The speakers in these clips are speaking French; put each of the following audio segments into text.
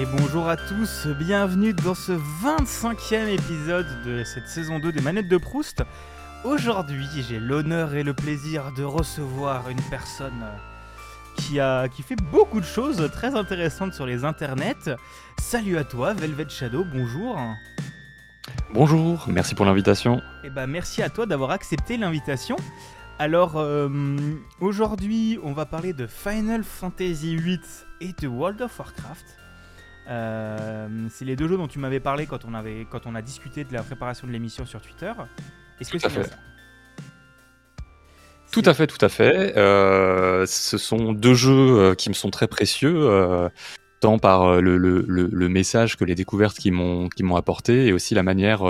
Et bonjour à tous, bienvenue dans ce 25e épisode de cette saison 2 des Manettes de Proust. Aujourd'hui, j'ai l'honneur et le plaisir de recevoir une personne qui, a, qui fait beaucoup de choses très intéressantes sur les internets. Salut à toi, Velvet Shadow, bonjour. Bonjour, merci pour l'invitation. Et bah merci à toi d'avoir accepté l'invitation. Alors euh, aujourd'hui, on va parler de Final Fantasy VIII et de World of Warcraft. Euh, c'est les deux jeux dont tu m'avais parlé quand on, avait, quand on a discuté de la préparation de l'émission sur Twitter. Est-ce que Tout à c'est ça Tout à fait, tout à fait. Euh, ce sont deux jeux euh, qui me sont très précieux, euh, tant par le, le- le- le message que les découvertes qui m'ont qui m'ont apporté, et aussi la manière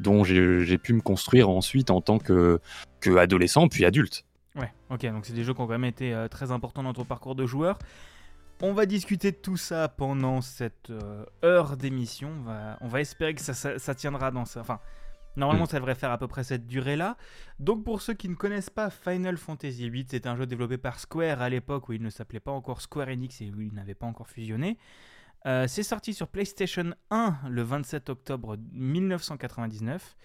dont j'ai pu me construire ensuite en tant que, que adolescent puis adulte. Ouais, ok, donc c'est des jeux qui ont quand même été très importants dans ton parcours de joueur. On va discuter de tout ça pendant cette euh, heure d'émission. On va, on va espérer que ça, ça- ça tiendra dans ça. Enfin, normalement, Mm. ça devrait faire à peu près cette durée-là. Donc, pour ceux qui ne connaissent pas Final Fantasy VIII, c'est un jeu développé par Square à l'époque où il ne s'appelait pas encore Square Enix et où il n'avait pas encore fusionné. Euh, c'est sorti sur PlayStation 1 le 27 octobre 1999.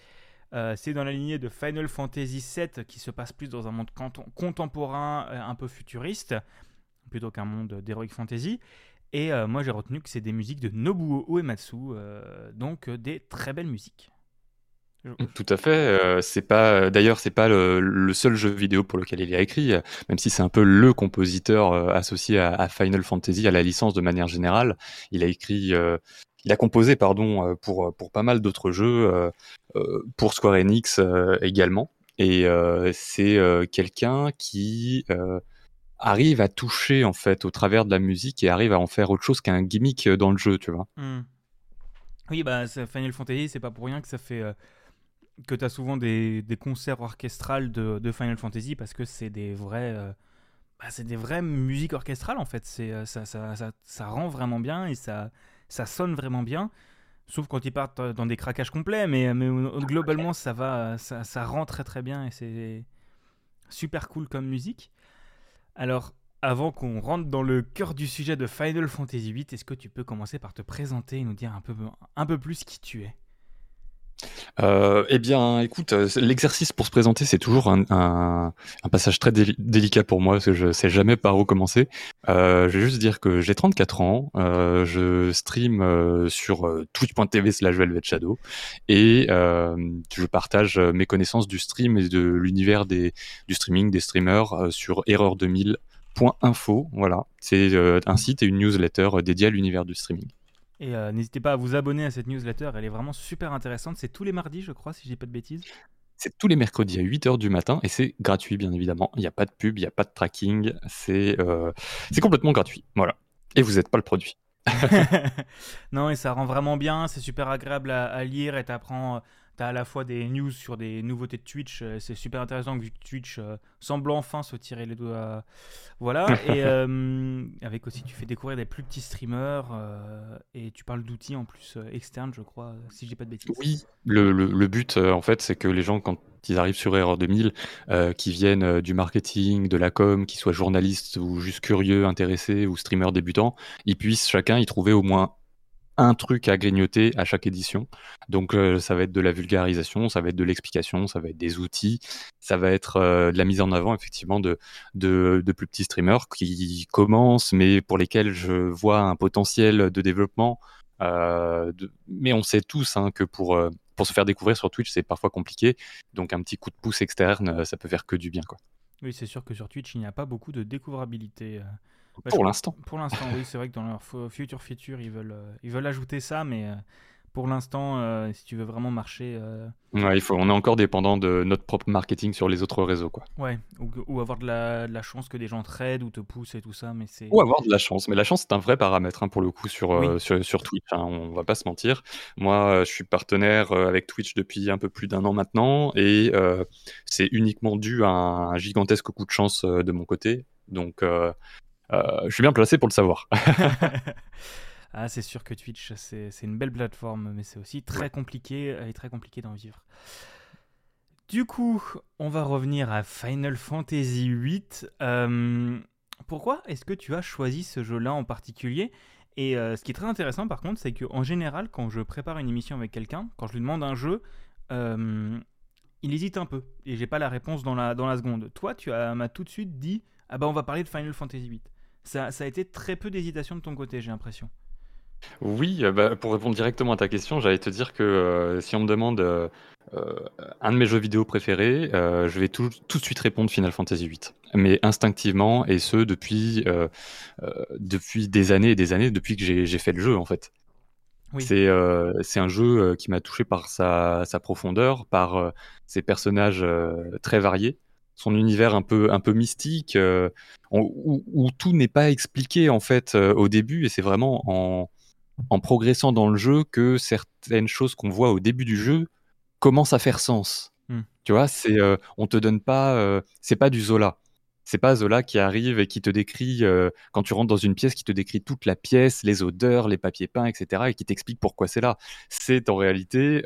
Euh, c'est dans la lignée de Final Fantasy VII qui se passe plus dans un monde contemporain, un peu futuriste, plutôt qu'un monde d'Heroic Fantasy. Et euh, moi j'ai retenu que c'est des musiques de Nobuo Uematsu, euh, donc euh, des très belles musiques. Je- Tout à fait. euh, c'est pas d'ailleurs c'est pas le, seul jeu vidéo pour lequel il a écrit, même si c'est un peu le compositeur associé à, Final Fantasy, à la licence de manière générale. Il a écrit, il a composé pardon pour pour pas mal d'autres jeux, pour Square Enix également. Et c'est quelqu'un qui arrive à toucher en fait au travers de la musique et arrive à en faire autre chose qu'un gimmick euh, dans le jeu, tu vois. Hmm. Oui, bah Final Fantasy, c'est pas pour rien que ça fait. euh, que tu as souvent des, des concerts orchestrales de, Final Fantasy parce que c'est des vrais. euh, bah, c'est des vraies musiques orchestrales en fait. C'est, ça, ça, ça, ça rend vraiment bien et ça, ça sonne vraiment bien. Sauf quand ils partent dans des craquages complets, mais, mais globalement ça va, ça, ça rend très très bien et c'est super cool comme musique. Alors, avant qu'on rentre dans le cœur du sujet de Final Fantasy VIII, est-ce que tu peux commencer par te présenter et nous dire un peu, un peu plus qui tu es? Euh, eh bien, écoute, euh, l'exercice pour se présenter, c'est toujours un, passage très déli- délicat pour moi, parce que je sais jamais par où commencer. Euh, je vais juste dire que j'ai 34 ans, je stream sur twitch.tv slash Shadow, et je partage mes connaissances du stream et de l'univers du streaming, des streamers sur erreur2000.info. Voilà, c'est un site et une newsletter dédiée à l'univers du streaming. Et euh, n'hésitez pas à vous abonner à cette newsletter, elle est vraiment super intéressante. C'est tous les mardis, je crois, si je dis pas de bêtises. C'est tous les mercredis à 8h du matin et c'est gratuit, bien évidemment. Il n'y a pas de pub, il n'y a pas de tracking. C'est euh, c'est complètement gratuit. Voilà. Et vous n'êtes pas le produit. non, et ça rend vraiment bien, c'est super agréable à, à lire et t'apprends. T'as à la fois des news sur des nouveautés de Twitch, euh, c'est super intéressant vu que Twitch euh, semble enfin se tirer les doigts. Voilà, et euh, avec aussi tu fais découvrir des plus petits streamers euh, et tu parles d'outils en plus externes, je crois, si je dis pas de bêtises. Oui, le, le, le but, en fait, c'est que les gens, quand ils arrivent sur Erreur 2000, euh, qui viennent du marketing, de la com, qui soient journalistes ou juste curieux, intéressés ou streamers débutants, ils puissent chacun y trouver au moins un truc à grignoter à chaque édition. Donc euh, ça va être de la vulgarisation, ça va être de l'explication, ça va être des outils, ça va être euh, de la mise en avant effectivement de, de, plus petits streamers qui commencent, mais pour lesquels je vois un potentiel de développement. Euh, Mais on sait tous hein, que pour, pour se faire découvrir sur Twitch, c'est parfois compliqué. Donc un petit coup de pouce externe, ça peut faire que du bien. Quoi. Oui, c'est sûr que sur Twitch, il n'y a pas beaucoup de découvrabilité. Bah, Pour l'instant. Pour l'instant, oui, c'est vrai que dans leur fu- future feature, ils veulent, euh, ils veulent ajouter ça, mais euh, pour l'instant, euh, si tu veux vraiment marcher, euh, Ouais, il faut, on est encore dépendant de notre propre marketing sur les autres réseaux. Quoi. ouais, ou, ou avoir de la, de la chance que des gens trade ou te poussent et tout ça, mais c'est. Ou avoir de la chance. Mais la chance, c'est un vrai paramètre hein, pour le coup sur, euh, sur, sur Twitch. hein, on va pas se mentir. Moi, je suis partenaire avec Twitch depuis un peu plus d'un an maintenant. Et c'est uniquement dû à un gigantesque coup de chance de mon côté. Donc, euh, je suis bien placé pour le savoir. ah, c'est sûr que Twitch, c'est une belle plateforme, mais c'est aussi très compliqué euh, et très compliqué d'en vivre. Du coup, on va revenir à Final Fantasy VIII. Euh, pourquoi est-ce que tu as choisi ce jeu-là en particulier? Et euh, ce qui est très intéressant par contre, c'est qu'en général, quand je prépare une émission avec quelqu'un, quand je lui demande un jeu, euh, il hésite un peu et j'ai pas la réponse dans la, dans la seconde. Toi, tu m'as tout de suite dit Ah bah on va parler de Final Fantasy VIII. Ça, ça a été très peu d'hésitation de ton côté, j'ai l'impression. Oui, euh, bah, pour répondre directement à ta question, j'allais te dire que euh, si on me demande euh, un de mes jeux vidéo préférés, je vais tout, tout de suite répondre Final Fantasy VIII. Mais instinctivement, et ce depuis, depuis des années et des années, depuis que j'ai fait le jeu en fait. Oui. C'est un jeu qui m'a touché par sa, sa profondeur, par ses personnages très variés, son univers un peu, un peu mystique, où, où, tout n'est pas expliqué en fait au début, et c'est vraiment en, en progressant dans le jeu que certaines choses qu'on voit au début du jeu commencent à faire sens. Hmm. Tu vois, c'est euh, on te donne pas, euh, c'est pas du Zola. C'est pas Zola qui arrive et qui te décrit euh, quand tu rentres dans une pièce, qui te décrit toute la pièce, les odeurs, les papiers peints, etc. et qui t'explique pourquoi c'est là. C'est en réalité,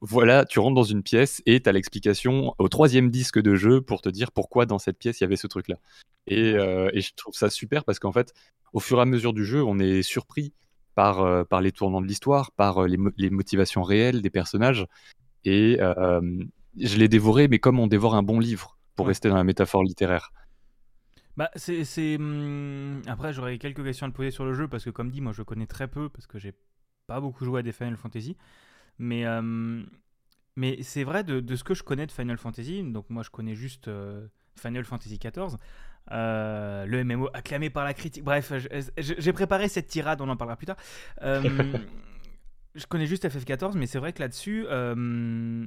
voilà, tu rentres dans une pièce et tu as l'explication au troisième disque de jeu pour te dire pourquoi dans cette pièce il y avait ce truc-là. Et, et je trouve ça super parce qu'en fait, au fur et à mesure du jeu, on est surpris par, euh, par les tournants de l'histoire, par euh, les, motivations réelles des personnages. Et euh, je l'ai dévoré, mais comme on dévore un bon livre, pour rester dans la métaphore littéraire. Bah, c'est, hum, Après, j'aurais quelques questions à te poser sur le jeu, parce que comme dit, moi je connais très peu, parce que j'ai pas beaucoup joué à des Final Fantasy. Mais, mais c'est vrai, de, ce que je connais de Final Fantasy, donc moi je connais juste Final Fantasy XIV, euh, le MMO acclamé par la critique. Bref, j'ai préparé cette tirade, on en parlera plus tard. Euh, je connais juste FF14, mais c'est vrai que là-dessus, euh,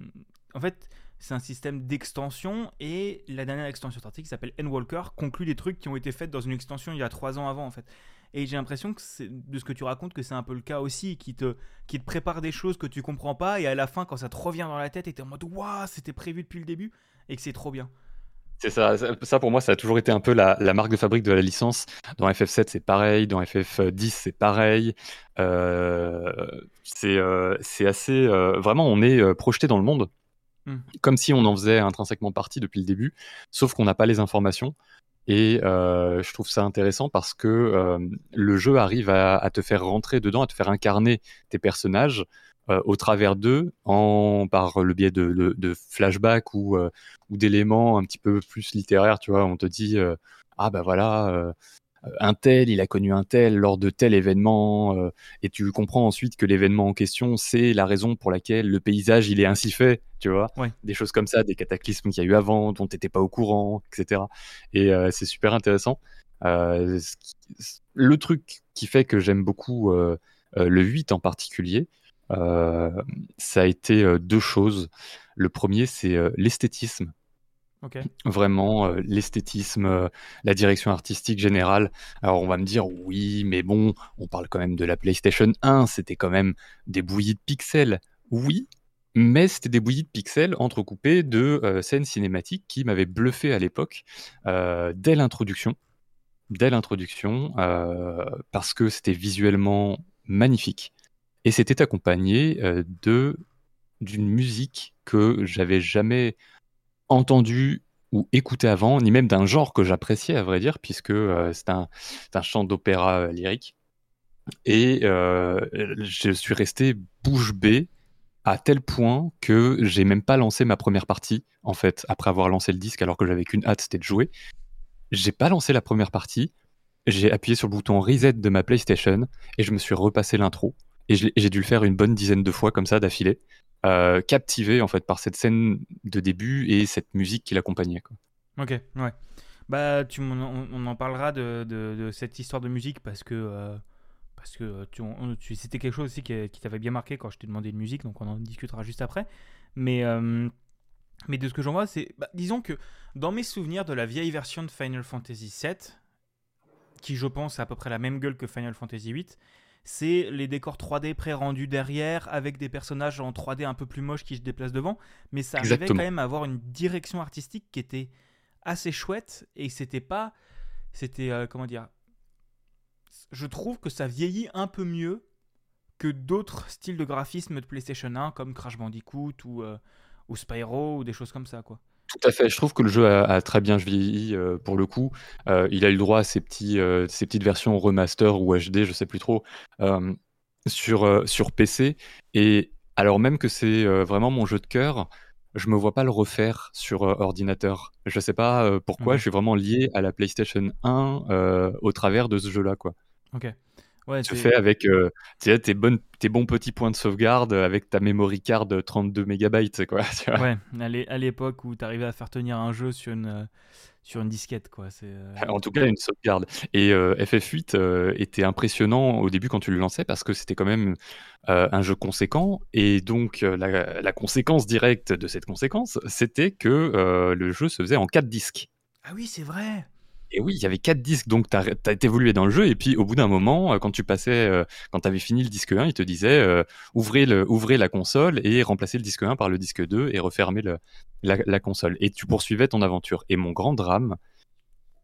en fait, c'est un système d'extension et la dernière extension sortie qui s'appelle N-Walker conclut des trucs qui ont été faits dans une extension il y a trois ans avant en fait. Et j'ai l'impression que de ce que tu racontes que c'est un peu le cas aussi, qui te, qui te prépare des choses que tu comprends pas et à la fin quand ça te revient dans la tête et es en mode waouh c'était prévu depuis le début et que c'est trop bien. C'est ça, ça pour moi, ça a toujours été un peu la, marque de fabrique de la licence. Dans FF7, c'est pareil, dans FF10, c'est pareil. Euh, euh, c'est assez. Euh, vraiment, on est projeté dans le monde, hmm. comme si on en faisait intrinsèquement partie depuis le début, sauf qu'on n'a pas les informations. Et je trouve ça intéressant parce que le jeu arrive à, te faire rentrer dedans, à te faire incarner tes personnages euh, au travers d'eux, par le biais de, flashbacks ou, euh, ou d'éléments un petit peu plus littéraires, tu vois, on te dit, euh, ah ben voilà, un tel, il a connu un tel lors de tel événement, et tu comprends ensuite que l'événement en question, c'est la raison pour laquelle le paysage, il est ainsi fait, tu vois, des choses comme ça, des cataclysmes qu'il y a eu avant, dont tu n'étais pas au courant, etc. Et c'est super intéressant. le truc qui fait que j'aime beaucoup le 8 en particulier, euh, ça a été euh, deux choses. Le premier, c'est euh, l'esthétisme. Vraiment, l'esthétisme, la direction artistique générale. Alors, on va me dire, oui, mais bon, on parle quand même de la PlayStation 1, c'était quand même des bouillies de pixels. Oui, mais c'était des bouillies de pixels entrecoupées de scènes cinématiques qui m'avaient bluffé à l'époque, dès l'introduction. Dès l'introduction, parce que c'était visuellement magnifique. Et c'était accompagné euh, de d'une musique que j'avais jamais entendue ou écoutée avant, ni même d'un genre que j'appréciais à vrai dire, puisque euh, c'est un, chant d'opéra euh, lyrique. Et je suis resté bouche bée à tel point que j'ai même pas lancé ma première partie, en fait, après avoir lancé le disque, alors que j'avais qu'une hâte, c'était de jouer. J'ai pas lancé la première partie, j'ai appuyé sur le bouton reset de ma PlayStation et je me suis repassé l'intro. Et j'ai dû le faire une bonne dizaine de fois comme ça d'affilée, euh, captivé en fait par cette scène de début et cette musique qui l'accompagnait. Ok, ouais. Bah, tu, on, en parlera de, cette histoire de musique parce que euh, parce que c'était quelque chose aussi qui, qui t'avait bien marqué quand je t'ai demandé de musique, donc on en discutera juste après. Mais euh, mais de ce que j'en vois, c'est bah, disons que dans mes souvenirs de la vieille version de Final Fantasy VII, qui je pense a à peu près la même gueule que Final Fantasy VIII, c'est les décors 3D pré-rendus derrière avec des personnages en 3D un peu plus moches qui se déplacent devant, mais ça arrivait quand même à avoir une direction artistique qui était assez chouette et c'était pas c'était euh, comment dire je trouve que ça vieillit un peu mieux que d'autres styles de graphisme de PlayStation 1 comme Crash Bandicoot ou, euh, ou Spyro ou des choses comme ça quoi. Tout à fait. Je trouve que le jeu a, très bien vieilli pour le coup. il a eu le droit à ces, petits, ces petites versions remaster ou HD, je sais plus trop, sur, sur PC. Et alors même que c'est vraiment mon jeu de cœur, je me vois pas le refaire sur ordinateur. Je sais pas pourquoi, je suis vraiment lié à la PlayStation 1 au travers de ce jeu-là, quoi. Ok. Ouais, tu fais avec tes, bonnes, tes bons petits points de sauvegarde avec ta memory card 32 mégabytes. Quoi, Ouais, à l'époque où tu arrivais à faire tenir un jeu sur une, sur une disquette. Quoi. En tout cas, une sauvegarde. Et FF8 était impressionnant au début quand tu le lançais parce que c'était quand même un jeu conséquent. Et donc, la, la, conséquence directe de cette conséquence, c'était que le jeu se faisait en 4 disques. Ah oui, c'est vrai et oui, il y avait quatre disques, donc tu as, évolué dans le jeu, et puis au bout d'un moment, euh, quand tu passais, euh, quand tu avais fini le disque 1, il te disait euh, ouvrez, la console et remplacez le disque 1 par le disque 2 et refermez la, console. Et tu poursuivais ton aventure. Et mon grand drame,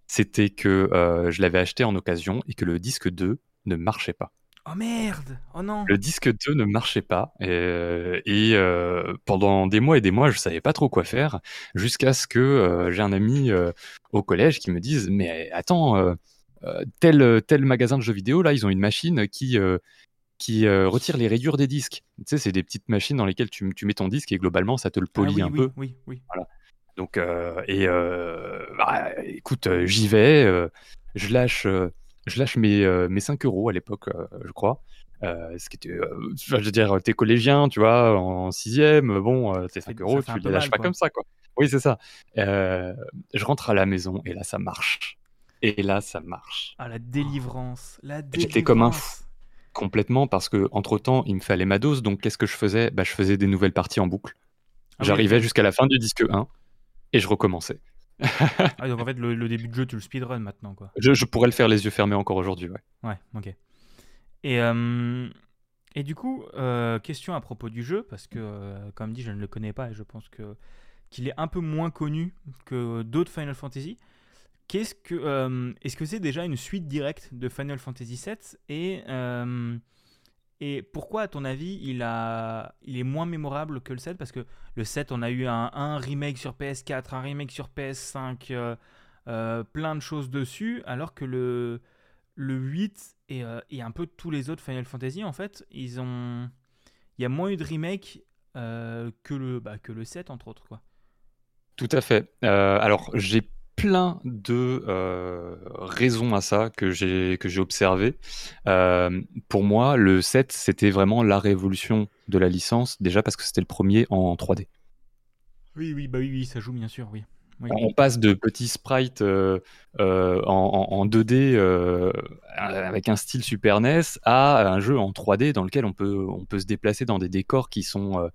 c'était que je l'avais acheté en occasion et que le disque 2 ne marchait pas. Oh merde Oh non Le disque 2 ne marchait pas et, euh, pendant des mois et des mois, je savais pas trop quoi faire jusqu'à ce que euh, j'ai un ami euh, au collège qui me dise mais attends tel tel magasin de jeux vidéo là, ils ont une machine qui qui retire les rayures des disques. Tu sais, c'est des petites machines dans lesquelles tu, tu, mets ton disque et globalement ça te le polie ah un peu. Oui, oui. Voilà. Donc et bah, écoute, j'y vais, je lâche je lâche mes, euh, mes 5 euros à l'époque, euh, je crois. Euh, ce qui était, je veux dire, t'es collégien, tu vois, en sixième, bon, tes 5 euros, tu les lâches pas comme ça, quoi. Oui, c'est ça. je rentre à la maison et là, ça marche. Et là, ça marche. Ah, la délivrance. La délivrance. J'étais comme un fou. Complètement, parce que entre temps, il me fallait ma dose. Donc, qu'est-ce que je faisais? Bah, Je faisais des nouvelles parties en boucle. Ah J'arrivais jusqu'à la fin du disque 1 et je recommençais. Ah, donc en fait, le, début de jeu, tu le speedrun maintenant, quoi. Je, pourrais le faire les yeux fermés encore aujourd'hui, ouais. Ouais, ok. Et, euh, et du coup, euh, question à propos du jeu, parce que, euh, comme dit, je ne le connais pas et je pense que qu'il est un peu moins connu que d'autres Final Fantasy. Qu'est-ce que, est-ce que c'est déjà une suite directe de Final Fantasy VII et et pourquoi, à ton avis, il, a... il est moins mémorable que le 7 Parce que le 7, on a eu un, remake sur PS4, un remake sur PS5, euh, euh, plein de choses dessus, alors que le, le 8 euh, et, un peu tous les autres Final Fantasy, en fait, ils ont... il y a moins eu de remake que, le, bah, que le 7, entre autres. Quoi. Tout à fait. alors, j'ai plein de euh, raisons à ça que j'ai que j'ai observé. Euh, pour moi, le 7, c'était vraiment la révolution de la licence, déjà parce que c'était le premier en 3D. Oui, oui, bah oui, oui, ça joue bien sûr, oui. On passe de petits sprites euh, en, 2D avec un style Super NES à un jeu en 3D dans lequel on peut, on peut se déplacer dans des décors qui sont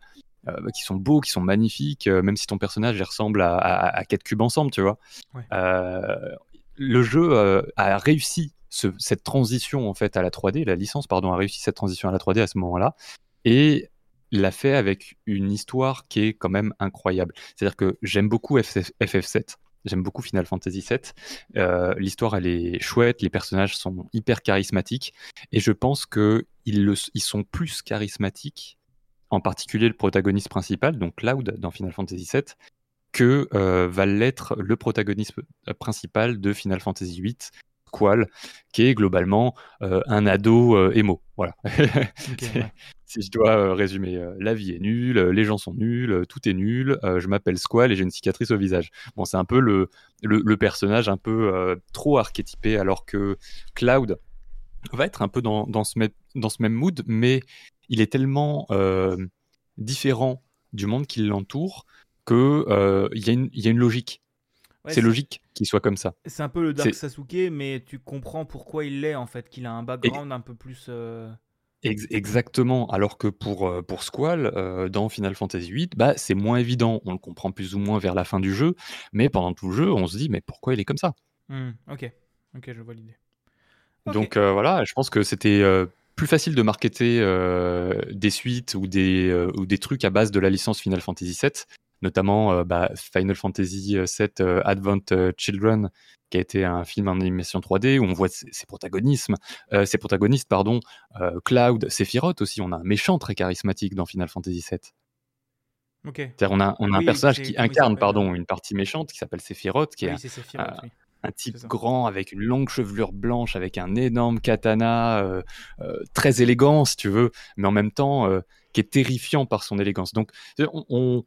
euh, qui sont beaux, qui sont magnifiques, euh, même si ton personnage ressemble à, à, quatre cubes ensemble, tu vois. Euh, le jeu a réussi cette transition en fait à la 3D, la licence pardon a réussi cette transition à la 3D à ce moment-là et l'a fait avec une histoire qui est quand même incroyable. C'est-à-dire que j'aime beaucoup FF7, j'aime beaucoup Final Fantasy VII. L'histoire elle est chouette, les personnages sont hyper charismatiques et je pense que ils, ils sont plus charismatiques en particulier le protagoniste principal, donc Cloud dans Final Fantasy VII, que euh, va l'être le protagoniste principal de Final Fantasy VIII, Squall, qui est globalement euh, un ado euh, émo. Voilà. Si je dois résumer, la vie est nulle, les gens sont nuls, tout est nul, je m'appelle Squall et j'ai une cicatrice au visage. Bon, c'est un peu le, le, personnage un peu trop archétypé, alors que Cloud va être un peu dans, dans, ce, dans ce même mood, mais il est tellement euh, différent du monde qui l'entoure que euh, il y, a une logique. c'est logique qu'il soit comme ça. C'est un peu le Dark Sasuke, mais tu comprends pourquoi il l'est en fait, qu'il a un background un peu plus. Euh, exactement, alors que pour, pour Squall, dans Final Fantasy VIII, bah, c'est moins évident. On le comprend plus ou moins vers la fin du jeu, mais pendant tout le jeu, on se dit, mais pourquoi il est comme ça? Mmh, Ok, ok, je vois l'idée. Donc voilà, je pense que c'était plus facile de marketer euh, des suites ou des, euh, ou des trucs à base de la licence Final Fantasy VII, notamment euh, bah, Final Fantasy VII Advent Children, qui a été un film en animation 3D où on voit ses, protagonistes, ses protagonistes pardon, Cloud, Sephiroth aussi. On a un méchant très charismatique dans Final Fantasy VII. Ok. C'est-à-dire on a, on a Oui, un personnage qui incarne pardon, une partie méchante qui s'appelle Sephiroth, qui est Sephiroth, oui. Un type grand avec une longue chevelure blanche, avec un énorme katana, euh, euh, très élégant si tu veux, mais en même temps euh, qui est terrifiant par son élégance. Donc on- on-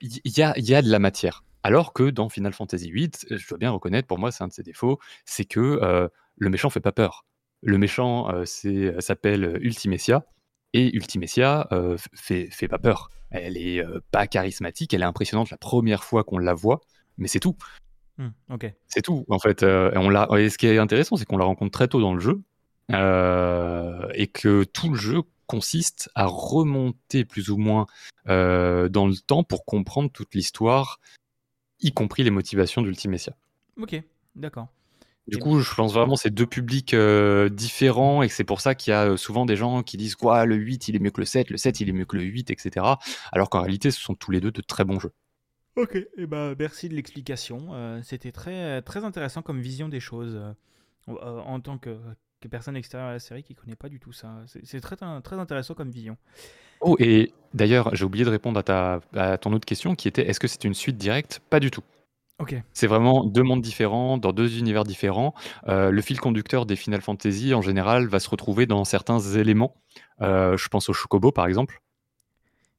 il y, a, il y a de la matière. Alors que dans Final Fantasy VIII, je dois bien reconnaître, pour moi c'est un de ses défauts, c'est que le méchant fait pas peur. Le méchant s'appelle Ultimecia, et Ultimecia fait, fait pas peur. Elle est pas charismatique, elle est impressionnante la première fois qu'on la voit, mais c'est tout. Hmm. C'est tout, en fait. euh, et on l'a. Et ce qui est intéressant, c'est qu'on la rencontre très tôt dans le jeu, euh, et que tout le jeu consiste à remonter plus ou moins euh, dans le temps pour comprendre toute l'histoire, y compris les motivations d'Ultimecia. Ok, d'accord. Du coup, je pense vraiment que c'est deux publics euh, différents et que c'est pour ça qu'il y a souvent des gens qui disent quoi, le 8 il est mieux que le 7, le 7 il est mieux que le 8, etc. Alors qu'en réalité, ce sont tous les deux de très bons jeux. Ok, et ben merci de l'explication. Euh, C'était très, très intéressant comme vision des choses euh, euh, en tant que, que personne extérieure à la série qui connaît pas du tout ça. C'est très, très intéressant comme vision. Oh, et d'ailleurs, j'ai oublié de répondre à, ta, à ton autre question qui était est-ce que c'est une suite directe? Pas du tout. Ok, C'est vraiment deux mondes différents, dans deux univers différents. Euh, le fil conducteur des Final Fantasy, en général, va se retrouver dans certains éléments. Euh, je pense au Chocobo, par exemple.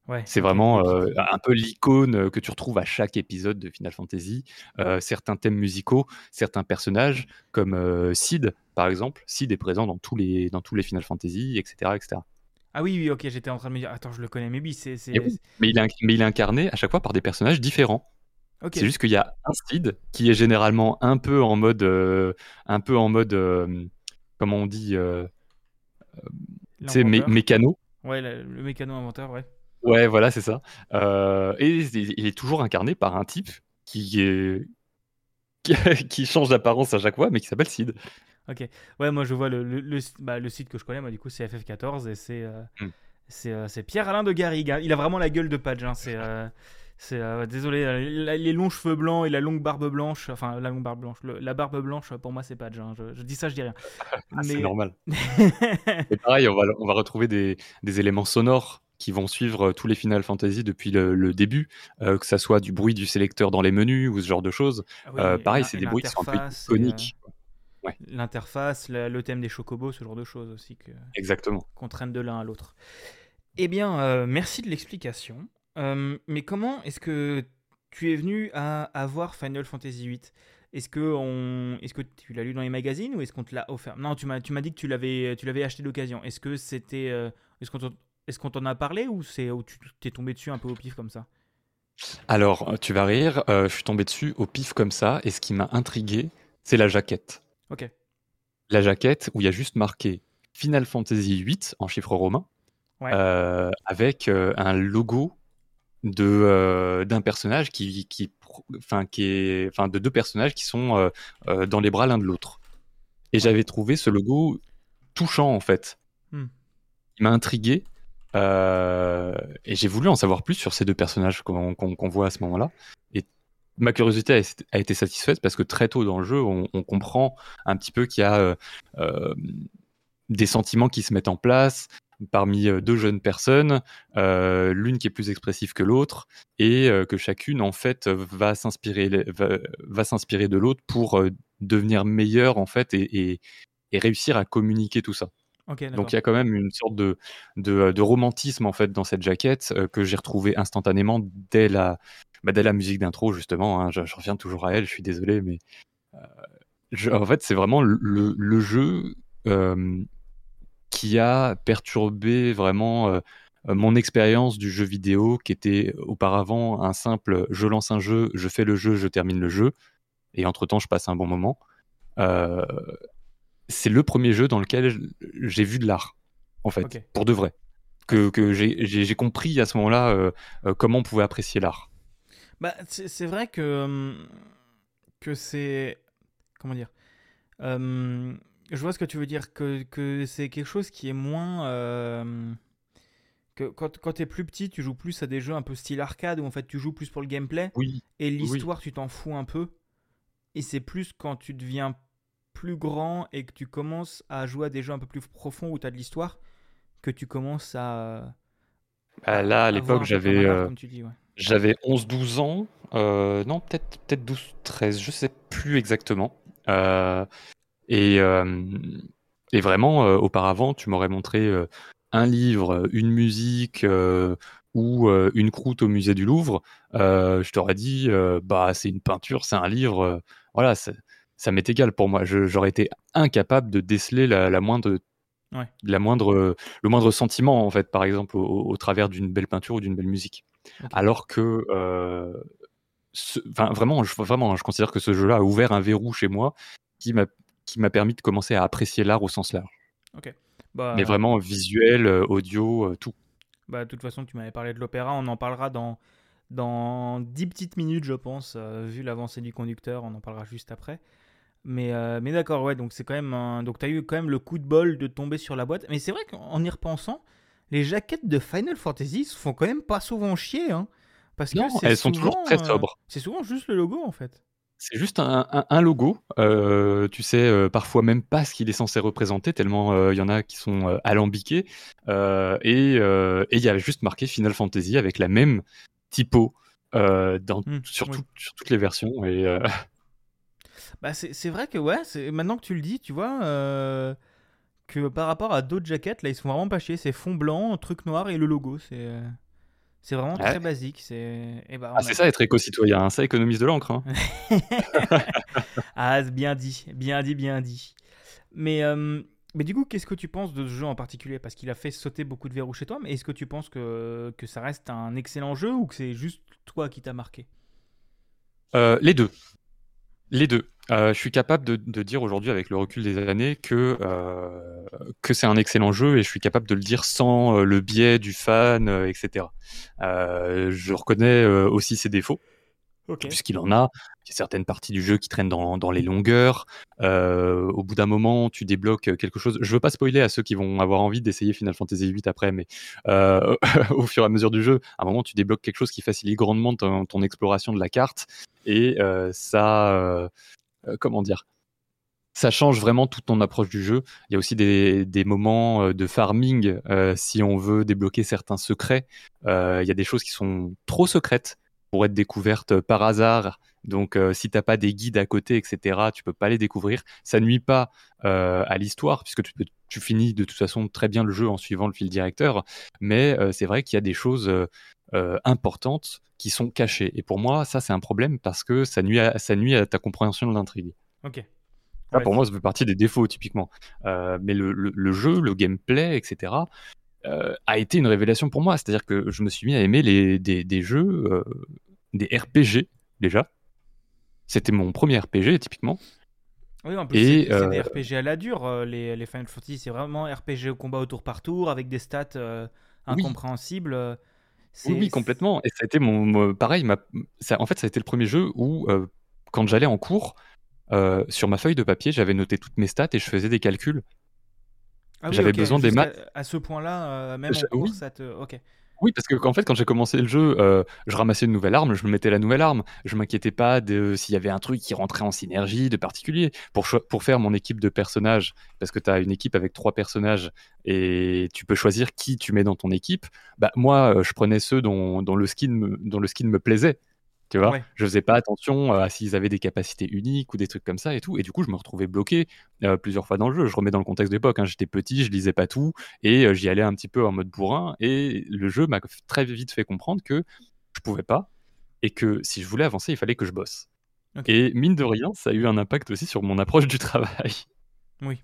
Ouais. C'est vraiment euh, un peu l'icône que tu retrouves à chaque épisode de Final Fantasy. Euh, certains thèmes musicaux, certains personnages, comme euh, Sid, par exemple. Sid est présent dans tous les, dans tous les Final Fantasy, etc. etc. Ah oui, oui, ok, j'étais en train de me dire, attends, je le connais, mais oui, c'est. oui. Mais, il est, mais il est incarné à chaque fois par des personnages différents. C'est juste qu'il y a un Sid qui est généralement un peu en mode, euh, un peu en mode, euh, comment on dit, euh, tu sais, mé- mécano. Ouais, le, le mécano inventeur, ouais. Ouais, voilà, c'est ça. Euh, et il est toujours incarné par un type qui est qui, change d'apparence à chaque fois, mais qui s'appelle Sid. Ok. Ouais, moi je vois le, le, le, bah, le site que je connais, moi du coup c'est FF14 et c'est euh, c'est euh, c'est Pierre-Alain de Garrigue. hein. Il a vraiment la gueule de Padge. hein. C'est euh, désolé, les longs cheveux blancs et la longue barbe blanche, enfin la longue barbe blanche, la barbe blanche pour moi c'est Padge. hein. Je, je dis ça, je dis rien. Ah, C'est normal. Et pareil, on va, on va retrouver des, des éléments sonores qui vont suivre euh, tous les Final Fantasy depuis le, le début, euh, que ça soit du bruit du sélecteur dans les menus ou ce genre de choses. Ah oui, Euh, pareil, c'est des bruits qui sont un peu euh, iconiques. L'interface, le thème des chocobos, ce genre de choses aussi que Exactement. qu'on traîne de l'un à l'autre. Eh bien, merci de l'explication. Mais comment est-ce que tu es venu à avoir Final Fantasy VIII Est-ce que, on... est que tu l'as lu dans les magazines ou est-ce qu'on te l'a offert? Non, tu m'as, tu m'as dit que tu l'avais, tu l'avais acheté d'occasion. Est-ce que c'était, est-ce qu'on est-ce qu'on t'en a parlé ou c'est où tu t'es tombé dessus un peu au pif comme ça? Alors, euh, tu vas rire, euh, je suis tombé dessus au pif comme ça, et ce qui m'a intrigué, c'est la jaquette. Ok. La jaquette où il y a juste marqué Final Fantasy VIII en chiffres romains, Ouais. euh, avec euh, un logo de d'un personnage qui qui enfin qui est enfin de deux personnages qui sont dans les bras l'un de l'autre. Et j'avais trouvé ce logo touchant en fait. Hmm. Il m'a intrigué et j'ai voulu en savoir plus sur ces deux personnages qu'on voit à ce moment-là. Et ma curiosité a, été satisfaite parce que très tôt dans le jeu, on, comprend un petit peu qu'il y a euh, euh, des sentiments qui se mettent en place parmi euh, deux jeunes personnes, euh, l'une qui est plus expressive que l'autre, et euh, que chacune en fait va s'inspirer de l'autre pour euh, devenir meilleure en fait et réussir à communiquer tout ça. Donc il y a quand même une sorte de, de, de romantisme en fait dans cette jaquette euh, que j'ai retrouvé instantanément dès la, bah, dès la musique d'intro justement. hein. je, je reviens toujours à elle, je suis désolé, mais euh, je- en fait c'est vraiment le, jeu euh, qui a perturbé vraiment euh, mon expérience du jeu vidéo qui était auparavant un simple je lance un jeu, je fais le jeu, je termine le jeu et entre temps je passe un bon moment. Euh, c'est le premier jeu dans lequel j'ai vu de l'art, en fait, pour de vrai. Que, que j'ai compris à ce moment-là euh, euh, comment on pouvait apprécier l'art. Bah, c'est vrai que, hum, que c'est. Comment dire Hum, Je vois ce que tu veux dire, que, que c'est quelque chose qui est moins. euh, que quand, quand tu es plus petit, tu joues plus à des jeux un peu style arcade où en fait tu joues plus pour le gameplay Oui, et l'histoire tu t'en fous un peu. Et c'est plus quand tu deviens plus grand et que tu commences à jouer à des jeux un peu plus profonds où tu as de l'histoire que tu commences à. Ah, là, à l'époque, j'avais euh, ouais. j'avais 11-12 ans. euh, non, peut-être peut-être 12-13, je sais plus exactement. Euh, et, et vraiment, auparavant, tu m'aurais montré un livre, une musique ou euh, une croûte au musée du Louvre. euh, je t'aurais dit, euh, bah, c'est une peinture, c'est un livre. voilà, ça, ça m'est égal pour moi. J'aurais été incapable de déceler la, la moindre, Ouais. la moindre, le moindre sentiment, en fait, par exemple, au, au travers d'une belle peinture ou d'une belle musique. Ok. Alors que, euh, ce- vraiment, je, vraiment, je considère que ce jeu-là a ouvert un verrou chez moi qui m'a qui m'a permis de commencer à apprécier l'art au sens large. Bah, Mais vraiment visuel, euh, audio, euh, tout. Bah, de toute façon, tu m'avais parlé de l'opéra, on en parlera dans, dans 10 petites minutes, je pense, euh, vu l'avancée du conducteur, on en parlera juste après. Mais, euh, mais d'accord, ouais, donc c'est quand même un... Donc tu as eu quand même le coup de bol de tomber sur la boîte. Mais c'est vrai qu'en y repensant, les jaquettes de Final Fantasy se font quand même pas souvent chier, hein. Parce que Non, c'est elles sont toujours très euh, sobres. C'est souvent juste le logo, en fait. C'est juste un, un- un logo. euh, tu sais euh, parfois même pas ce qu'il est censé représenter, tellement il y en a qui sont alambiqués. Et et il y a juste marqué Final Fantasy avec la même typo dans, Hmm, sur, oui. tout- sur toutes les versions. Et, Bah, c'est vrai que, ouais, c'est- maintenant que tu le dis, tu vois, euh, que par rapport à d'autres jaquettes, là, ils sont vraiment pas chiés. C'est fond blanc, truc noir et le logo. C'est c'est vraiment Ouais. très basique. C'est bah, on Ah, a- c'est ça être éco-citoyen, hein, ça économise de l'encre. hein. ah, bien dit, bien dit, bien dit. Mais, euh, mais du coup, qu'est-ce que tu penses de ce jeu en particulier? Parce qu'il a fait sauter beaucoup de verrous chez toi, mais est-ce que tu penses que, que ça reste un excellent jeu ou que c'est juste toi qui t'a marqué? Euh, les deux. Les deux. Euh, je suis capable de, dire aujourd'hui, avec le recul des années, que, euh, que c'est un excellent jeu et je suis capable de le dire sans euh, le biais du fan, etc. Je reconnais aussi ses défauts, Puisqu'il en a. Il y a certaines parties du jeu qui traînent dans, les longueurs. Euh, au bout d'un moment, tu débloques quelque chose. Je veux pas spoiler à ceux qui vont avoir envie d'essayer Final Fantasy VIII après, mais euh, au fur et à mesure du jeu, à un moment, tu débloques quelque chose qui facilite grandement ton, exploration de la carte et euh, ça, comment dire, ça change vraiment toute ton approche du jeu. Il y a aussi des, moments de farming si on veut débloquer certains secrets. Il y a des choses qui sont trop secrètes pour être découvertes par hasard. Donc, euh, si t'as pas des guides à côté, etc., tu peux pas les découvrir. Ça nuit pas euh, à l'histoire puisque tu, peux- tu finis de toute façon très bien le jeu en suivant le fil directeur. Mais euh, c'est vrai qu'il y a des choses euh, euh, importantes qui sont cachées. Et pour moi, ça c'est un problème parce que ça nuit à, ça nuit à ta compréhension de l'intrigue. Ok. Ça, Ouais, pour moi, ça fait partie des défauts, typiquement. Euh, mais le, le- le jeu, le gameplay, etc., euh, a été une révélation pour moi. C'est-à-dire que je me suis mis à aimer les, des, des jeux, euh, des RPG, déjà. C'était mon premier RPG, typiquement. Oui, en plus, c'est des euh, RPG à la dure, euh, les, les Final Fantasy. C'est vraiment RPG au combat au tour par tour, avec des stats euh, incompréhensibles. Oui, oui, complètement. Et ça a été mon, mon- pareil. Ma, ça, en fait, ça a été le premier jeu où, euh, quand j'allais en cours, sur ma feuille de papier, j'avais noté toutes mes stats et je faisais des calculs. Ah oui, j'avais besoin des maths. À ce point-là, même en cours, oui. ça te. Ok. Oui, parce que qu'en fait, quand j'ai commencé le jeu, euh, je ramassais une nouvelle arme, je me mettais la nouvelle arme. Je m'inquiétais pas de s'il y avait un truc qui rentrait en synergie de particulier. Pour, pour faire mon équipe de personnages, parce que tu as une équipe avec trois personnages et tu peux choisir qui tu mets dans ton équipe, bah, moi, euh, je prenais ceux dont le skin me plaisait. Tu vois, Ouais. je faisais pas attention à s'ils avaient des capacités uniques ou des trucs comme ça et tout. Et du coup, je me retrouvais bloqué euh, plusieurs fois dans le jeu. Je remets dans le contexte d'époque. hein. J'étais petit, je lisais pas tout et euh, j'y allais un petit peu en mode bourrin. Et le jeu m'a très vite fait comprendre que je pouvais pas et que si je voulais avancer, il fallait que je bosse. Et mine de rien, ça a eu un impact aussi sur mon approche du travail. Oui.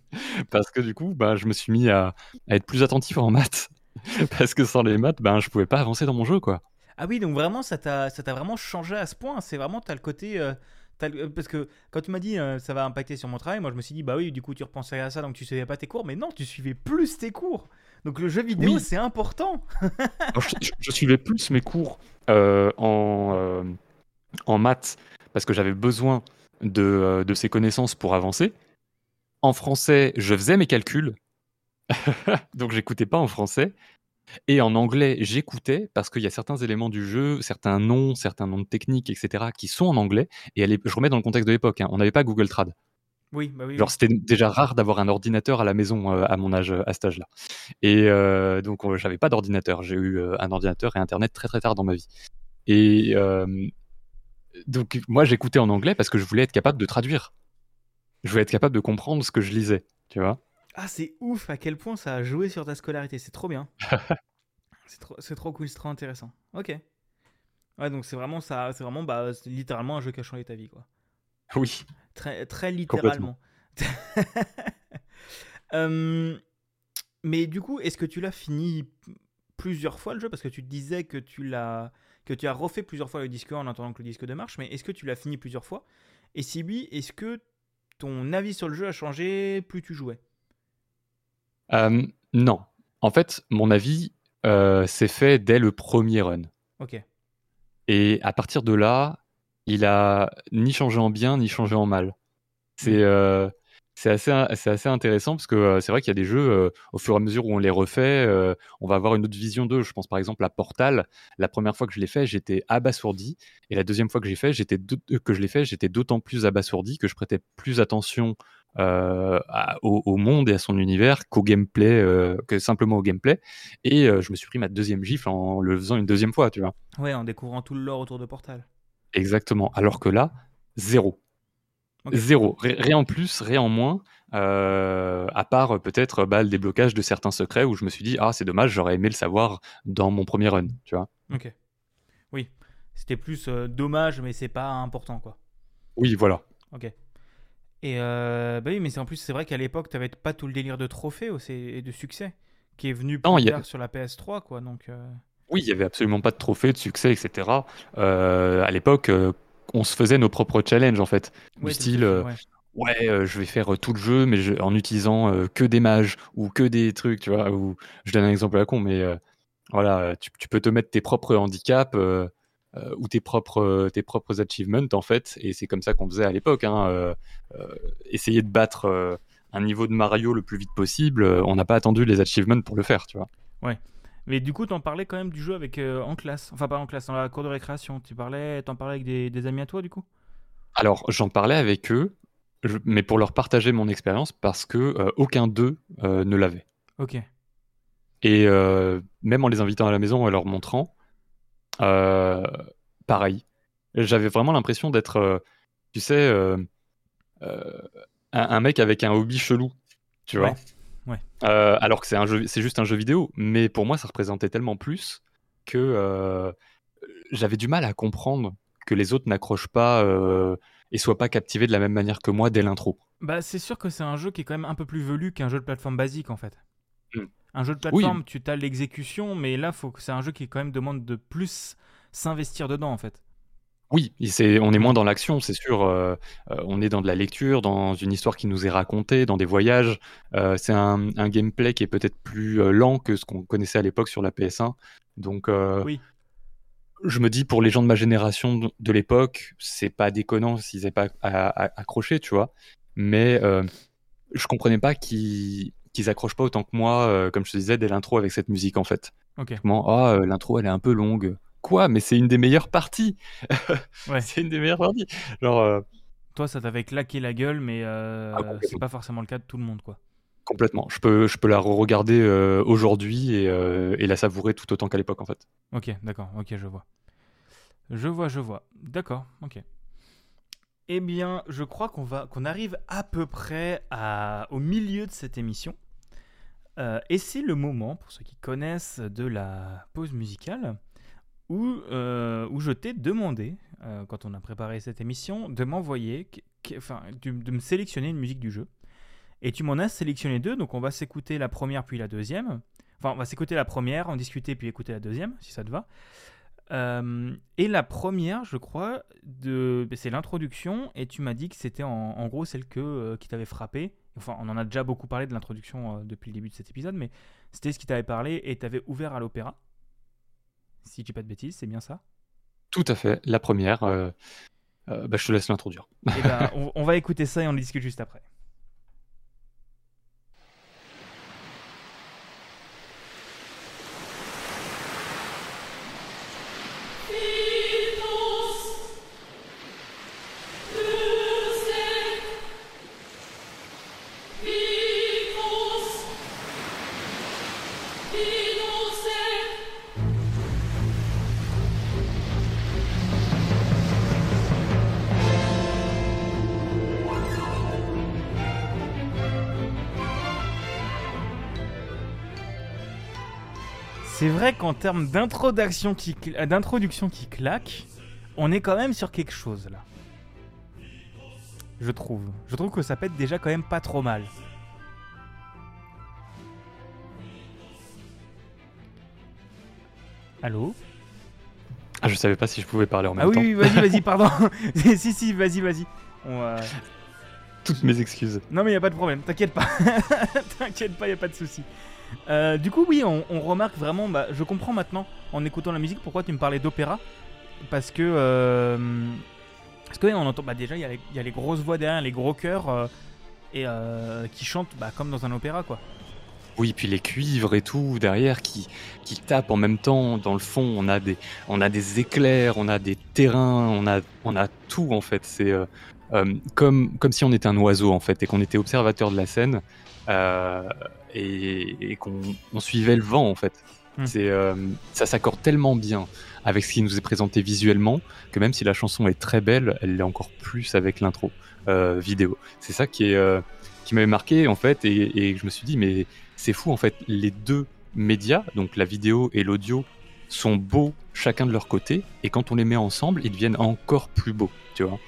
Parce que du coup, bah, je me suis mis à, à être plus attentif en maths. Parce que sans les maths, ben, je pouvais pas avancer dans mon jeu, quoi. Ah oui, donc vraiment, ça t'a vraiment changé à ce point. C'est vraiment, t'as le côté. euh, le- Parce que quand tu m'as dit euh, ça va impacter sur mon travail, moi je me suis dit, bah oui, du coup tu repensais à ça, donc tu suivais pas tes cours. Mais non, tu suivais plus tes cours. Donc le jeu vidéo, Oui. c'est important. Alors, je, je- je suivais plus mes cours euh, en, en maths parce que j'avais besoin de, de ces connaissances pour avancer. En français, je faisais mes calculs, donc j'écoutais pas en français. Et en anglais, j'écoutais parce qu'il y a certains éléments du jeu, certains noms, certains noms de techniques, etc., qui sont en anglais. Et elle est- je remets dans le contexte de l'époque, hein, on n'avait pas Google Trad. Oui, bah oui. Genre, c'était déjà rare d'avoir un ordinateur à la maison euh, à mon âge, à cet âge-là. Et euh, donc, euh, j'avais pas d'ordinateur. J'ai eu euh, un ordinateur et Internet très très tard dans ma vie. Et euh, donc, moi, j'écoutais en anglais parce que je voulais être capable de traduire. Je voulais être capable de comprendre ce que je lisais, tu vois. Ah, c'est ouf à quel point ça a joué sur ta scolarité. C'est trop bien. c'est trop, c'est trop cool, c'est trop intéressant. Ok. Ouais, donc c'est vraiment ça, c'est vraiment bah, littéralement un jeu qui a changé ta vie, quoi. Oui. Très, très littéralement. Euh, mais du coup, est-ce que tu l'as fini plusieurs fois le jeu? Parce que tu disais que tu l'as que tu as refait plusieurs fois le disque en attendant que le disque de marche, mais est-ce que tu l'as fini plusieurs fois? Et si oui, est-ce que ton avis sur le jeu a changé plus tu jouais? Euh, non. En fait, mon avis euh, s'est fait dès le premier run. Ok. Et à partir de là, il a ni changé en bien, ni changé en mal. C'est euh, c'est assez, c'est assez intéressant parce que euh, c'est vrai qu'il y a des jeux, euh, au fur et à mesure où on les refait, euh, on va avoir une autre vision d'eux. Je pense par exemple à Portal. La première fois que je l'ai fait, j'étais abasourdi. Et la deuxième fois que j'ai fait, j'étais que je l'ai fait, j'étais d'autant plus abasourdi que je prêtais plus attention à- au, au monde et à son univers qu'au gameplay, que simplement au gameplay. Et je me suis pris ma deuxième gifle en le faisant une deuxième fois, tu vois? Ouais, en découvrant tout le lore autour de Portal. Exactement. Alors que là, zéro. Zéro. Ri- Rien en plus, rien en moins. euh, à part euh, peut-être bah, le déblocage de certains secrets où je me suis dit, ah, c'est dommage, j'aurais aimé le savoir dans mon premier run, tu vois. Ok. Oui. C'était plus euh, dommage, mais c'est pas important, quoi. Oui, voilà. Ok. Et euh, bah oui, mais en plus, c'est vrai qu'à l'époque, t'avais pas tout le délire de trophées aussi, et de succès qui est venu plus Non, a- tard sur la PS3, quoi. Donc, euh, Oui, il y avait absolument pas de trophée, de succès, etc. Euh, à l'époque, euh, on se faisait nos propres challenges, en fait. Du ouais, à style, euh, ouais. ouais, euh, je vais faire euh, tout le jeu, mais je- en utilisant que des mages ou que des trucs, tu vois. Ou, je donne un exemple à la con, mais voilà, tu, tu peux te mettre tes propres handicaps euh, ou tes propres, euh, tes propres achievements, en fait. Et c'est comme ça qu'on faisait à l'époque. Hein, euh, essayer de battre un niveau de Mario le plus vite possible. on n'a pas attendu les achievements pour le faire, tu vois. Mais du coup, t'en parlais quand même du jeu avec euh, en classe. Enfin, pas en classe, dans la cour de récréation. Tu parlais, t'en parlais avec des, des amis à toi, du coup? Alors, j'en parlais avec eux, je- mais pour leur partager mon expérience, parce que euh, aucun d'eux euh, ne l'avait. Ok. Et même en les invitant à la maison et leur montrant, pareil. J'avais vraiment l'impression d'être, tu sais, un, un mec avec un hobby chelou, tu vois? Ouais, ouais. Euh, alors que c'est un jeu, c'est juste un jeu vidéo, mais pour moi, ça représentait tellement plus que euh, j'avais du mal à comprendre que les autres n'accrochent pas euh, et soient pas captivés de la même manière que moi dès l'intro. Bah, c'est sûr que c'est un jeu qui est quand même un peu plus velu qu'un jeu de plateforme basique, en fait. Hmm. Un jeu de Oui. plateforme, tu as l'exécution, mais là, faut que c'est un jeu qui quand même demande de plus s'investir dedans, en fait. Oui, on est moins dans l'action, c'est sûr. euh, euh, on est dans de la lecture, dans une histoire qui nous est racontée, dans des voyages. Euh, c'est un, un gameplay qui est peut-être plus euh, lent que ce qu'on connaissait à l'époque sur la PS1. Donc, Oui. je me dis pour les gens de ma génération de, de l'époque, c'est pas déconnant s'ils n'avaient pas à- à- accroché, tu vois. Mais je comprenais pas qu'ils qu'ils accrochent pas autant que moi, comme je te disais, dès l'intro avec cette musique en fait. Ok. Comment, ah, l'intro elle est un peu longue. Quoi Mais c'est une des meilleures parties. Ouais. c'est une des meilleures parties. Genre, euh, Toi, ça t'avait claqué la gueule, mais euh, Ah, c'est pas forcément le cas de tout le monde, quoi. complètement. Je peux, je peux la re-regarder euh, aujourd'hui et, euh, et la savourer tout autant qu'à l'époque en fait. Ok, d'accord, ok, je vois. Je vois, je vois. D'accord, ok. Eh bien, je crois qu'on va, qu'on arrive à peu près à, au milieu de cette émission. Euh, et c'est le moment, pour ceux qui connaissent, de la pause musicale, où, euh, où je t'ai demandé, euh, quand on a préparé cette émission, de m'envoyer, enfin, de, me sélectionner une musique du jeu. Et tu m'en as sélectionné deux, donc on va s'écouter la première puis la deuxième. Enfin, on va s'écouter la première, en discuter puis écouter la deuxième, si ça te va. Euh, et la première, je crois, de... c'est l'introduction, et tu m'as dit que c'était en, gros celle que, qui t'avait frappé. Enfin, on en a déjà beaucoup parlé de l'introduction depuis le début de cet épisode, mais c'était ce qui t'avait parlé et t'avait ouvert à l'opéra. Si je dis pas de bêtises, c'est bien ça? Tout à fait. La première, euh, euh, bah, je te laisse l'introduire. Et ben, on, on va écouter ça et on en discute juste après. C'est vrai qu'en termes d'introduction qui, cl- d'introduction qui claque, on est quand même sur quelque chose là. Je trouve. Je trouve que ça pète déjà quand même pas trop mal. Allô? Ah, je savais pas si je pouvais parler en même Ah oui, temps. oui, vas-y, vas-y, pardon. si, si, vas-y, vas-y. Va- Toutes mes excuses. Non mais y a pas de problème, t'inquiète pas. t'inquiète pas, y a pas de souci. Euh, du coup, oui, on, remarque vraiment. Bah, je comprends maintenant, en écoutant la musique, pourquoi tu me parlais d'opéra. Parce que. euh, parce que on entend. Bah, déjà, il y, a les- grosses voix derrière, les gros chœurs. euh, et qui chantent bah, comme dans un opéra, quoi. Oui, puis les cuivres et tout derrière qui, qui tapent en même temps. Dans le fond, on a des, on a des éclairs, on a des terrains, on a, on a tout en fait. C'est comme, comme si on était un oiseau en fait et qu'on était observateur de la scène euh, et, et qu'on on suivait le vent en fait. Euh, ça s'accorde tellement bien avec ce qui nous est présenté visuellement que même si la chanson est très belle, elle l'est encore plus avec l'intro euh, vidéo. C'est ça qui est euh, qui m'avait marqué en fait et, et je me suis dit mais c'est fou en fait les deux médias donc la vidéo et l'audio sont beaux chacun de leur côté et quand on les met ensemble ils deviennent encore plus beaux tu vois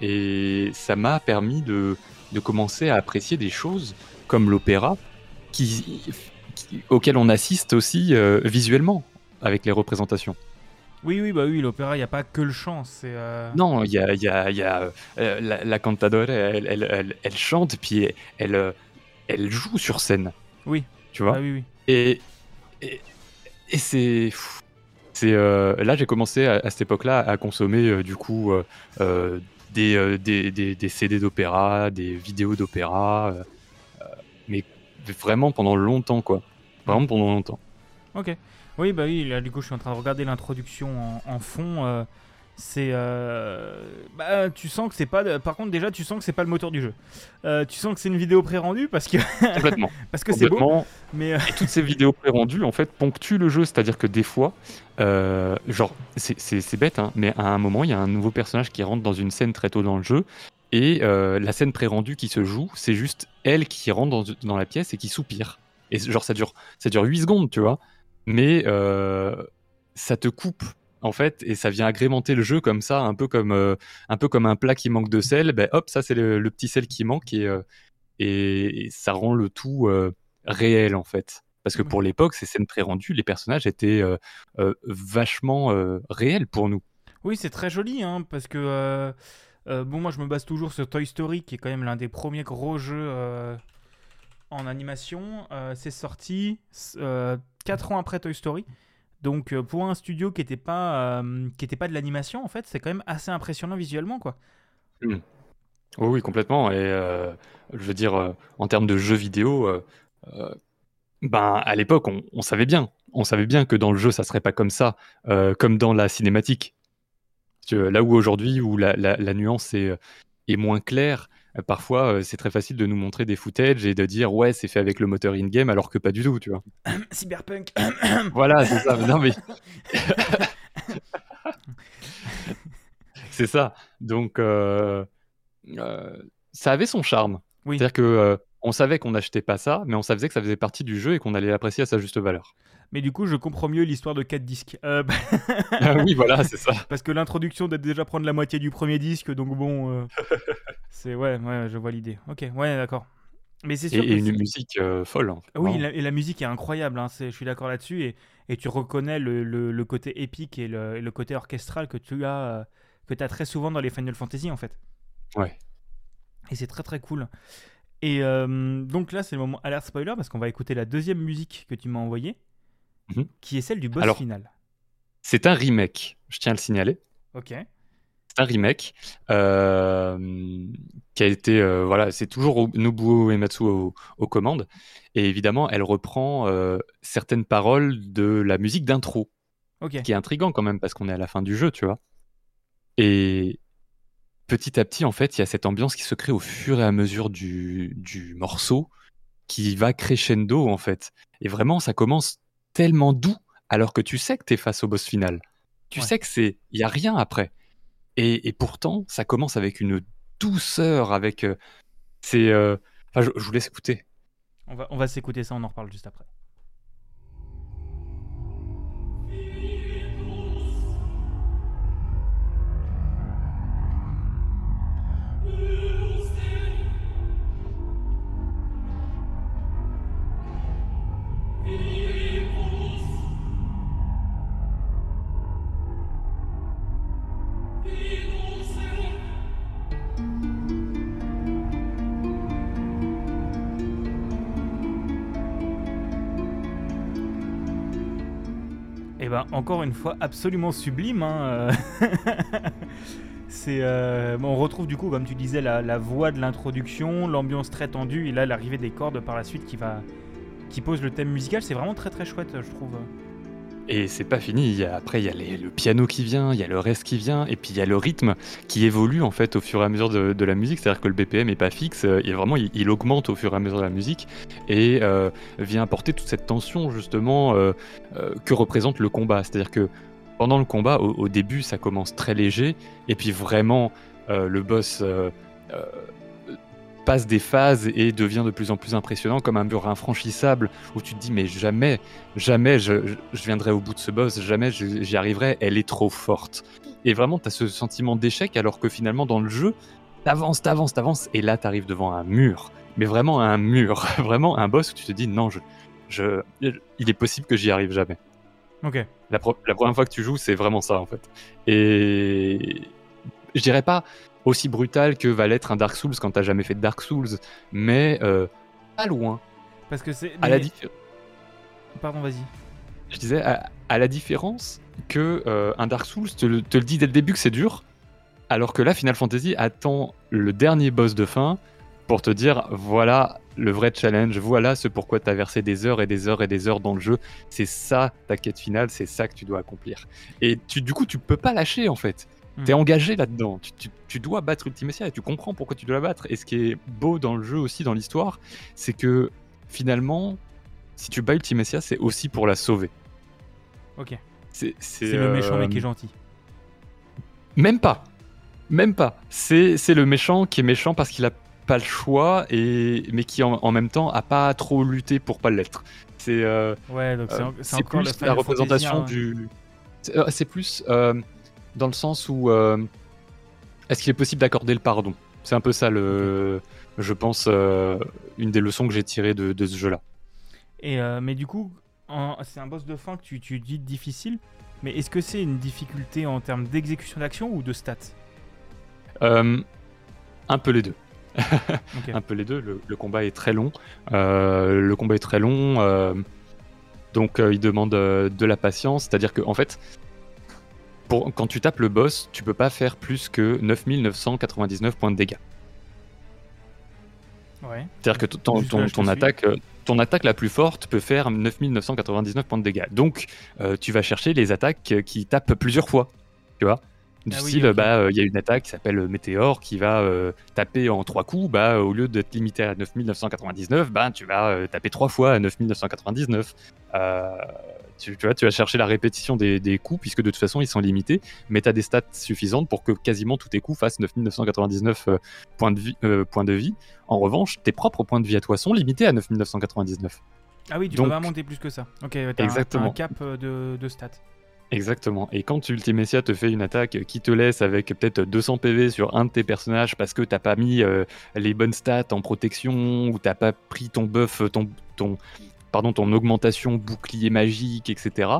et ça m'a permis de, de commencer à apprécier des choses comme l'opéra qui, qui- auquel on assiste aussi euh, visuellement avec les représentations Oui, oui, bah oui, l'opéra, il n'y a pas que le chant, c'est. euh, Non, il y a, y a- il y a, euh, la, la cantadora, elle, elle, elle, elle chante, puis elle, elle joue sur scène. Oui. Tu vois? Ah oui, oui. Et, et, et c'est. c'est euh, là, j'ai commencé à, à cette époque-là à consommer, euh, du coup, euh, des, euh, des, des, des CD d'opéra, des vidéos d'opéra, euh, euh, mais vraiment pendant longtemps, quoi. Vraiment pendant longtemps. Ok. Oui, bah oui, là du coup je suis en train de regarder l'introduction en fond. C'est. euh, Bah tu sens que c'est pas. Par contre, déjà tu sens que c'est pas le moteur du jeu. Euh, tu sens que c'est une vidéo pré-rendue parce que. Complètement. parce que c'est beau. Mais. euh, Et toutes ces vidéos pré-rendues, en fait, ponctuent le jeu. C'est-à-dire que des fois, genre, c'est- bête, hein, mais à un moment, il y a un nouveau personnage qui rentre dans une scène très tôt dans le jeu. Et la scène pré-rendue qui se joue, c'est juste elle qui rentre dans, dans la pièce et qui soupire. Et genre, ça dure, ça dure 8 secondes, tu vois. Mais ça te coupe, en fait, et ça vient agrémenter le jeu comme ça, un peu comme, euh, un, peu comme un plat qui manque de sel. Ben hop, ça, c'est le, le petit sel qui manque et, euh, et, et ça rend le tout euh, réel, en fait. Parce que pour l'époque, ces scènes pré-rendues, les personnages étaient vachement réels pour nous. Oui, c'est très joli, hein, parce que. bon, moi je me base toujours sur Toy Story, qui est quand même l'un des premiers gros jeux en animation. C'est sorti 4 ans après Toy Story. Donc euh, pour un studio qui n'était pas, euh, qui était pas de l'animation, en fait, c'est quand même assez impressionnant visuellement, quoi. Oui, oui, complètement. Et euh, je veux dire, en termes de jeux vidéo, ben, à l'époque, on, savait bien. On savait bien que dans le jeu, ça serait pas comme ça, comme dans la cinématique. Là où aujourd'hui, où la, nuance est, moins claire, parfois, euh, c'est très facile de nous montrer des footages et de dire, ouais, c'est fait avec le moteur in-game, alors que pas du tout, tu vois. Cyberpunk. Voilà, c'est ça. Non, mais... c'est ça. Donc, euh, euh, ça avait son charme. Oui. C'est-à-dire que euh, on savait qu'on n'achetait pas ça, mais on savait que ça faisait partie du jeu et qu'on allait l'apprécier à sa juste valeur. Mais du coup, je comprends mieux l'histoire de 4 disques. Euh, Ah oui, voilà, c'est ça. parce que l'introduction doit déjà prendre la moitié du premier disque, donc bon. euh, c'est ouais, ouais, je vois l'idée. Ok, ouais, d'accord. Mais c'est Et, sûr. et que une musique euh, folle. hein, Oui, la- et la musique est incroyable, hein, je suis d'accord là-dessus, et, et tu reconnais le, le- le côté épique et le, et le côté orchestral que tu as, que as très souvent dans les Final Fantasy en fait. Ouais. Et c'est très très cool. Et donc là, c'est le moment alerte spoiler parce qu'on va écouter la deuxième musique que tu m'as envoyée, Mhm. qui est celle du boss Alors- final. C'est un remake, je tiens à le signaler. Ok. C'est un remake euh, qui a été, euh, voilà, c'est toujours Nobuo Uematsu aux, aux commandes. Et évidemment, elle reprend euh, certaines paroles de la musique d'intro. Qui est intriguant quand même parce qu'on est à la fin du jeu, tu vois. Et petit à petit, en fait, il y a cette ambiance qui se crée au fur et à mesure du, du morceau qui va crescendo, en fait. Et vraiment, ça commence tellement doux alors que tu sais que tu es face au boss final. Tu Ouais. sais que c'est, il y a rien après. Et, et pourtant, ça commence avec une douceur, avec, euh, c'est, euh, enfin, je, je vous laisse écouter. On va, on va s'écouter ça, on en reparle juste après. Encore une fois, absolument sublime. Hein, C'est, on retrouve du coup, comme tu disais, la, la voix de l'introduction, l'ambiance très tendue, et là l'arrivée des cordes par la suite qui va, qui pose le thème musical. C'est vraiment très très chouette, je trouve. Et c'est pas fini. après, il y a le piano qui vient, il y a le reste qui vient, et puis il y a le rythme qui évolue en fait au fur et à mesure de, la musique. C'est-à-dire que le BPM est pas fixe, et vraiment il, augmente au fur et à mesure de la musique et euh, vient apporter toute cette tension justement euh, euh, que représente le combat. C'est-à-dire que pendant le combat, au, début, ça commence très léger, et puis vraiment le boss passe des phases et devient de plus en plus impressionnant comme un mur infranchissable où tu te dis mais jamais, jamais je, viendrai au bout de ce boss, jamais j'y arriverai, elle est trop forte. Et vraiment, tu as ce sentiment d'échec alors que finalement dans le jeu, t'avances, t'avances, t'avances et là t'arrives devant un mur. Mais vraiment un mur, vraiment un boss où tu te dis non, je, je, il est possible que j'y arrive jamais. Ok. La, la première fois que tu joues, c'est vraiment ça en fait. Et je dirais pas aussi brutal que va l'être un Dark Souls quand t'as jamais fait de Dark Souls, mais euh, pas loin. Parce que c'est. À la Pardon, vas-y. Je disais, à, la différence que euh, un Dark Souls te, le dit dès le début que c'est dur, alors que là, Final Fantasy attend le dernier boss de fin pour te dire voilà le vrai challenge, voilà ce pourquoi tu as versé des heures et des heures et des heures dans le jeu, c'est ça ta quête finale, c'est ça que tu dois accomplir. Et tu, du coup, tu peux pas lâcher en fait. Hmm. Tu es engagé là-dedans. Tu, dois battre Ultimecia et tu comprends pourquoi tu dois la battre. Et ce qui est beau dans le jeu aussi, dans l'histoire, c'est que finalement, si tu bats Ultimecia, c'est aussi pour la sauver. Ok. C'est le méchant mais qui est euh, gentil. Même pas. Même pas. C'est le méchant qui est méchant parce qu'il a pas le choix, et, mais qui en, même temps a pas trop lutté pour pas l'être. C'est euh, ouais, donc c'est euh, plus la, représentation du. C'est plus dans le sens où euh, est-ce qu'il est possible d'accorder le pardon? C'est un peu ça, le, je pense, euh, une des leçons que j'ai tirées de, ce jeu-là. Et euh, mais du coup, c'est un boss de fin que tu, tu dis difficile, mais est-ce que c'est une difficulté en termes d'exécution d'action ou de stats? Un peu les deux. un peu les deux. Le, combat est très long. le combat est très long. donc il demande de la patience. C'est-à-dire que en fait, quand tu tapes le boss, tu peux pas faire plus que 9999 points de dégâts. Ouais. C'est-à-dire que ton, ton, attaque, euh, ton attaque la plus forte peut faire 9999 points de dégâts. Donc, euh, tu vas chercher les attaques qui tapent plusieurs fois. Tu vois du ah style, bah, euh, il y a une attaque qui s'appelle Météor qui va taper en trois coups. Bah, au lieu de te limiter à 9999, bah, tu vas taper trois fois à 9999 tu, vois, tu vas chercher la répétition des, coups, puisque de toute façon, ils sont limités, mais tu as des stats suffisantes pour que quasiment tous tes coups fassent 9999 euh, points, de vie, euh, points de vie. En revanche, tes propres points de vie à toi sont limités à 9999. Ah oui, tu peux pas monter plus que ça. Ok, t'as exactement. Un, un cap euh, de, stats. Exactement. Et quand Ultimecia te fait une attaque qui te laisse avec peut-être 200 PV sur un de tes personnages parce que t'as pas mis les bonnes stats en protection ou t'as pas pris ton buff, ton, ton, pardon, ton augmentation bouclier magique, etc.,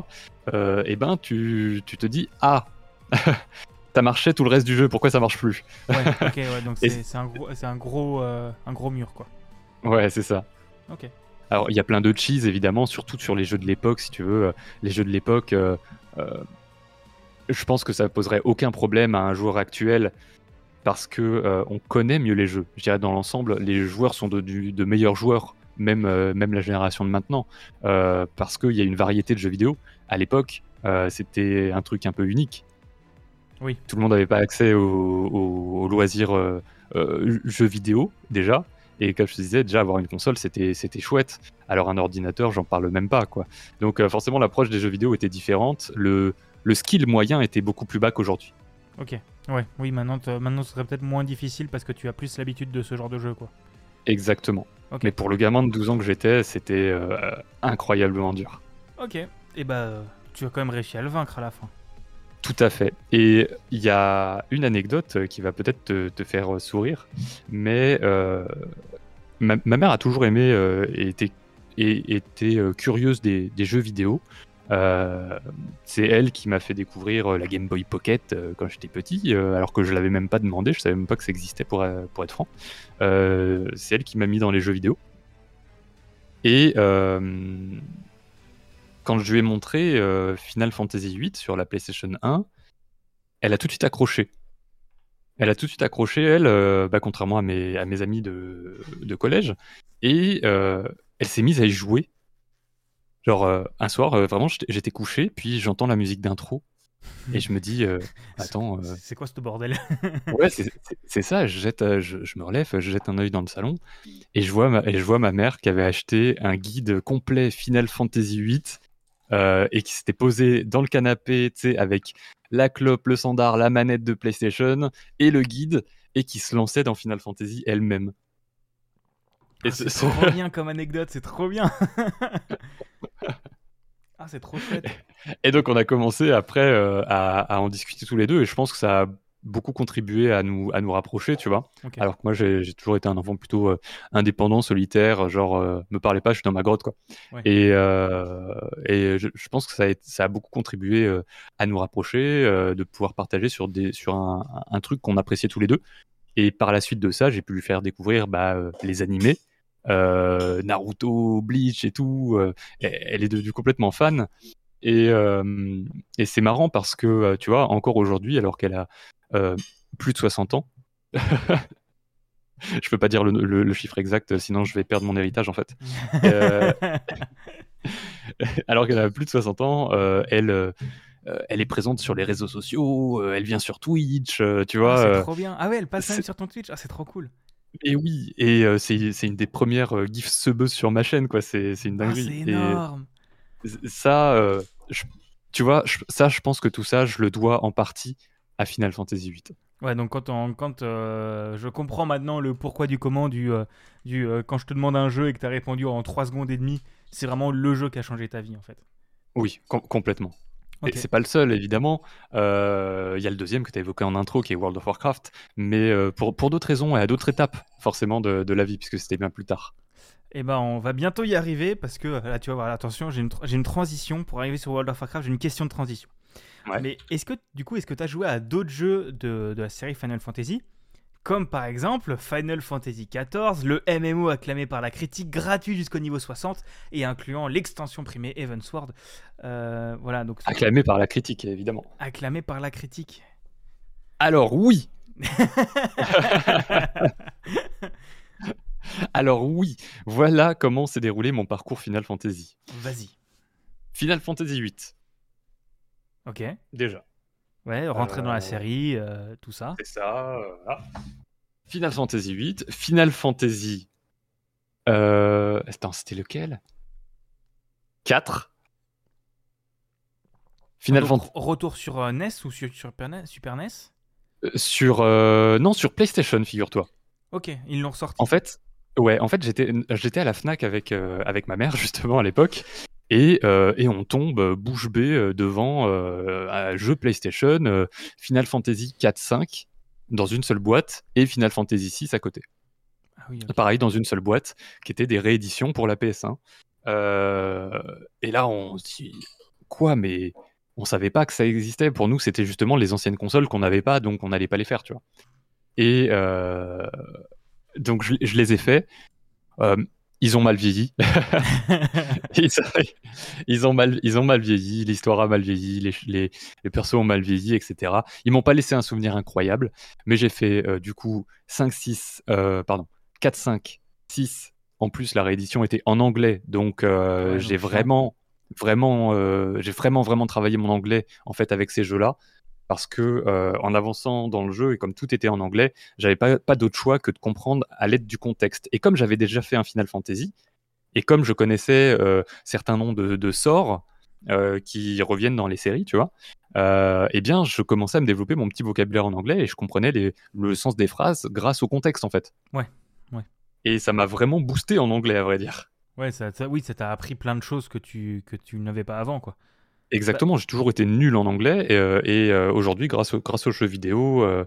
euh, eh ben tu, te dis ah ça marchait tout le reste du jeu, pourquoi ça marche plus Ouais, ok, ouais, donc c'est un gros, un, gros, euh, un gros mur quoi. Ouais, c'est ça. Ok. Alors il y a plein de cheese évidemment, surtout sur les jeux de l'époque, si tu veux. Euh, les jeux de l'époque, je pense que ça poserait aucun problème à un joueur actuel parce que on connaît mieux les jeux. Je dirais dans l'ensemble, les joueurs sont de, de meilleurs joueurs même, euh, même la génération de maintenant, euh, parce qu'il y a une variété de jeux vidéo. À l'époque, euh, c'était un truc un peu unique. Oui. Tout le monde n'avait pas accès aux, loisirs jeux vidéo déjà. Et comme je te disais, déjà avoir une console, c'était c'était chouette. Alors un ordinateur, j'en parle même pas quoi. Donc forcément l'approche des jeux vidéo était différente. Le, le skill moyen était beaucoup plus bas qu'aujourd'hui. Ok. Ouais. Oui. Maintenant, maintenant, ce serait peut-être moins difficile parce que tu as plus l'habitude de ce genre de jeu quoi. Exactement. Mais pour le gamin de 12 ans que j'étais, c'était euh, incroyablement dur. Ok, et eh bah tu as quand même réussi à le vaincre à la fin. Tout à fait. Et il y a une anecdote qui va peut-être te, faire sourire, mais euh, ma, mère a toujours aimé euh, et était, et, était curieuse des, des, jeux vidéo. Euh, c'est elle qui m'a fait découvrir euh, la Game Boy Pocket euh, quand j'étais petit, alors que je l'avais même pas demandé, je savais même pas que ça existait pour, pour être franc. c'est elle qui m'a mis dans les jeux vidéo. Et quand je lui ai montré Final Fantasy VIII sur la PlayStation 1, elle a tout de suite accroché. Elle a tout de suite accroché, elle, bah, contrairement à mes, à mes amis de, de collège. Et elle s'est mise à y jouer. Genre, euh, un soir, euh, vraiment, j'étais- couché, puis j'entends la musique d'intro. Et je me dis, euh, attends, C'est quoi ce bordel? Ouais, c'est ça. Je, jette, je, je me relève, je jette un œil dans le salon, et je vois ma, et je vois ma mère qui avait acheté un guide complet Final Fantasy VIII et qui s'était posé dans le canapé, tu sais, avec la clope, le sandar, la manette de PlayStation et le guide, et qui se lançait dans Final Fantasy elle-même. Ah, ce- C'est ce- trop bien comme anecdote, c'est trop bien. ah, c'est trop chouette. Et donc on a commencé après euh, à, à en discuter tous les deux, et je pense que ça a beaucoup contribué à nous, à nous rapprocher, tu vois. Alors que moi j'ai toujours été un enfant plutôt euh, indépendant, solitaire, genre euh, me parlez pas, je suis dans ma grotte, quoi. Ouais. Et, euh, et je, je pense que ça a, été- ça a beaucoup contribué à nous rapprocher, de pouvoir partager sur, des, sur un, un truc qu'on appréciait tous les deux. Et par la suite de ça, j'ai pu lui faire découvrir bah, euh, les animés, euh, Naruto, Bleach et tout. euh, elle est devenue complètement fan. Et, euh, et c'est marrant parce que, tu vois, encore aujourd'hui, alors qu'elle a plus de 60 ans, je peux pas dire le, le- le chiffre exact, sinon je vais perdre mon héritage en fait. Euh, alors qu'elle a plus de 60 ans, euh, elle, euh, elle est présente sur les réseaux sociaux, elle vient sur Twitch, tu vois. Ah, c'est euh, trop bien. Ah ouais, elle passe même c'est- sur ton Twitch. Ah, c'est trop cool. Et oui, et euh, c'est c'est une des premières euh, gifs sebeuses sur ma chaîne, quoi. C'est c'est une Ah, dinguerie. c'est Et énorme. ça, euh, je- tu vois, je- ça, je pense que tout ça, je le dois en partie à Final Fantasy VIII. Ouais, donc quand, on- quand euh, je comprends maintenant le pourquoi du comment du, euh, du euh, quand je te demande un jeu et que tu as répondu en 3 secondes et demie, c'est vraiment le jeu qui a changé ta vie en fait. Oui, com- complètement. Ok. Et c'est pas le seul, évidemment. Euh, Il y a le deuxième que tu as évoqué en intro, qui est World of Warcraft, mais euh, pour, pour d'autres raisons et à d'autres étapes, forcément, de, de la vie, puisque c'était bien plus tard. Eh ben, on va bientôt y arriver parce que là, tu vois, voilà, attention, j'ai une, tra- j'ai une transition pour arriver sur World of Warcraft. J'ai une question de transition. Ouais. Mais est-ce que, du coup, est-ce que tu as joué à d'autres jeux de, de la série Final Fantasy? Comme par exemple Final Fantasy XIV, le MMO acclamé par la critique, gratuit jusqu'au niveau 60 et incluant l'extension primée Evansward. Euh, voilà, donc Acclamé par la critique, évidemment. acclamé par la critique. Alors oui Alors oui, voilà comment s'est déroulé mon parcours Final Fantasy. Vas-y. Final Fantasy VIII, Ok. déjà. Ouais, rentrer dans Euh, la série, euh, tout ça. C'est ça. euh, voilà. Final Fantasy VIII, Final Fantasy. Euh... Attends, c'était lequel? 4. Final Donc, Fantasy. Retour sur euh, NES ou sur, sur Super NES, Sur. euh, Non, sur PlayStation, figure-toi. Ok, ils l'ont ressorti. En fait, ouais, en fait, j'étais, j'étais à la Fnac avec euh, avec ma mère justement à l'époque, et euh, et on tombe euh, bouche bée euh, devant euh, un jeu PlayStation euh, Final Fantasy 4-5 dans une seule boîte et Final Fantasy 6 à côté. Ah oui. Pareil dans une seule boîte, qui étaient des rééditions pour la PS1. Euh, et là, on se dit quoi, mais on savait pas que ça existait. Pour nous, c'était justement les anciennes consoles qu'on n'avait pas, donc on n'allait pas les faire, tu vois. Et donc je, je les ai faits. Ils ont mal vieilli. ils, ils ont mal, ils ont mal vieilli. L'histoire a mal vieilli. Les, les, les persos ont mal vieilli, etc. Ils m'ont pas laissé un souvenir incroyable, mais j'ai fait euh, du coup 5, 6, euh, pardon, 4, 5, 6. En plus, la réédition était en anglais, donc euh, Ouais, j'ai vraiment, vraiment, j'ai vraiment, vraiment travaillé mon anglais en fait avec ces jeux-là parce que euh, en avançant dans le jeu et comme tout était en anglais, j'avais pas, pas d'autre choix que de comprendre à l'aide du contexte. Et comme j'avais déjà fait un Final Fantasy, et comme je connaissais euh, certains noms de, de sorts euh, qui reviennent dans les séries, tu vois, eh bien, je commençais à me développer mon petit vocabulaire en anglais et je comprenais les- le sens des phrases grâce au contexte, en fait. Ouais, ouais. Et ça m'a vraiment boosté en anglais, à vrai dire. Ouais, ça, ça- oui, ça t'a appris plein de choses que tu, que tu n'avais pas avant, quoi. Exactement, j'ai toujours été nul en anglais et, euh, et, euh, aujourd'hui, grâce, au- grâce aux jeux vidéo, euh,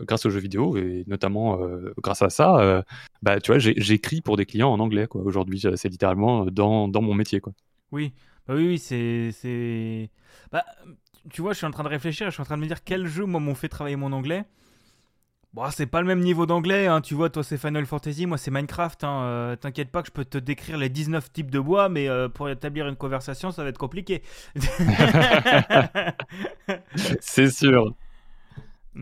grâce aux jeux vidéo et notamment euh, grâce à ça, euh, bah tu vois, j'écris pour des clients en anglais quoi. Aujourd'hui, c'est littéralement dans, dans mon métier quoi. Oui, bah oui, oui, c'est. Bah, tu vois, je suis en train de réfléchir, je suis en train de me dire quel jeu, moi, m'ont fait travailler mon anglais. Bon, c'est pas le même niveau d'anglais, hein. tu vois, toi c'est Final Fantasy, moi c'est Minecraft. Hein. Euh, t'inquiète pas que je peux te décrire les 19 types de bois, mais euh, pour établir une conversation, ça va être compliqué. c'est sûr.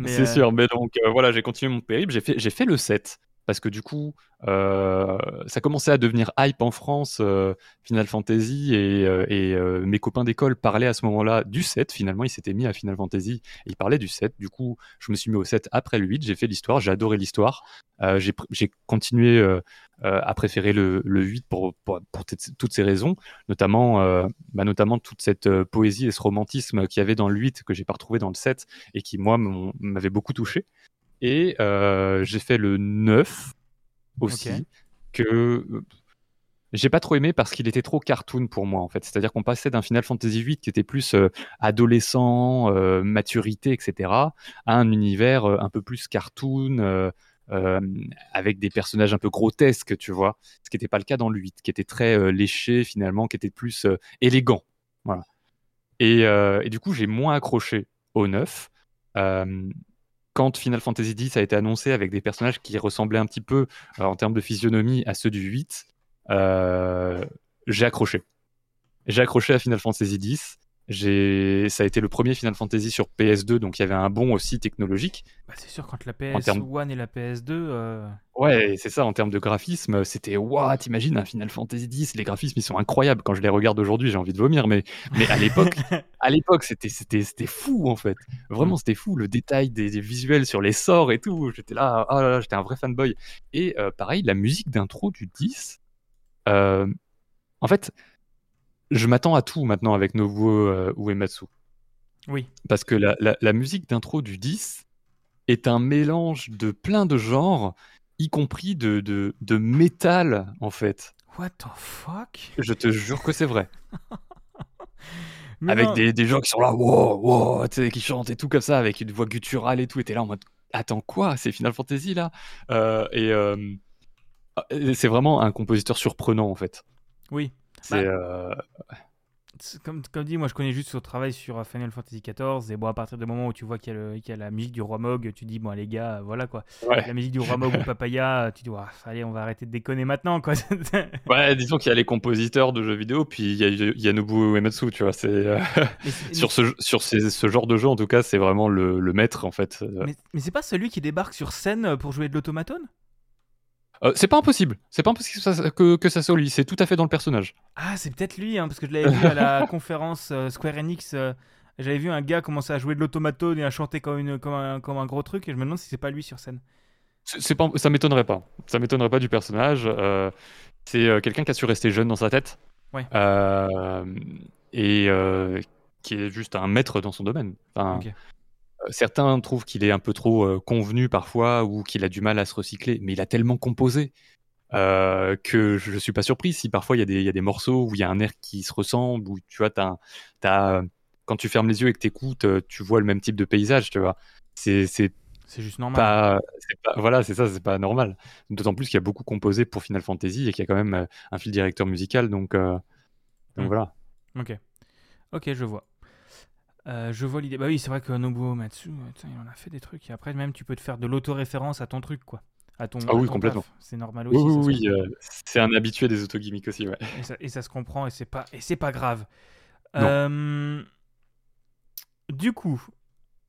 C'est sûr, mais donc voilà, j'ai continué mon périple, j'ai fait, j'ai fait le 7 parce que du coup, euh, ça commençait à devenir hype en France, euh, Final Fantasy, et, euh, mes copains d'école parlaient à ce moment-là du 7. Finalement, ils s'étaient mis à Final Fantasy et ils parlaient du 7. Du coup, je me suis mis au 7 après le 8. J'ai fait l'histoire, j'ai adoré l'histoire. j'ai continué à préférer le, 8 pour, toutes ces raisons, notamment, bah, notamment toute cette poésie et ce romantisme qu'il y avait dans le 8 que j'ai pas retrouvé dans le 7 et qui, moi, m'avait beaucoup touché. Et euh, j'ai fait le 9 aussi, que euh, j'ai pas trop aimé parce qu'il était trop cartoon pour moi en fait. C'est-à-dire qu'on passait d'un Final Fantasy VIII qui était plus euh, adolescent, maturité, etc., à un univers un peu plus cartoon. avec des personnages un peu grotesques, tu vois, ce qui n'était pas le cas dans le 8, qui était très léché finalement, qui était plus élégant. Voilà. Et, et, du coup, j'ai moins accroché au 9 quand Final Fantasy X a été annoncé avec des personnages qui ressemblaient un petit peu euh, en termes de physionomie à ceux du 8, euh, j'ai accroché. J'ai accroché à Final Fantasy X ça a été le premier Final Fantasy sur PS2, donc il y avait un bon aussi technologique. Bah, c'est sûr, quand la PS1 et la PS2. Euh, ouais, c'est ça, en termes de graphisme, c'était waouh, t'imagines un Final Fantasy X, les graphismes ils sont incroyables. Quand je les regarde aujourd'hui, j'ai envie de vomir, mais, mais à l'époque, à l'époque, c'était, c'était, c'était fou en fait. Vraiment, c'était fou, le détail des, visuels sur les sorts et tout. J'étais là, oh j'étais un vrai fanboy. Et euh, pareil, la musique d'intro du 10. Euh, en fait, je m'attends à tout maintenant avec Nobuo euh, Uematsu. Oui. Parce que la, musique d'intro du 10 est un mélange de plein de genres, y compris de, de, métal, en fait. What the fuck? Je te jure que c'est vrai. avec des, des, gens qui sont là, wow, wow, qui chantent et tout comme ça, avec une voix gutturale et tout, et t'es là en mode, attends quoi, c'est Final Fantasy là? Euh, euh, Et c'est vraiment un compositeur surprenant en fait. Oui. Bah, euh, c'est. Comme, comme dit, moi je connais juste son travail sur euh, Final Fantasy XIV. Et bon, à partir du moment où tu vois qu'il y, a la musique du Roi Mog, tu dis, bon, les gars, voilà quoi. La musique du Roi Mog ou Papaya, tu dis, allez, on va arrêter de déconner maintenant quoi. ouais, disons qu'il y a les compositeurs de jeux vidéo, puis il y a, il y a Nobuo Uematsu, tu vois. C'est, euh, sur ce, sur ce genre de jeu, en tout cas, c'est vraiment le, le maître en fait. Mais, mais c'est pas celui qui débarque sur scène pour jouer de l'automatone? Euh, c'est pas impossible. C'est pas impossible que ça, que, ça soit lui. C'est tout à fait dans le personnage. Ah, c'est peut-être lui, hein, parce que je l'avais vu à la conférence euh, Square Enix. Euh, j'avais vu un gars commencer à jouer de l'automatone et à chanter comme, une, comme, un, comme un gros truc, et je me demande si c'est pas lui sur scène. C'est pas, ça m'étonnerait pas. Ça m'étonnerait pas du personnage. c'est quelqu'un qui a su rester jeune dans sa tête. Ouais. et qui est juste un maître dans son domaine. Enfin, certains trouvent qu'il est un peu trop convenu parfois ou qu'il a du mal à se recycler, mais il a tellement composé que je ne suis pas surpris si parfois il y, a des, morceaux où il y a un air qui se ressemble, où tu vois, quand tu fermes les yeux et que tu écoutes, tu vois le même type de paysage, tu vois. C'est juste normal. voilà, c'est ça, c'est pas normal. D'autant plus qu'il y a beaucoup composé pour Final Fantasy et qu'il y a quand même un fil directeur musical, donc, donc mmh. voilà. Ok. Ok, je vois. Euh, je vois l'idée. Bah oui, c'est vrai que Nobuo Matsu, il en a fait des trucs. Et après, même, tu peux te faire de l'autoréférence à ton truc, quoi. À ton, ah oui, complètement. C'est normal aussi. Oui, oui, euh, c'est un habitué des autogimmicks aussi, ouais. Et ça, se comprend et c'est pas, et c'est pas grave. Euh, du coup,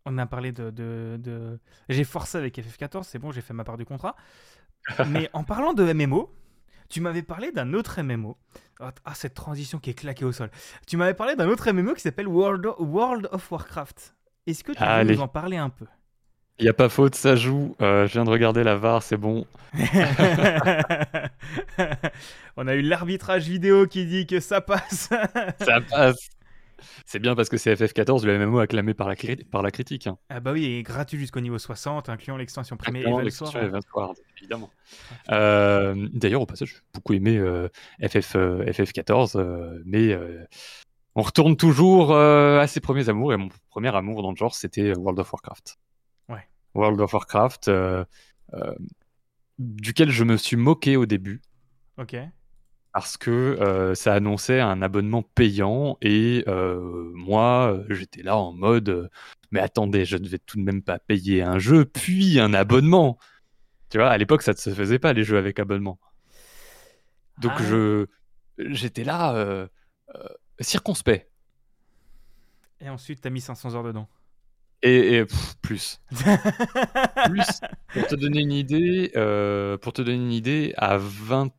on a parlé de. de, de... J'ai forcé avec FF14, c'est bon, j'ai fait ma part du contrat. Mais en parlant de MMO, tu m'avais parlé d'un autre MMO. Ah, cette transition qui est claquée au sol. Tu m'avais parlé d'un autre MMO qui s'appelle World, of Warcraft. Est-ce que tu peux nous en parler un peu? Il n'y a pas faute, ça joue. Euh, je viens de regarder la VAR, c'est bon. On a eu l'arbitrage vidéo qui dit que ça passe. ça passe. C'est bien parce que c'est FF14, le MMO acclamé par la, par la critique. Hein. Ah bah oui, et gratuit jusqu'au niveau 60, incluant l'extension première et l'extension Evansoir, évidemment. Euh, d'ailleurs, au passage, j'ai beaucoup aimé euh, FF, FF14, euh, mais on retourne toujours à ses premiers amours, et mon premier amour dans le genre, c'était World of Warcraft. Ouais. World of Warcraft, duquel je me suis moqué au début. Ok parce que euh, ça annonçait un abonnement payant et euh, moi j'étais là en mode mais attendez, je ne vais tout de même pas payer un jeu, puis un abonnement. Tu vois, à l'époque, ça ne se faisait pas les jeux avec abonnement. Donc Ah. je j'étais là euh, circonspect. Et ensuite, t'as mis 500 heures dedans. Et, et, pff, plus. plus. Pour te donner une idée, pour te donner une idée, à 20,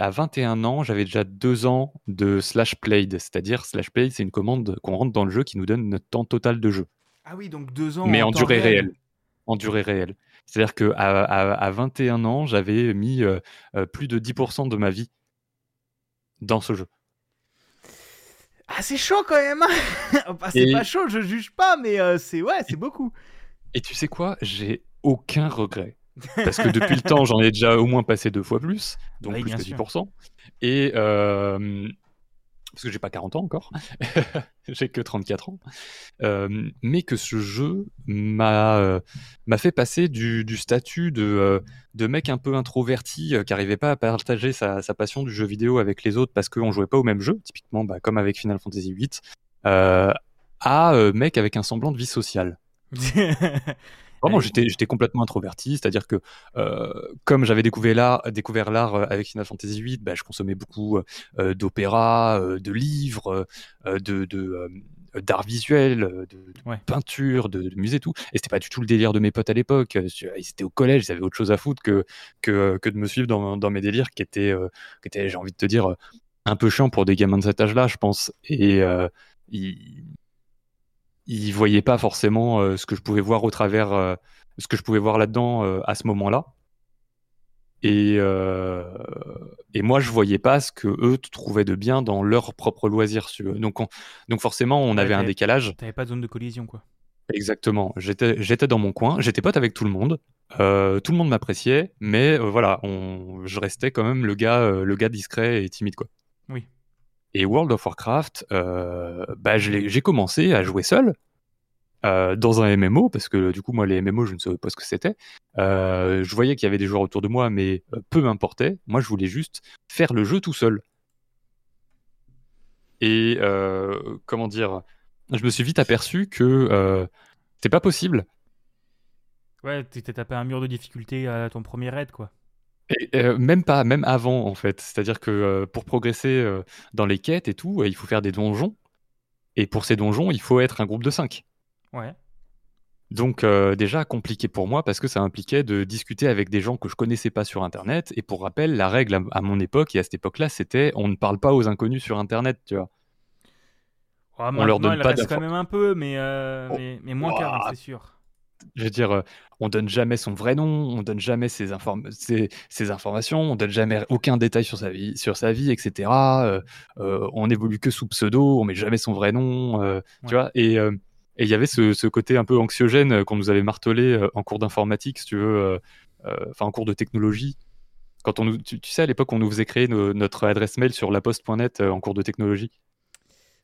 à 21 ans, j'avais déjà deux ans de slash played. C'est-à-dire slash played, c'est une commande qu'on rentre dans le jeu qui nous donne notre temps total de jeu, ah oui, donc deux ans. mais en, durée réel. réelle. En durée réelle. C'est-à-dire que à, à- à 21 ans, j'avais mis euh, euh, plus de 10% de ma vie dans ce jeu. Ah, c'est chaud quand même. hein. Enfin, c'est Et- pas chaud, je juge pas, mais euh, c'est ouais, c'est beaucoup. Et tu sais quoi? J'ai aucun regret. Parce que depuis le temps, j'en ai déjà au moins passé deux fois plus, donc Oui, plus que sûr. 10%. Et euh, parce que j'ai pas 40 ans encore, j'ai que 34 ans. Euh, mais que ce jeu m'a euh, m'a fait passer du, du statut de, euh, de mec un peu introverti qui arrivait pas à partager sa, sa passion du jeu vidéo avec les autres parce qu'on jouait pas au même jeu, typiquement bah, comme avec Final Fantasy VIII, à mec avec un semblant de vie sociale. Vraiment, j'étais, complètement introverti, c'est-à-dire que euh, comme j'avais découvert l'art, découvert l'art euh, avec Final Fantasy VIII, bah, je consommais beaucoup euh, d'opéras, euh, de livres, de, de, d'art visuel, de, de Ouais. peinture, de, de musée, tout. Et c'était pas du tout le délire de mes potes à l'époque. Ils étaient au collège, ils avaient autre chose à foutre que, que, que de me suivre dans, dans mes délires qui étaient, euh, qui étaient, j'ai envie de te dire, un peu chiant pour des gamins de cet âge-là, je pense. Et euh, ils, ils voyaient pas forcément euh, ce que je pouvais voir au travers, euh, ce que je pouvais voir là-dedans euh, à ce moment-là. Et, et moi, je voyais pas ce que eux trouvaient de bien dans leur propre loisir. Donc, on- donc forcément, on Ouais, avait un décalage. T'avais pas de zone de collision, quoi. Exactement. J'étais, j'étais dans mon coin. J'étais pote avec tout le monde. Tout le monde m'appréciait, mais voilà, on, je restais quand même le gars, le gars discret et timide, quoi. Oui. Et World of Warcraft, euh, bah, j'ai commencé à jouer seul euh, dans un MMO, parce que du coup, moi, les MMO, je ne savais pas ce que c'était. Euh, je voyais qu'il y avait des joueurs autour de moi, mais peu m'importait. Moi, je voulais juste faire le jeu tout seul. Et comment dire, je me suis vite aperçu que c'est pas possible. Ouais, tu t'es tapé un mur de difficulté à ton premier raid, quoi. Et, euh, même pas, même avant en fait. C'est-à-dire que euh, pour progresser euh, dans les quêtes et tout, il faut faire des donjons. Et pour ces donjons, il faut être un groupe de 5. Ouais. Donc déjà compliqué pour moi parce que ça impliquait de discuter avec des gens que je connaissais pas sur Internet. Et pour rappel, la règle à, à mon époque et à cette époque-là, c'était on ne parle pas aux inconnus sur Internet, tu vois. Oh, On leur donne il pas reste quand même un peu, mais, Oh. mais, mais moins Ouah. qu'avant, c'est sûr. Je veux dire, euh, on donne jamais son vrai nom, on donne jamais ses, inform- ses- ses informations, on donne jamais aucun détail sur sa vie, sur sa vie, etc. Euh, euh, on évolue que sous pseudo, on met jamais son vrai nom, euh, tu vois. Et il y avait ce, ce côté un peu anxiogène qu'on nous avait martelé en cours d'informatique, si tu veux, enfin en cours de technologie. Quand on nous, tu, tu sais, à l'époque, on nous faisait créer notre adresse mail sur laposte.net en cours de technologie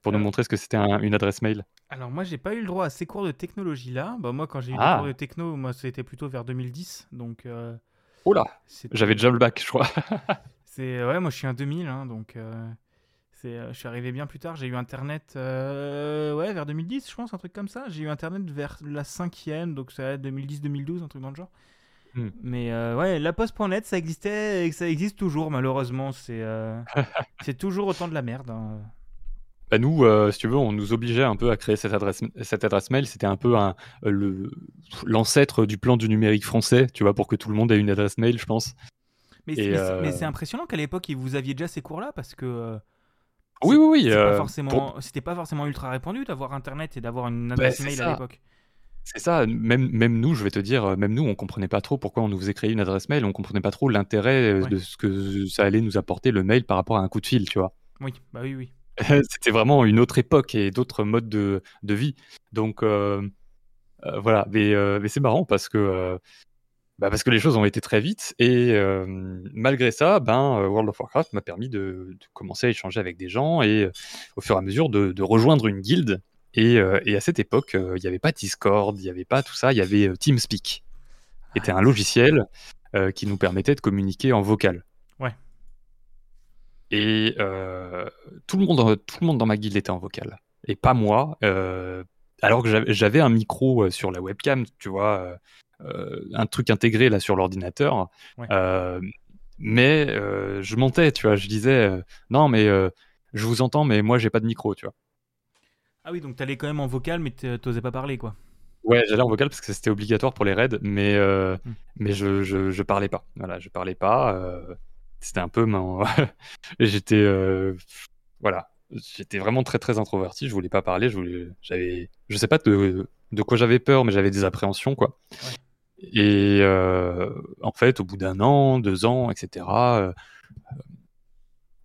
pour nous Euh. montrer ce que c'était un- une adresse mail. Alors moi j'ai pas eu le droit à ces cours de technologie là. Bah moi quand j'ai eu Ah. des cours de techno, moi c'était plutôt vers 2010, donc euh, Oh là, j'avais déjà le bac, je crois. C'est ouais, moi je suis un 2000, hein, donc euh, c'est, euh, je suis arrivé bien plus tard. J'ai eu internet, euh, ouais, vers 2010, je pense, un truc comme ça. J'ai eu internet vers la cinquième, donc ça va être 2010-2012, un truc dans le genre. Hmm. Mais euh, ouais, la poste.net, ça existait et ça existe toujours, malheureusement. C'est euh, c'est toujours autant de la merde. hein. Bah, nous, euh, si tu veux, on nous obligeait un peu à créer cette adresse, cette adresse mail. C'était un peu un, euh, le, l'ancêtre du plan du numérique français, tu vois, pour que tout le monde ait une adresse mail, je pense. Mais, c'est- euh, mais c'est impressionnant qu'à l'époque, vous aviez déjà ces cours-là parce que. Oui, oui, oui. euh, pas forcément, pour- c'était pas forcément ultra répandu d'avoir internet et d'avoir une Bah, adresse mail ça. à l'époque. C'est ça, même, même nous, je vais te dire, même nous, on comprenait pas trop pourquoi on nous faisait créer une adresse mail, on comprenait pas trop l'intérêt Ouais. de ce que ça allait nous apporter le mail par rapport à un coup de fil, tu vois. Oui, bah oui, oui. C'était vraiment une autre époque et d'autres modes de, vie. Donc euh, euh, voilà, mais, euh, mais c'est marrant parce que, bah, parce que les choses ont été très vite et malgré ça, ben, World of Warcraft m'a permis de, commencer à échanger avec des gens et au fur et à mesure de, rejoindre une guilde. Et, et à cette époque, il n'y avait pas Discord, il n'y avait pas tout ça, il y avait TeamSpeak, qui était un logiciel qui nous permettait de communiquer en vocal. Et euh, tout, le monde, tout le monde dans ma guilde était en vocal. Et pas moi. euh, alors que j'avais un micro sur la webcam, tu vois, un truc intégré là sur l'ordinateur. mais je montais, tu vois, je disais non, mais je vous entends, mais moi j'ai pas de micro, tu vois. Ah oui, donc t'allais quand même en vocal, mais t'osais pas parler, quoi. Ouais, j'allais en vocal parce que c'était obligatoire pour les raids, mais, euh, hmm. mais je, je, je, parlais pas. Voilà, je parlais pas. Euh, c'était un peu. J'étais. Euh, voilà. J'étais vraiment très très introverti. Je voulais pas parler. Je voulais. J'avais. Je sais pas de, de quoi j'avais peur, mais j'avais des appréhensions, quoi. Et en fait, au bout d'un an, deux ans, etc.,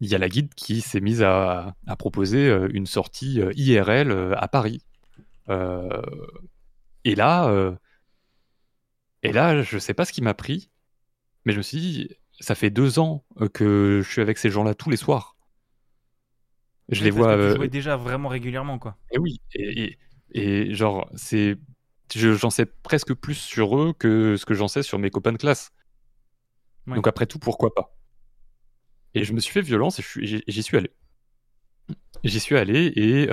il y a la guide qui s'est mise à, à proposer une sortie IRL à Paris. Et là, euh, et là, je sais pas ce qui m'a pris, mais je me suis dit, ça fait deux ans euh, que je suis avec ces gens-là tous les soirs. Je les vois. Que tu euh, déjà vraiment régulièrement, quoi. Et oui, et, et, genre, c'est, j'en sais presque plus sur eux que ce que j'en sais sur mes copains de classe. Donc après tout, pourquoi pas? Et je me suis fait violence et j'y suis allé. J'y suis allé et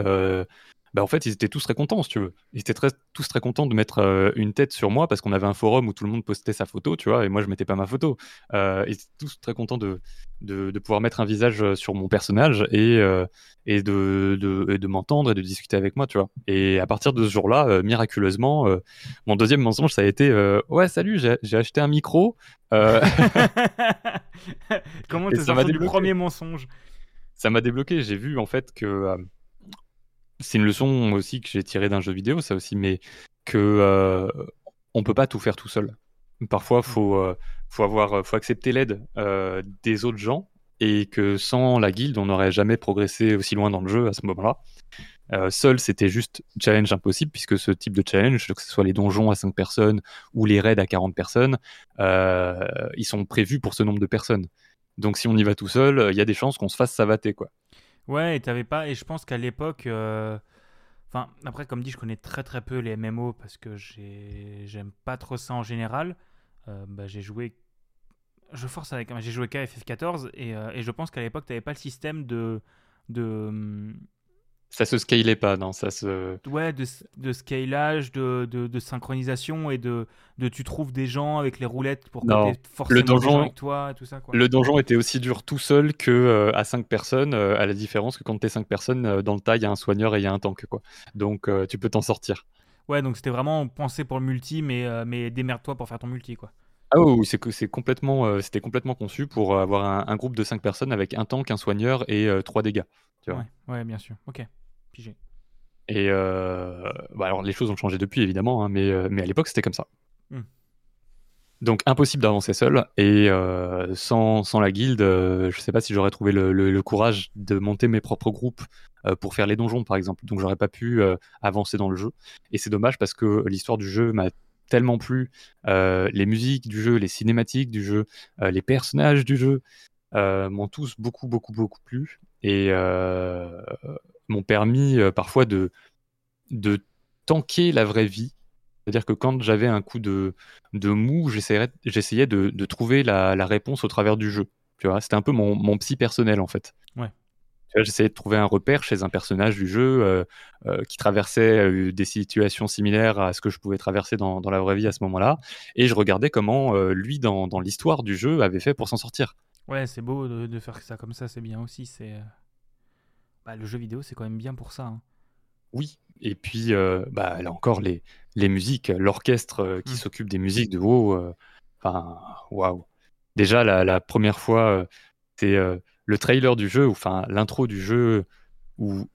bah en fait, ils étaient tous très contents, si tu veux. Ils étaient très, tous très contents de mettre euh, une tête sur moi parce qu'on avait un forum où tout le monde postait sa photo, tu vois, et moi je mettais pas ma photo. Euh, ils étaient tous très contents de, de, de, pouvoir mettre un visage euh, sur mon personnage et, euh, et de, de, de m'entendre et de discuter avec moi, tu vois. Et à partir de ce jour-là, miraculeusement, mon deuxième mensonge, ça a été Ouais, salut, j'ai acheté un micro. Comment t'es sorti du premier mensonge? Ça m'a débloqué. J'ai vu en fait que c'est une leçon aussi que j'ai tirée d'un jeu vidéo, ça aussi, mais que euh, on peut pas tout faire tout seul. Parfois, mmh. faut euh, faut avoir, euh, faut accepter l'aide euh, des autres gens et que sans la guilde, on n'aurait jamais progressé aussi loin dans le jeu à ce moment-là. seul, c'était juste challenge impossible puisque ce type de challenge, que ce soit les donjons à 5 personnes ou les raids à 40 personnes, ils sont prévus pour ce nombre de personnes. Donc si on y va tout seul, il y a des chances qu'on se fasse savater quoi. Ouais, et t'avais pas. Et je pense qu'à l'époque. Euh, enfin, après, comme dit, je connais très très peu les MMO parce que j'aime pas trop ça en général. Euh, bah, j'ai joué. Je force avec. J'ai joué KFF14 et, euh, et je pense qu'à l'époque, t'avais pas le système de. de hum, ça se scalait pas, non ça se... Ouais, de, de scalage, de, de, synchronisation et de, de tu trouves des gens avec les roulettes pour que forcément le donjon, avec toi et tout ça. Quoi. Le donjon était aussi dur tout seul que euh, à 5 personnes, euh, à la différence que quand t'es 5 personnes, euh, dans le tas, il y a un soigneur et il y a un tank. Quoi. Donc tu peux t'en sortir. Ouais, donc c'était vraiment pensé pour le multi, mais, mais démerde-toi pour faire ton multi. quoi. Ah oui, c'est c'est complètement, c'était complètement conçu pour avoir un, un, groupe de 5 personnes avec un tank, un soigneur et 3 dégâts. Tu vois. Ouais, ouais, bien sûr. Ok. Et euh, bah alors les choses ont changé depuis évidemment, hein, mais, euh, mais à l'époque c'était comme ça. Hmm. Donc impossible d'avancer seul et euh, sans, sans, la guilde, je sais pas si j'aurais trouvé le, le, courage de monter mes propres groupes pour faire les donjons par exemple. Donc j'aurais pas pu avancer dans le jeu et c'est dommage parce que l'histoire du jeu m'a tellement plu, les musiques du jeu, les cinématiques du jeu, les personnages du jeu m'ont tous beaucoup beaucoup beaucoup plu et m'ont permis euh, parfois de, de tanker la vraie vie. C'est-à-dire que quand j'avais un coup de, de mou, j'essayais de, de, trouver la, la, réponse au travers du jeu. Tu vois, c'était un peu mon, mon, psy personnel en fait. Ouais. J'essayais de trouver un repère chez un personnage du jeu euh, euh, qui traversait des situations similaires à ce que je pouvais traverser dans, dans la vraie vie à ce moment-là. Et je regardais comment lui, dans, dans l'histoire du jeu, avait fait pour s'en sortir. Ouais, c'est beau de, de, faire ça comme ça, c'est bien aussi. C'est bah, le jeu vidéo, c'est quand même bien pour ça. Hein. Oui, et puis euh, bah, là encore, les, les musiques, l'orchestre euh, qui mmh. s'occupe des musiques de WoW, euh, enfin, waouh. Déjà, la, la première fois, c'est le trailer du jeu, enfin, l'intro du jeu, où,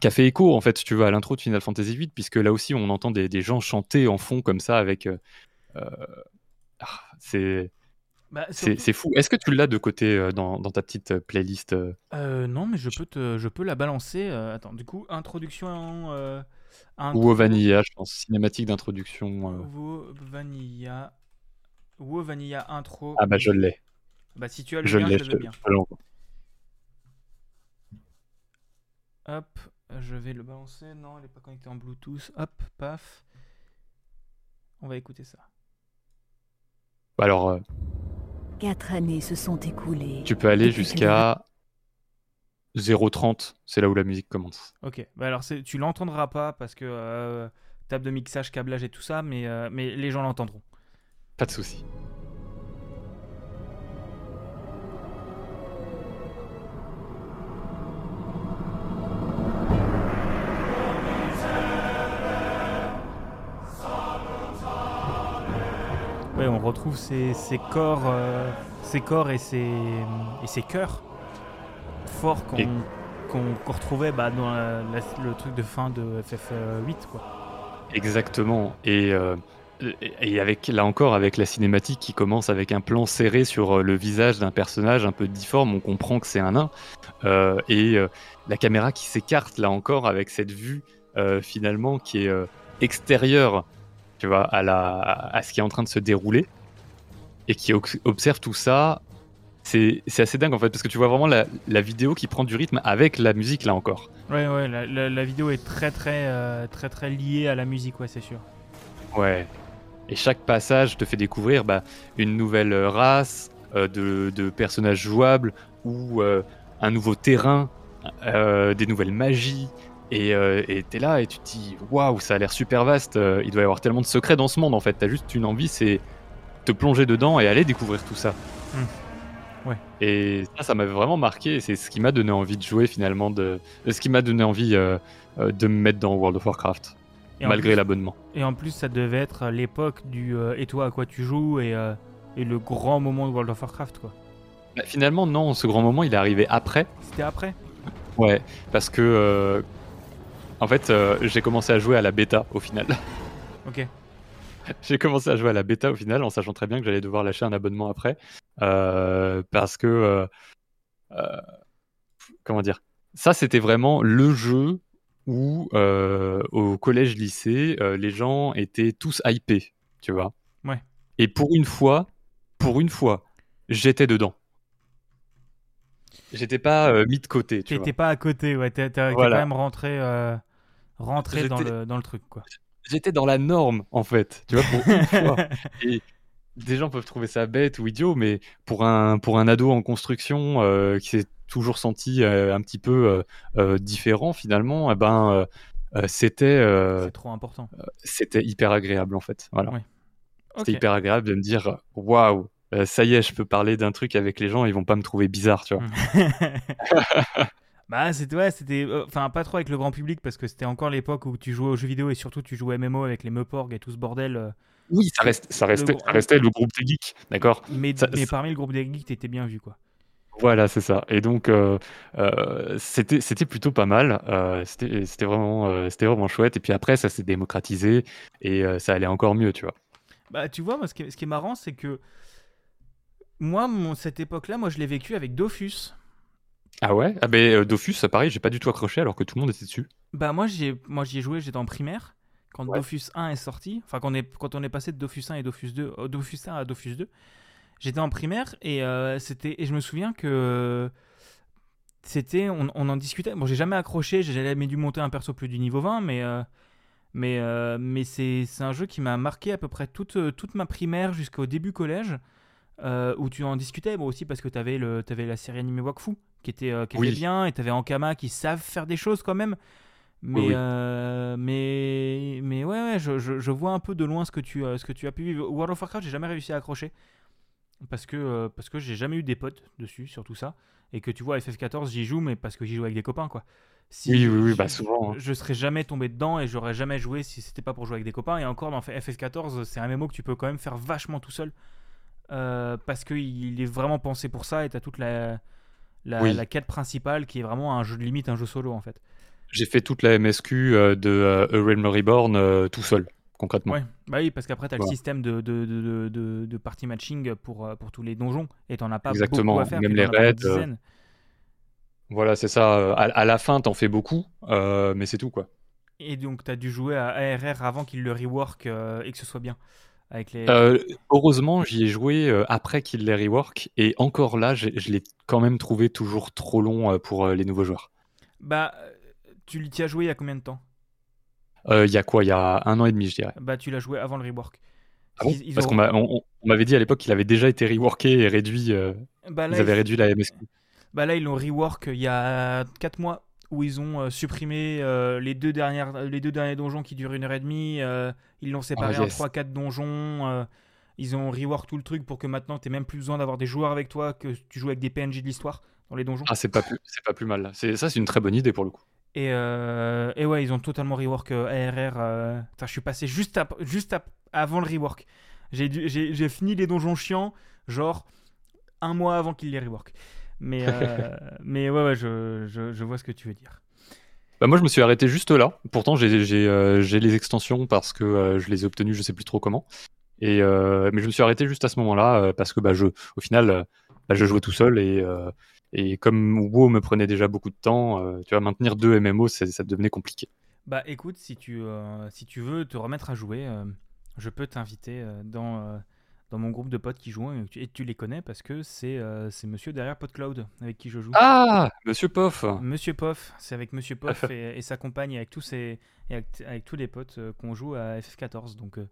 qui a fait écho, en fait, si tu veux, à l'intro de Final Fantasy VIII, puisque là aussi, on entend des, des gens chanter en fond comme ça, avec. Ah, c'est bah, c'est fou. Est-ce que tu l'as de côté euh, dans, dans, ta petite euh, playlist euh? Non, mais je peux, te, je peux la balancer. attends, du coup, introduction. en Ou au Vanilla, je pense. Cinématique d'introduction. Ou Vanilla. Ou Vanilla intro. Ah bah je l'ai. Bah si tu as le je lien, je le bien. Hop, je vais le balancer. Non, elle n'est pas connectée en Bluetooth. Hop, paf. On va écouter ça. Alors, Quatre années se sont écoulées. Tu peux aller jusqu'à 0.30, c'est là où la musique commence. Ok, bah alors tu l'entendras pas parce que euh, table de mixage, câblage et tout ça, mais, euh, mais les gens l'entendront. Pas de souci. Retrouve ces, corps, euh, ces corps et ces, et ces cœurs forts qu'on retrouvait bah, dans le truc de fin de FF8. Quoi. Exactement. Et, euh, et avec, là encore, avec la cinématique qui commence avec un plan serré sur euh, le visage d'un personnage un peu difforme, on comprend que c'est un nain. Euh, et la caméra qui s'écarte, là encore, avec cette vue finalement qui est extérieure tu vois, à, la, à ce qui est en train de se dérouler et qui observe tout ça c'est assez dingue en fait, parce que tu vois vraiment la, la, vidéo qui prend du rythme avec la musique là encore. Ouais, ouais, la, la, vidéo est très très, euh, très très liée à la musique, ouais, c'est sûr. Ouais. Et chaque passage te fait découvrir bah, une nouvelle race euh, de, de, personnages jouables ou euh, un nouveau terrain, des nouvelles magies. Et t'es là et tu te dis waouh, ça a l'air super vaste. il doit y avoir tellement de secrets dans ce monde en fait. T'as juste une envie, c'est te plonger dedans et aller découvrir tout ça. Hum. Et ça, ça m'avait vraiment marqué. C'est ce qui m'a donné envie de jouer finalement, de... ce qui m'a donné envie euh, euh, de me mettre dans World of Warcraft, malgré l'abonnement. Et en plus, ça devait être l'époque du euh, et toi à quoi tu joues et, et, le grand moment de World of Warcraft quoi. Bah, finalement, non, ce grand moment il est arrivé après. C'était après? Ouais, parce que en fait, j'ai commencé à jouer à la bêta au final. Ok. j'ai commencé à jouer à la bêta au final en sachant très bien que j'allais devoir lâcher un abonnement après. Euh, parce que. Euh, euh, comment dire? Ça, c'était vraiment le jeu où, au collège-lycée, les gens étaient tous hypés, tu vois? Ouais. Et pour une fois, pour une fois, j'étais dedans. J'étais pas mis de côté. Tu pas à côté, ouais. T'es quand même rentré, rentré dans, le, dans le truc, quoi j'étais dans la norme en fait, tu vois, pour une fois. Et des gens peuvent trouver ça bête ou idiot, mais pour un, pour un ado en construction euh, qui s'est toujours senti euh, un petit peu euh, différent finalement, eh ben, c'était. Trop important. c'était hyper agréable en fait. Voilà. C'était hyper agréable de me dire waouh, ça y est, je peux parler d'un truc avec les gens, ils vont pas me trouver bizarre, tu vois. Bah, c'était ouais, c'était euh, enfin pas trop avec le grand public parce que c'était encore l'époque où tu jouais aux jeux vidéo et surtout tu jouais MMO avec les Meuporg et tout ce bordel. Euh. Oui, ça, reste, ça restait, le, restait le groupe des geeks, d'accord? Mais, mais parmi le groupe des geeks, t'étais bien vu quoi. Voilà, c'est ça. Et donc, euh, c'était, c'était plutôt pas mal. c'était, c'était, vraiment, c'était vraiment chouette. Et puis après, ça s'est démocratisé et ça allait encore mieux, tu vois. Bah, tu vois, moi, ce qui est, ce qui est marrant, c'est que moi, mon, cette époque-là, moi, je l'ai vécu avec Dofus. Ah ouais? Ah ben euh, Dofus, pareil, j'ai pas du tout accroché alors que tout le monde était dessus. Bah moi j'y ai, moi j'y ai joué, j'étais en primaire quand Dofus 1 est sorti, enfin quand on est, quand on est passé de Dofus 1 et Dofus 2, euh, Dofus 1 à Dofus 2. J'étais en primaire et euh, c'était et je me souviens que c'était on, en discutait. Bon, j'ai jamais accroché, j'ai jamais dû monter un perso plus du niveau 20 mais mais mais c'est un jeu qui m'a marqué à peu près toute toute ma primaire jusqu'au début collège. où tu en discutais, bon aussi parce que tu avais, avais la série animée Wakfu qui était, euh, qui était bien, et t'avais Ankama qui savent faire des choses quand même. Mais, euh, mais, mais ouais, ouais je, je, vois un peu de loin ce que tu, ce que tu as pu vivre. World of Warcraft, j'ai jamais réussi à accrocher. Parce que, euh, parce que j'ai jamais eu des potes dessus, sur tout ça. Et que tu vois, FF14, j'y joue, mais parce que j'y joue avec des copains, quoi. Si oui, oui, oui, bah souvent. Hein. Je serais jamais tombé dedans et j'aurais jamais joué si c'était pas pour jouer avec des copains. Et encore, dans FF14, c'est un MMO que tu peux quand même faire vachement tout seul. parce qu'il est vraiment pensé pour ça et t'as toute la la, quête principale qui est vraiment un jeu de limite, un jeu solo en fait. J'ai fait toute la MSQ euh, de euh, A Realm Reborn euh, tout seul, concrètement. Ouais. Bah oui, parce qu'après, tu as le système de, de, de, de, party matching pour, pour tous les donjons et tu n'en as pas Exactement. beaucoup à faire. Même les raids. Voilà, c'est ça. À, la fin, t'en fais beaucoup, mais c'est tout, quoi. Et donc, tu as dû jouer à ARR avant qu'il le rework et que ce soit bien. Euh, heureusement, j'y ai joué euh, après qu'il les rework, et encore là, je l'ai quand même trouvé toujours trop long euh, pour les nouveaux joueurs. Bah, tu y as joué il y a combien de temps? Il y a quoi? Il y a un an et demi, je dirais. Bah, tu l'as joué avant le rework. Ah Parce qu'on m'avait dit à l'époque qu'il avait déjà été reworké et réduit. Bah, ils avaient réduit la MSQ. Bah là, ils l'ont rework il y a 4 mois où ils ont euh, supprimé euh, les, deux dernières, les deux derniers donjons qui durent une heure et demie. euh, ils l'ont séparé Ah, en yes. 3-4 donjons. ils ont rework tout le truc pour que maintenant, tu même plus besoin d'avoir des joueurs avec toi, que tu joues avec des PNJ de l'histoire dans les donjons. Ah, c'est pas plus, pas plus mal. ça, c'est une très bonne idée pour le coup. Et, euh, et ouais, ils ont totalement rework euh, ARR. euh. Je suis passé juste, ap- juste avant le rework. J'ai fini les donjons chiants, genre un mois avant qu'ils les rework. Mais, euh, mais ouais, ouais je, je, je vois ce que tu veux dire. Bah, moi, je me suis arrêté juste là. Pourtant, j'ai j'ai, euh, j'ai les extensions parce que euh, je les ai obtenues, je sais plus trop comment. Et euh, mais je me suis arrêté juste à ce moment-là parce que bah, je, au final, bah, je jouais tout seul et et comme WoW me prenait déjà beaucoup de temps, tu vois, maintenir deux MMO, ça, ça devenait compliqué. Bah écoute, si tu, si tu veux te remettre à jouer, je peux t'inviter dans, dans mon groupe de potes qui jouent et tu, et tu les connais parce que c'est euh, monsieur derrière PodCloud avec qui je joue. Ah, Monsieur Poff. Monsieur Poff, c'est avec Monsieur Poff et, et sa compagne et avec tous, ses, et avec, avec tous les potes euh, qu'on joue à FF14. Donc euh,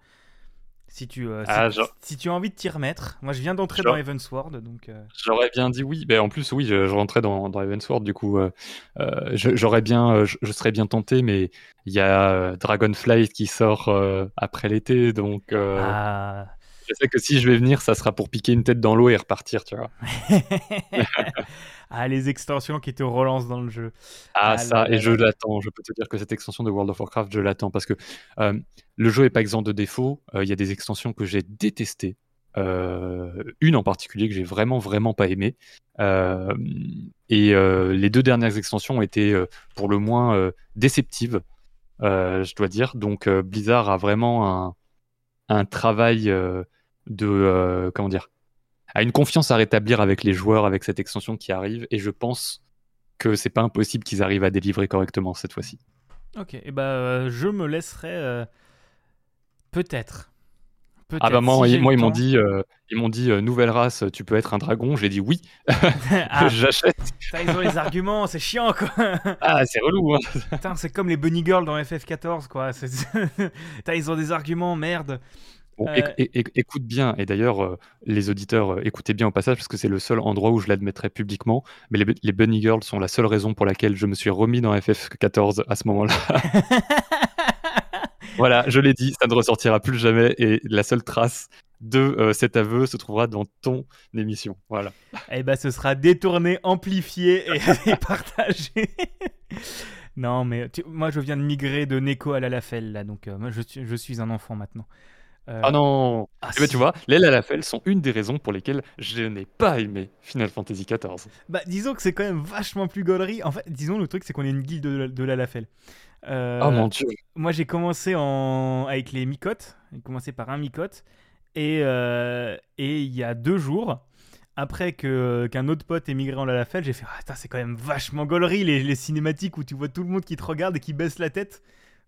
si, tu, euh, si, Ah, genre- si tu as envie de t'y remettre, moi je viens d'entrer Genre- dans Evansword, donc euh, J'aurais bien dit oui. Ben, en plus, oui, je, je rentrais dans, dans Evansword, du coup, j'aurais bien, je, je serais bien tenté, mais il y a Dragonflight qui sort après l'été, donc ah. Je sais que si je vais venir, ça sera pour piquer une tête dans l'eau et repartir, tu vois. ah les extensions qui te relancent dans le jeu. Ah, Ah ça, là là et je l'attends. Je peux te dire que cette extension de World of Warcraft, je l'attends parce que euh, le jeu est pas exempt de défauts. Euh, Il y a des extensions que j'ai détestées. Euh, une en particulier que j'ai vraiment, vraiment pas aimé. Euh, et les deux dernières extensions ont été pour le moins déceptives, je dois dire. Donc Blizzard a vraiment un, un travail euh, de. euh, comment dire a une confiance à rétablir avec les joueurs avec cette extension qui arrive. Et je pense que c'est pas impossible qu'ils arrivent à délivrer correctement cette fois-ci. Ok, et bah euh, je me laisserai euh, peut-être. Ah bah moi, si moi ils m'ont dit, ils m'ont dit nouvelle race, tu peux être un dragon. J'ai dit oui, ah, j'achète. ils ont les arguments, c'est chiant quoi. Ah c'est relou. Hein. Putain, c'est comme les Bunny Girls dans FF14 quoi. Ils ont des arguments, merde. Bon, éc- éc- éc- écoute bien. Et d'ailleurs, euh, les auditeurs, euh, écoutez bien au passage parce que c'est le seul endroit où je l'admettrai publiquement. Mais les, les Bunny Girls sont la seule raison pour laquelle je me suis remis dans FF14 à ce moment-là. voilà, je l'ai dit, ça ne ressortira plus jamais. Et la seule trace de euh, cet aveu se trouvera dans ton émission. Voilà. Eh bah ce sera détourné, amplifié et, et partagé. non mais tu- moi je viens de migrer de Neko à Lalafell là, donc euh, moi je, suis- je suis un enfant maintenant. Euh, Ah non ah, Eh ben, tu vois, les Lalafell sont une des raisons pour lesquelles je n'ai pas aimé Final Fantasy XIV. Bah, disons que c'est quand même vachement plus gaulerie. En fait, disons le truc, c'est qu'on est une guilde de, de l'Alafel. Euh, Oh mon dieu moi, j'ai commencé en... avec les micotes. J'ai commencé par un micote. Et euh, et il y a deux jours, après que qu'un autre pote ait migré en Lalafel, j'ai fait Ah, c'est quand même vachement gaulerie les, les cinématiques où tu vois tout le monde qui te regarde et qui baisse la tête.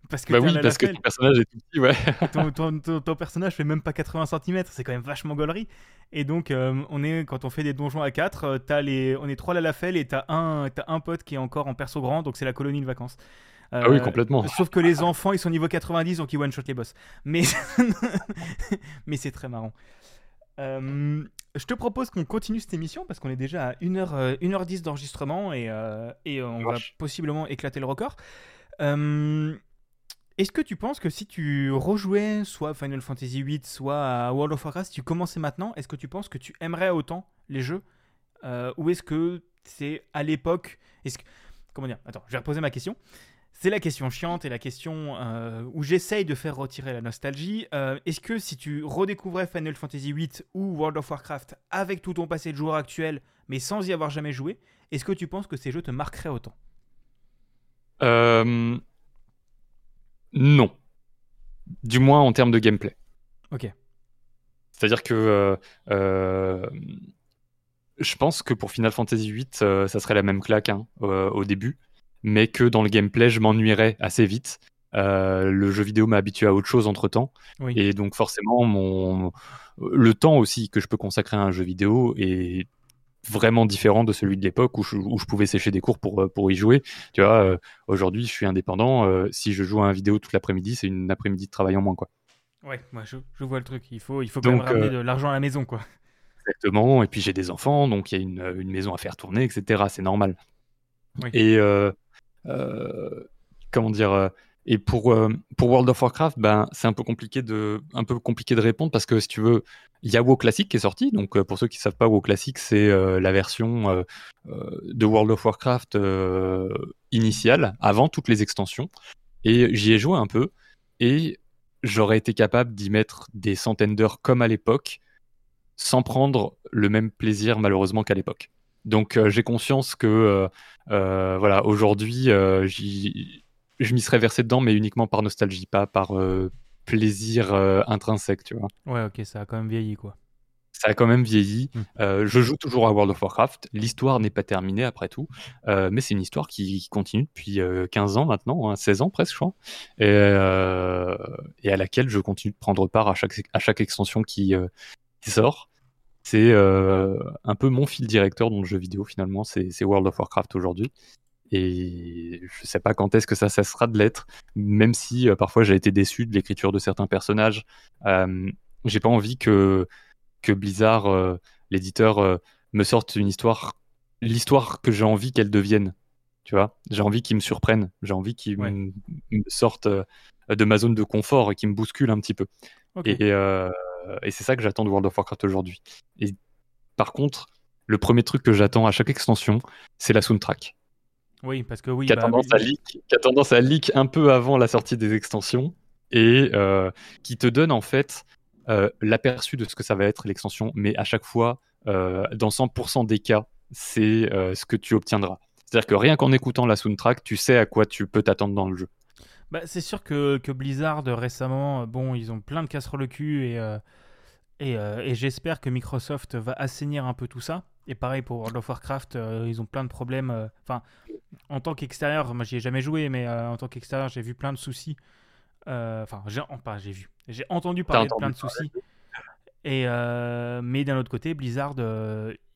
Parce que Bah oui, parce que ton personnage est tout petit, ouais. ton, ton- ton- ton personnage fait même pas 80 cm, c'est quand même vachement gaulerie. Et donc, euh, on est, quand on fait des donjons à 4, t'as les, on est trois Lalafell et t'as un, t'as un pote qui est encore en perso grand, donc c'est la colonie de vacances. Ah oui, Euh, complètement. Sauf que les enfants, ils sont niveau 90, donc ils one-shot les boss. Mais, mais c'est très marrant. Euh, je te propose qu'on continue cette émission parce qu'on est déjà à 1h, euh, 1h10 d'enregistrement et, euh, et on va possiblement éclater le record. Euh, Est-ce que tu penses que si tu rejouais soit Final Fantasy VIII, soit World of Warcraft, si tu commençais maintenant, est-ce que tu penses que tu aimerais autant les jeux Euh, Ou est-ce que c'est à l'époque. Est-ce. Comment dire Attends, je vais reposer ma question. C'est la question chiante et la question euh, où j'essaye de faire retirer la nostalgie. Euh, Est-ce que si tu redécouvrais Final Fantasy VIII ou World of Warcraft avec tout ton passé de joueur actuel, mais sans y avoir jamais joué, est-ce que tu penses que ces jeux te marqueraient autant? Non. Du moins en termes de gameplay. Ok. C'est-à-dire que euh, euh, je pense que pour Final Fantasy VIII, euh, ça serait la même claque hein, au début, mais que dans le gameplay, je m'ennuierais assez vite. Euh, le jeu vidéo m'a habitué à autre chose entre temps, Oui. et donc forcément, mon... le temps aussi que je peux consacrer à un jeu vidéo est vraiment différent de celui de l'époque où je, où je pouvais sécher des cours pour, euh, pour y jouer. Tu vois, euh, aujourd'hui, je suis indépendant. euh, si je joue à un vidéo toute l'après-midi, c'est une après-midi de travail en moins, quoi. Ouais, moi je, je vois le truc. Il faut, il faut Donc, quand même ramener de l'argent à la maison, quoi. Exactement. Et puis j'ai des enfants, donc il y a une, une maison à faire tourner, etc. C'est normal. Oui. Et comment dire Et pour, euh, pour World of Warcraft, ben, c'est un peu compliqué de un peu compliqué de répondre parce que si tu veux, il y a WoW Classic qui est sorti. Donc euh, pour ceux qui savent pas, WoW Classic c'est euh, la version de World of Warcraft initiale, avant toutes les extensions. Et j'y ai joué un peu et j'aurais été capable d'y mettre des centaines d'heures comme à l'époque, sans prendre le même plaisir malheureusement qu'à l'époque. Donc j'ai conscience que voilà aujourd'hui j'y- je m'y serais versé dedans, mais uniquement par nostalgie, pas par euh, plaisir euh, intrinsèque, tu vois. Ouais, ok, ça a quand même vieilli, quoi. Ça a quand même vieilli. Mm. Euh, je joue toujours à World of Warcraft. L'histoire n'est pas terminée après tout, mais c'est une histoire qui, continue depuis euh, 15 ans maintenant, hein, 16 ans presque, je crois, et, et à laquelle je continue de prendre part à chaque, à chaque extension qui, qui sort. C'est un peu mon fil directeur dans le jeu vidéo finalement, c'est World of Warcraft aujourd'hui. Et je sais pas quand est-ce que ça cessera de l'être, même si euh, parfois j'ai été déçu de l'écriture de certains personnages. Euh, j'ai pas envie que, que Blizzard, euh, l'éditeur, euh, me sorte une histoire, l'histoire que j'ai envie qu'elle devienne. Tu vois, j'ai envie qu'ils me surprennent, j'ai envie qu'ils Ouais. me, me sortent de ma zone de confort et qu'ils me bousculent un petit peu. Et c'est ça que j'attends de World of Warcraft aujourd'hui. Et par contre, le premier truc que j'attends à chaque extension, c'est la soundtrack, Oui, parce que oui, qui, a bah, tendance oui, à leak, qui a tendance à leak un peu avant la sortie des extensions et euh, qui te donne en fait euh, l'aperçu de ce que ça va être l'extension, mais à chaque fois, euh, dans 100% des cas, c'est ce que tu obtiendras. C'est-à-dire que rien qu'en écoutant la soundtrack, tu sais à quoi tu peux t'attendre dans le jeu. Bah, c'est sûr que, que Blizzard récemment, bon, ils ont plein de casseroles au cul et, et, et j'espère que Microsoft va assainir un peu tout ça. Et pareil pour World of Warcraft, euh, ils ont plein de problèmes. euh, Enfin, en tant qu'extérieur, moi j'y ai jamais joué, mais euh, en tant qu'extérieur, j'ai vu plein de soucis. Enfin, j'ai pas, j'ai vu, j'ai entendu parler de plein de soucis. Et mais d'un autre côté, Blizzard,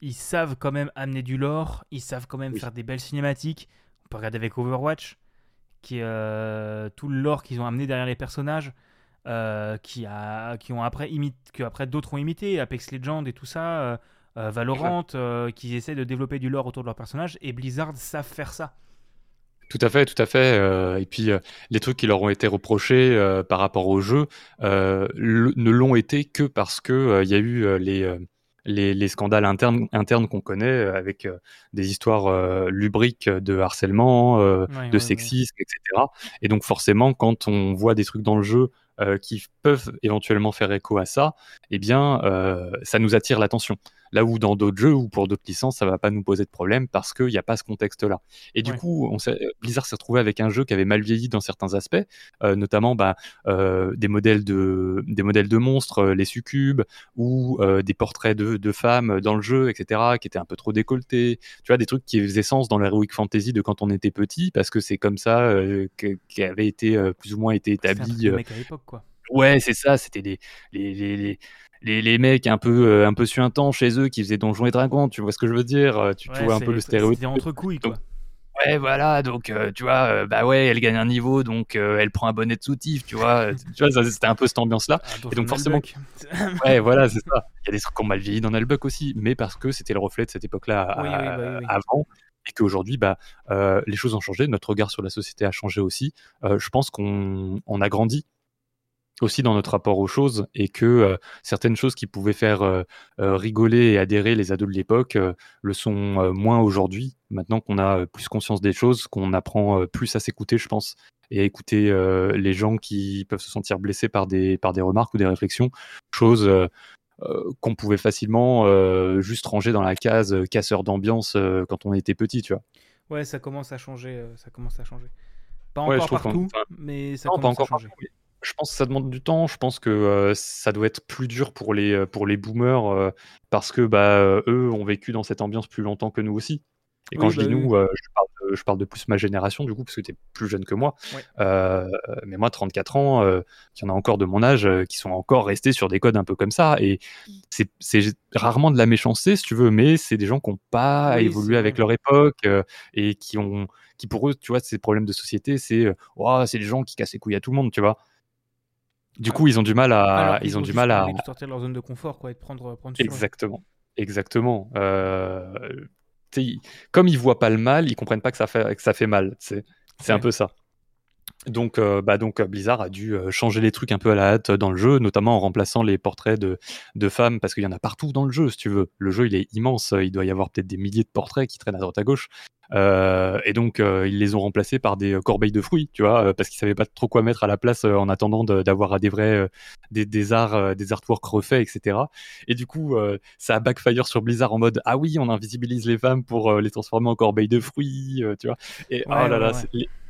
ils savent quand même amener du lore, ils savent quand même Oui. faire des belles cinématiques. On peut regarder avec Overwatch, qui tout le lore qu'ils ont amené derrière les personnages, qui a, qui ont après imité, que après d'autres ont imité, Apex Legends et tout ça, euh, Valorant, euh, qui essaient de développer du lore autour de leurs personnages. Et Blizzard savent faire ça. Tout à fait, tout à fait. euh, et puis euh, les trucs qui leur ont été reprochés euh, par rapport au jeu le- ne l'ont été que parce que il y a eu les, les les scandales internes internes qu'on connaît avec des histoires lubriques de harcèlement, Ouais, de ouais. sexisme, etc. Et donc forcément, quand on voit des trucs dans le jeu qui peuvent éventuellement faire écho à ça, eh bien, ça nous attire l'attention. Là où dans d'autres jeux ou pour d'autres licences, ça va pas nous poser de problème parce qu'il n'y a pas ce contexte-là. Et du Ouais. coup, on s'est- Blizzard s'est retrouvé avec un jeu qui avait mal vieilli dans certains aspects, euh, notamment bah, euh, des modèles de des modèles de monstres, euh, les succubes, ou euh, des portraits de, de femmes dans le jeu, etc., qui étaient un peu trop décolletés. Tu vois, des trucs qui faisaient sens dans l'heroic fantasy de quand on était petit, parce que c'est comme ça euh, qui avait été euh, plus ou moins été établi. de euh, mec à l'époque, quoi. Ouais, c'est ça, c'était les, les, les, les, les, mecs un peu, euh, un peu suintants chez eux qui faisaient Donjons et Dragons, tu vois ce que je veux dire euh, Tu, tu vois un peu le stéréotype. Entre couilles, quoi. Ouais, voilà, donc euh, tu vois, euh, bah ouais, elle gagne un niveau, donc elle prend un bonnet de soutif, tu vois. tu vois, c'était un peu cette ambiance-là. Ah, Et donc forcément-. Ouais, voilà, c'est ça. Il y a des trucs qui ont mal vieilli dans Nullbuck aussi, mais parce que c'était le reflet de cette époque-là Oui, oui, bah oui. avant. Et qu'aujourd'hui, bah, euh, les choses ont changé, notre regard sur la société a changé aussi. Euh, je pense qu'on on a grandi aussi dans notre rapport aux choses et que euh, certaines choses qui pouvaient faire euh, euh, rigoler et adhérer les ados de l'époque euh, le sont moins aujourd'hui. Maintenant qu'on a plus conscience des choses, qu'on apprend plus à s'écouter, je pense, et à écouter les gens qui peuvent se sentir blessés par des, par des remarques ou des réflexions, chose euh, qu'on pouvait facilement juste ranger dans la case casseur d'ambiance quand on était petit, tu vois. Ouais, ça commence à changer. ça commence à changer. Pas encore partout, enfin, mais ça Non, pas commence encore à changer. partout, mais Je pense que ça demande du temps. Je pense que euh, ça doit être plus dur pour les, euh, pour les boomers euh, parce que bah, eux ont vécu dans cette ambiance plus longtemps que nous aussi. Et quand Oui, je bah dis oui. nous, euh, je, parle de, je parle de plus ma génération du coup, parce que tu es plus jeune que moi. Mais moi, 34 ans, il y en a encore de mon âge qui sont encore restés sur des codes un peu comme ça. Et c'est c'est rarement de la méchanceté, si tu veux, mais c'est des gens qui n'ont pas évolué avec leur époque et qui ont qui pour eux, tu vois, ces problèmes de société, c'est Oh, c'est les gens qui cassent les couilles à tout le monde, tu vois. Du coup, ils ont du mal à, ils ont du mal à, sortir de leur zone de confort, quoi, et de prendre, prendre exactement, Exactement. Euh, comme ils voient pas le mal, ils comprennent pas que ça fait, que ça fait mal. C'est un peu ça. Donc, euh, bah donc Blizzard a dû euh, changer les trucs un peu à la hâte dans le jeu, notamment en remplaçant les portraits de, de femmes, parce qu'il y en a partout dans le jeu, si tu veux. Le jeu, il est immense, il doit y avoir peut-être des milliers de portraits qui traînent à droite à gauche. Euh, et donc, ils les ont remplacés par des corbeilles de fruits, tu vois, parce qu'ils savaient pas trop quoi mettre à la place en attendant d'avoir des vrais, des, des, arts, des artworks refaits, etc. Et du coup, ça a backfire sur Blizzard en mode, ah oui, on invisibilise les femmes pour les transformer en corbeilles de fruits, tu vois. Et oh là là,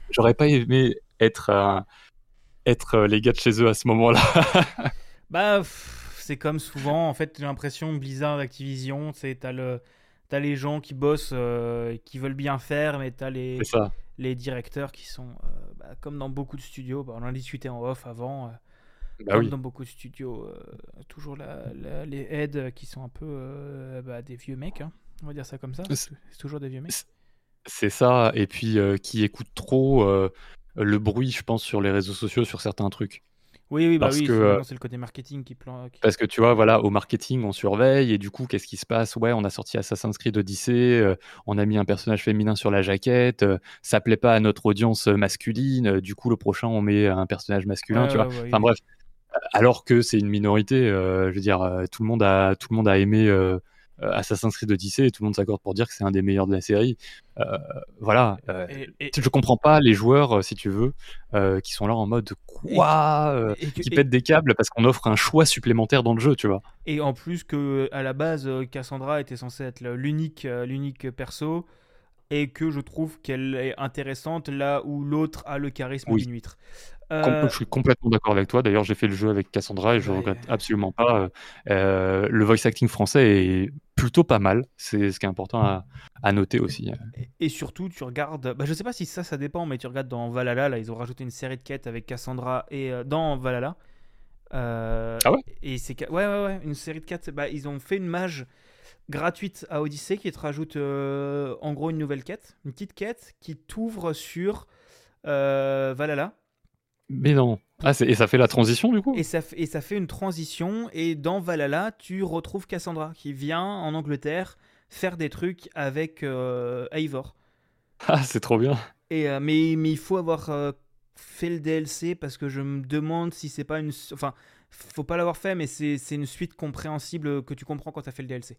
j'aurais pas aimé être, euh, être euh, les gars de chez eux à ce moment-là. bah, c'est comme souvent, en fait, j'ai l'impression Blizzard, Activision, c'est t'as le t'as les gens qui bossent, euh, qui veulent bien faire, mais t'as les, les directeurs qui sont, bah, comme dans beaucoup de studios, bah, on en a discuté en off avant, bah comme dans beaucoup de studios, toujours les heads qui sont un peu bah, des vieux mecs, hein, on va dire ça comme ça, c'est toujours des vieux mecs. C'est ça, et puis qui écoutent trop le bruit, je pense, sur les réseaux sociaux, sur certains trucs. Oui, oui, bah oui, euh, c'est le côté marketing qui plante. Parce que tu vois, voilà, au marketing, on surveille et du coup, qu'est-ce qui se passe? Ouais, on a sorti Assassin's Creed Odyssey, euh, on a mis un personnage féminin sur la jaquette, euh, ça plaît pas à notre audience masculine, du coup, le prochain, on met un personnage masculin, tu vois. enfin bref, alors que c'est une minorité, je veux dire, tout le monde a, tout le monde a aimé euh, Assassin's Creed Odyssey et tout le monde s'accorde pour dire que c'est un des meilleurs de la série. Euh, voilà. Euh, je comprends pas les joueurs, si tu veux, qui sont là en mode quoi, qui pètent des câbles parce qu'on offre un choix supplémentaire dans le jeu, tu vois. Et en plus que à la base, Cassandra était censée être l'unique, l'unique perso et que je trouve qu'elle est intéressante là où l'autre a le charisme d'une huître. Euh, je suis complètement d'accord avec toi. D'ailleurs, j'ai fait le jeu avec Cassandra et je ne regrette absolument pas. Euh, euh, le voice acting français est plutôt pas mal. C'est ce qui est important à, noter aussi. Et, surtout, tu regardes. Bah, je sais pas si ça, ça dépend, mais tu regardes dans Valhalla. Là, ils ont rajouté une série de quêtes avec Cassandra et dans Valhalla. ah ouais Et c'est ouais, ouais, ouais, une série de quêtes. Bah, ils ont fait une mage gratuite à Odyssey qui te rajoute en gros une nouvelle quête, une petite quête qui t'ouvre sur Valhalla mais non. Ah, et ça fait la transition du coup? Et ça, et ça fait une transition. Et dans Valhalla, tu retrouves Cassandra qui vient en Angleterre faire des trucs avec euh, Eivor. Ah, c'est trop bien. Et, euh, mais, mais il faut avoir euh, fait le DLC parce que je me demande si c'est pas une. Enfin, faut pas l'avoir fait, mais c'est une suite compréhensible que tu comprends quand tu as fait le DLC.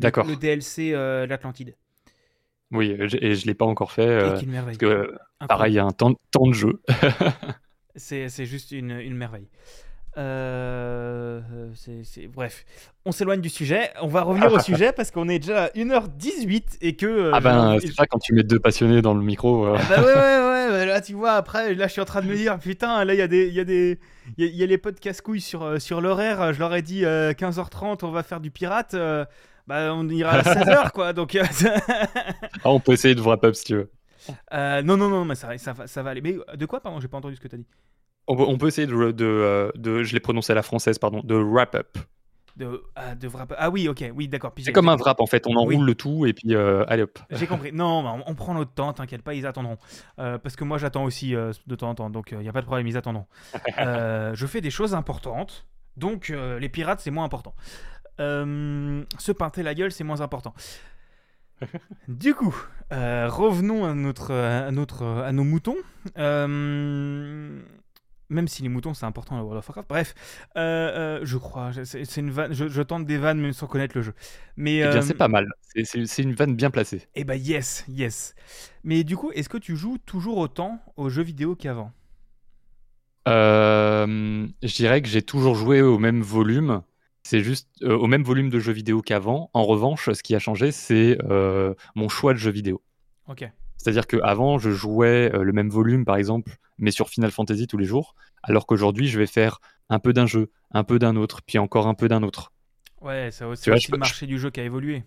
D'accord. Le, DLC L'Atlantide. Oui, et je l'ai pas encore fait. parce que, pareil, il y a un temps, temps de jeu. C'est juste une, une merveille. Euh, Bref, on s'éloigne du sujet. On va revenir au sujet parce qu'on est déjà à 1h18 et que. Euh, ah ben, c'est ça quand tu mets deux passionnés dans le micro. Euh. bah ouais, ouais, ouais. Bah là, tu vois, après, là, je suis en train de me dire, putain, là, il y a des. Y a des... Il y, a les potes casse-couilles sur, euh, sur l'horaire. Je leur ai dit 15h30, on va faire du pirate. bah, on ira à 16h, quoi. Donc. ah, on peut essayer de wrap up si tu veux. Non, non, non, mais ça, ça, ça, va aller. Mais de quoi, pardon J'ai pas entendu ce que tu as dit. On peut, essayer de, de, euh, de, je l'ai prononcé à la française, pardon, de wrap up. De, ah, de wrap ah oui, ok, oui, d'accord. C'est comme un wrap en fait, on enroule le tout et puis euh, allez hop. J'ai compris. Non, on, prend notre temps, t'inquiète pas, ils attendront. Euh, parce que moi j'attends aussi de temps en temps, donc il n'y a pas de problème, ils attendront. je fais des choses importantes, donc les pirates c'est moins important. se pinter la gueule c'est moins important. du coup, revenons à, notre, à, notre, à nos moutons. Même si les moutons c'est important dans World of Warcraft. Bref, euh, euh, je crois. C'est une vanne. Je, tente des vannes même sans connaître le jeu. Mais eh bien, c'est euh, pas mal. C'est une vanne bien placée. Eh bah yes, yes. Mais du coup, est-ce que tu joues toujours autant aux jeux vidéo qu'avant? Je dirais que j'ai toujours joué au même volume. C'est juste au même volume de jeux vidéo qu'avant. En revanche, ce qui a changé, c'est mon choix de jeux vidéo. Ok. C'est-à-dire qu'avant, je jouais le même volume, par exemple, mais sur Final Fantasy tous les jours, alors qu'aujourd'hui, je vais faire un peu d'un jeu, un peu d'un autre, puis encore un peu d'un autre. Ouais, ça aussi, aussi le marché du jeu qui a évolué.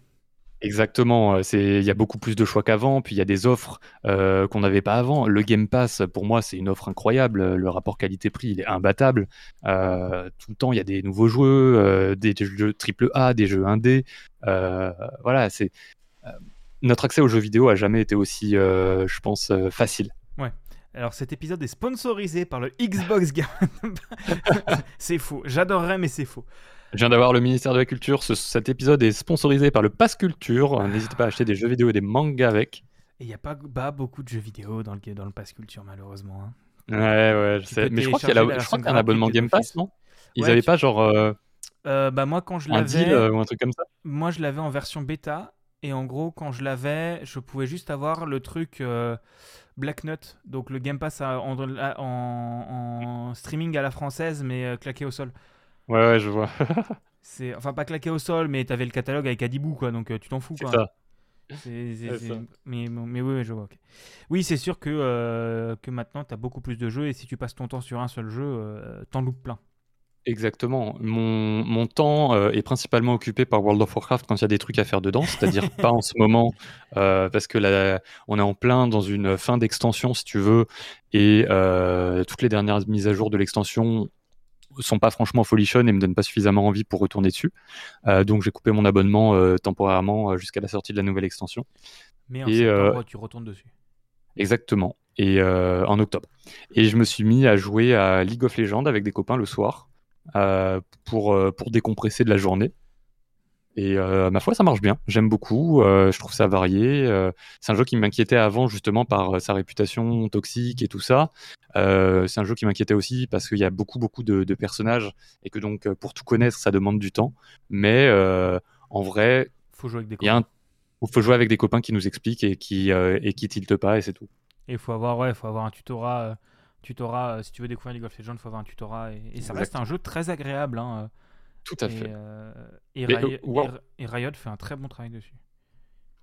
Exactement, il y a beaucoup plus de choix qu'avant, puis il y a des offres qu'on n'avait pas avant. Le Game Pass, pour moi, c'est une offre incroyable. Le rapport qualité-prix, il est imbattable. tout le temps, il y a des nouveaux jeux, des jeux AAA, des jeux indés. voilà, c'est notre accès aux jeux vidéo a jamais été aussi, je pense, facile. Ouais. Alors cet épisode est sponsorisé par le Xbox Game. c'est faux. J'adorerais, mais c'est faux. Je viens d'avoir le ministère de la Culture. cet épisode est sponsorisé par le Pass Culture. N'hésitez pas à acheter des jeux vidéo et des mangas avec. Et il n'y a pas, beaucoup de jeux vidéo dans le, dans le Pass Culture, malheureusement. Hein. Ouais, ouais, je sais. Mais je crois qu'il y a, un abonnement Game Pass, non? Ils n'avaient pas genre. Euh, euh, bah moi quand je l'avais. Euh, ou un truc comme ça? Moi je l'avais en version bêta. Et en gros, quand je l'avais, je pouvais juste avoir le truc Black Nut, donc le Game Pass en, en, streaming à la française, mais claqué au sol. Ouais, ouais, je vois. c'est enfin pas claqué au sol, mais t'avais le catalogue avec Adibou, quoi, donc tu t'en fous, quoi. Ça. Mais, mais, oui, je vois. Oui, c'est sûr que, euh, que maintenant, tu as beaucoup plus de jeux et si tu passes ton temps sur un seul jeu, euh, t'en loupes plein. Exactement. Mon, mon temps euh, est principalement occupé par World of Warcraft quand il y a des trucs à faire dedans, c'est-à-dire pas en ce moment, parce que là, on est en plein dans une fin d'extension, si tu veux, et toutes les dernières mises à jour de l'extension sont pas franchement folichonnes et me donnent pas suffisamment envie pour retourner dessus. Euh, donc j'ai coupé mon abonnement euh, temporairement euh, jusqu'à la sortie de la nouvelle extension. Mais en et, septembre, tu retournes dessus. Exactement. Et en octobre. Et je me suis mis à jouer à League of Legends avec des copains le soir pour, pour décompresser de la journée. Et euh, ma foi, ça marche bien. J'aime beaucoup. Euh, je trouve ça varié. Euh, c'est un jeu qui m'inquiétait avant justement par sa réputation toxique et tout ça. c'est un jeu qui m'inquiétait aussi parce qu'il y a beaucoup beaucoup de, personnages et que donc pour tout connaître, ça demande du temps. Mais en vrai, faut jouer avec des copains. faut jouer avec des copains qui nous expliquent et qui et qui tiltent pas et c'est tout. Et il faut avoir ouais, faut avoir un tutorat. Tutorat si tu veux découvrir League of Legends, il faut avoir un tutorat et, ça reste un jeu très agréable. Hein, tout à fait. Euh, et, Riot, fait un très bon travail dessus.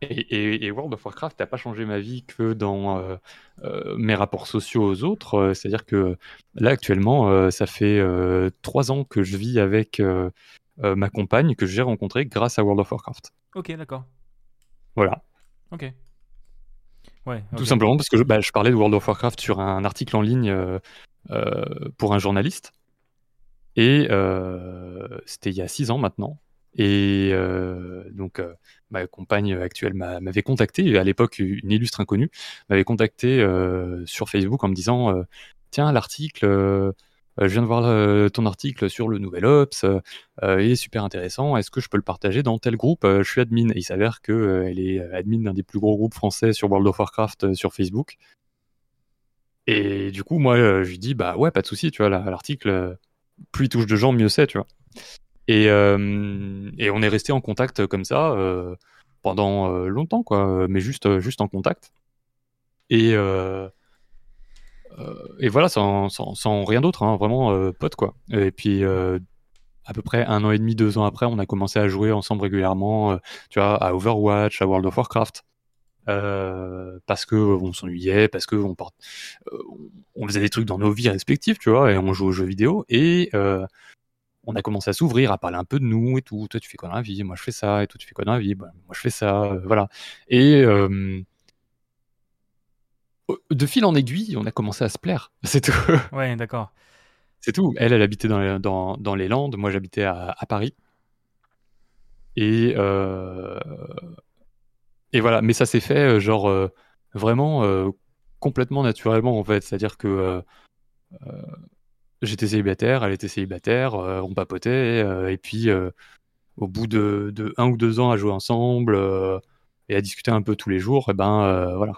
Et, World of Warcraft n'a pas changé ma vie que dans euh, euh, mes rapports sociaux aux autres. C'est-à-dire que là, actuellement, ça fait trois ans que je vis avec ma compagne que j'ai rencontrée grâce à World of Warcraft. Ok, d'accord. Voilà. Ok. Ouais, Tout simplement parce que je, bah, je, parlais de World of Warcraft sur un article en ligne pour un journaliste. Et euh, c'était il y a six ans maintenant. Et euh, donc, euh, ma compagne actuelle m'avait contacté, à l'époque une illustre inconnue, m'avait contacté sur Facebook en me disant Tiens, l'article, je viens de voir ton article sur le Nouvel Ops, il est super intéressant, est-ce que je peux le partager dans tel groupe? Je suis admin. Il s'avère qu'elle est admin d'un des plus gros groupes français sur World of Warcraft sur Facebook. Et du coup, moi, je lui dis Bah ouais, pas de souci, tu vois, l'article plus il touche de gens, mieux c'est, tu vois. Et, euh, et, on est resté en contact comme ça euh, pendant euh, longtemps, quoi, mais juste, juste en contact. Et, et voilà, sans, rien d'autre, hein, vraiment pote, quoi. Et puis, à peu près un an et demi, deux ans après, on a commencé à jouer ensemble régulièrement, tu vois, à Overwatch, à World of Warcraft. Euh, parce que on s'ennuyait, parce que on, euh, faisait des trucs dans nos vies respectives, tu vois, et on joue aux jeux vidéo, et euh, on a commencé à s'ouvrir, à parler un peu de nous et tout. Toi, tu fais quoi dans la vie? Moi, je fais ça. Et toi, tu fais quoi dans la vie? Bah, Moi, je fais ça. voilà. Et de fil en aiguille, on a commencé à se plaire. C'est tout. Ouais, d'accord. C'est tout. Elle, elle habitait dans les, dans, dans les Landes. Moi, j'habitais à, à, Paris. Et et voilà, mais ça s'est fait euh, genre euh, vraiment euh, complètement naturellement en fait. C'est-à-dire que j'étais célibataire, elle était célibataire, on papotait, et puis au bout de, un ou deux ans à jouer ensemble et à discuter un peu tous les jours, et ben voilà.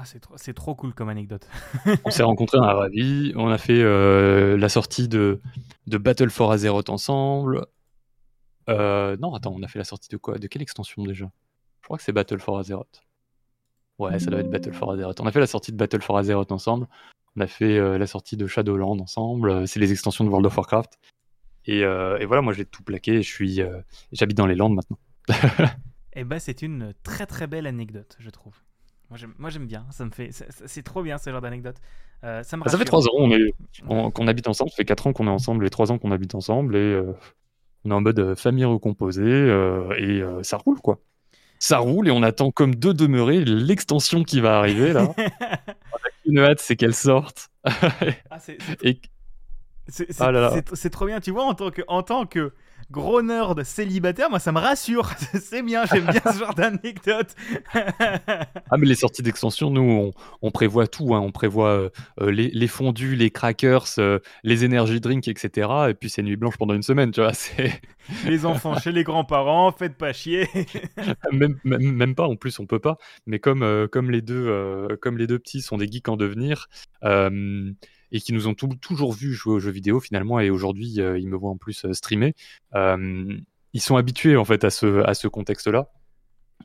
Ah, c'est trop, trop, cool comme anecdote. on s'est rencontrés dans la vraie vie, on a fait la sortie de, de Battle for Azeroth ensemble. non, attends, on a fait la sortie de quoi? De quelle extension déjà? Je crois que c'est Battle for Azeroth. Ouais, ça doit être Battle for Azeroth. On a fait la sortie de Battle for Azeroth ensemble. On a fait euh, la sortie de Shadowland ensemble. Euh, c'est les extensions de World of Warcraft. Et, euh, voilà, moi j'ai tout plaqué. Je suis, j'habite dans les Landes maintenant. et eh ben, c'est une très très belle anecdote, je trouve. Moi j'aime bien. Ça me fait, c'est trop bien ce genre d'anecdote. ça, ça fait trois ans qu'on habite ensemble. Ça fait quatre ans qu'on est ensemble et trois ans qu'on habite ensemble et on est en mode famille recomposée et ça roule quoi ça roule et on attend comme deux demeurés l'extension qui va arriver là. on a hâte, c'est qu'elle sorte. ah, c'est, c'est, trop bien, tu vois, en tant que, en tant que gros nerd célibataire, moi ça me rassure. c'est bien, j'aime bien ce genre d'anecdote. ah, mais les sorties d'extension, nous, on, prévoit tout. Hein. On prévoit euh, euh, les, fondus, les crackers, euh, les energy drinks, etc. Et puis c'est nuit blanche pendant une semaine, tu vois. les enfants chez les grands-parents, faites pas chier. même, même, pas, en plus, on peut pas. Mais comme, comme, les, deux, comme les deux petits sont des geeks en devenir, et qui nous ont toujours vu jouer aux jeux vidéo finalement, et aujourd'hui ils me voient en plus streamer, ils sont habitués en fait à ce, à ce contexte-là.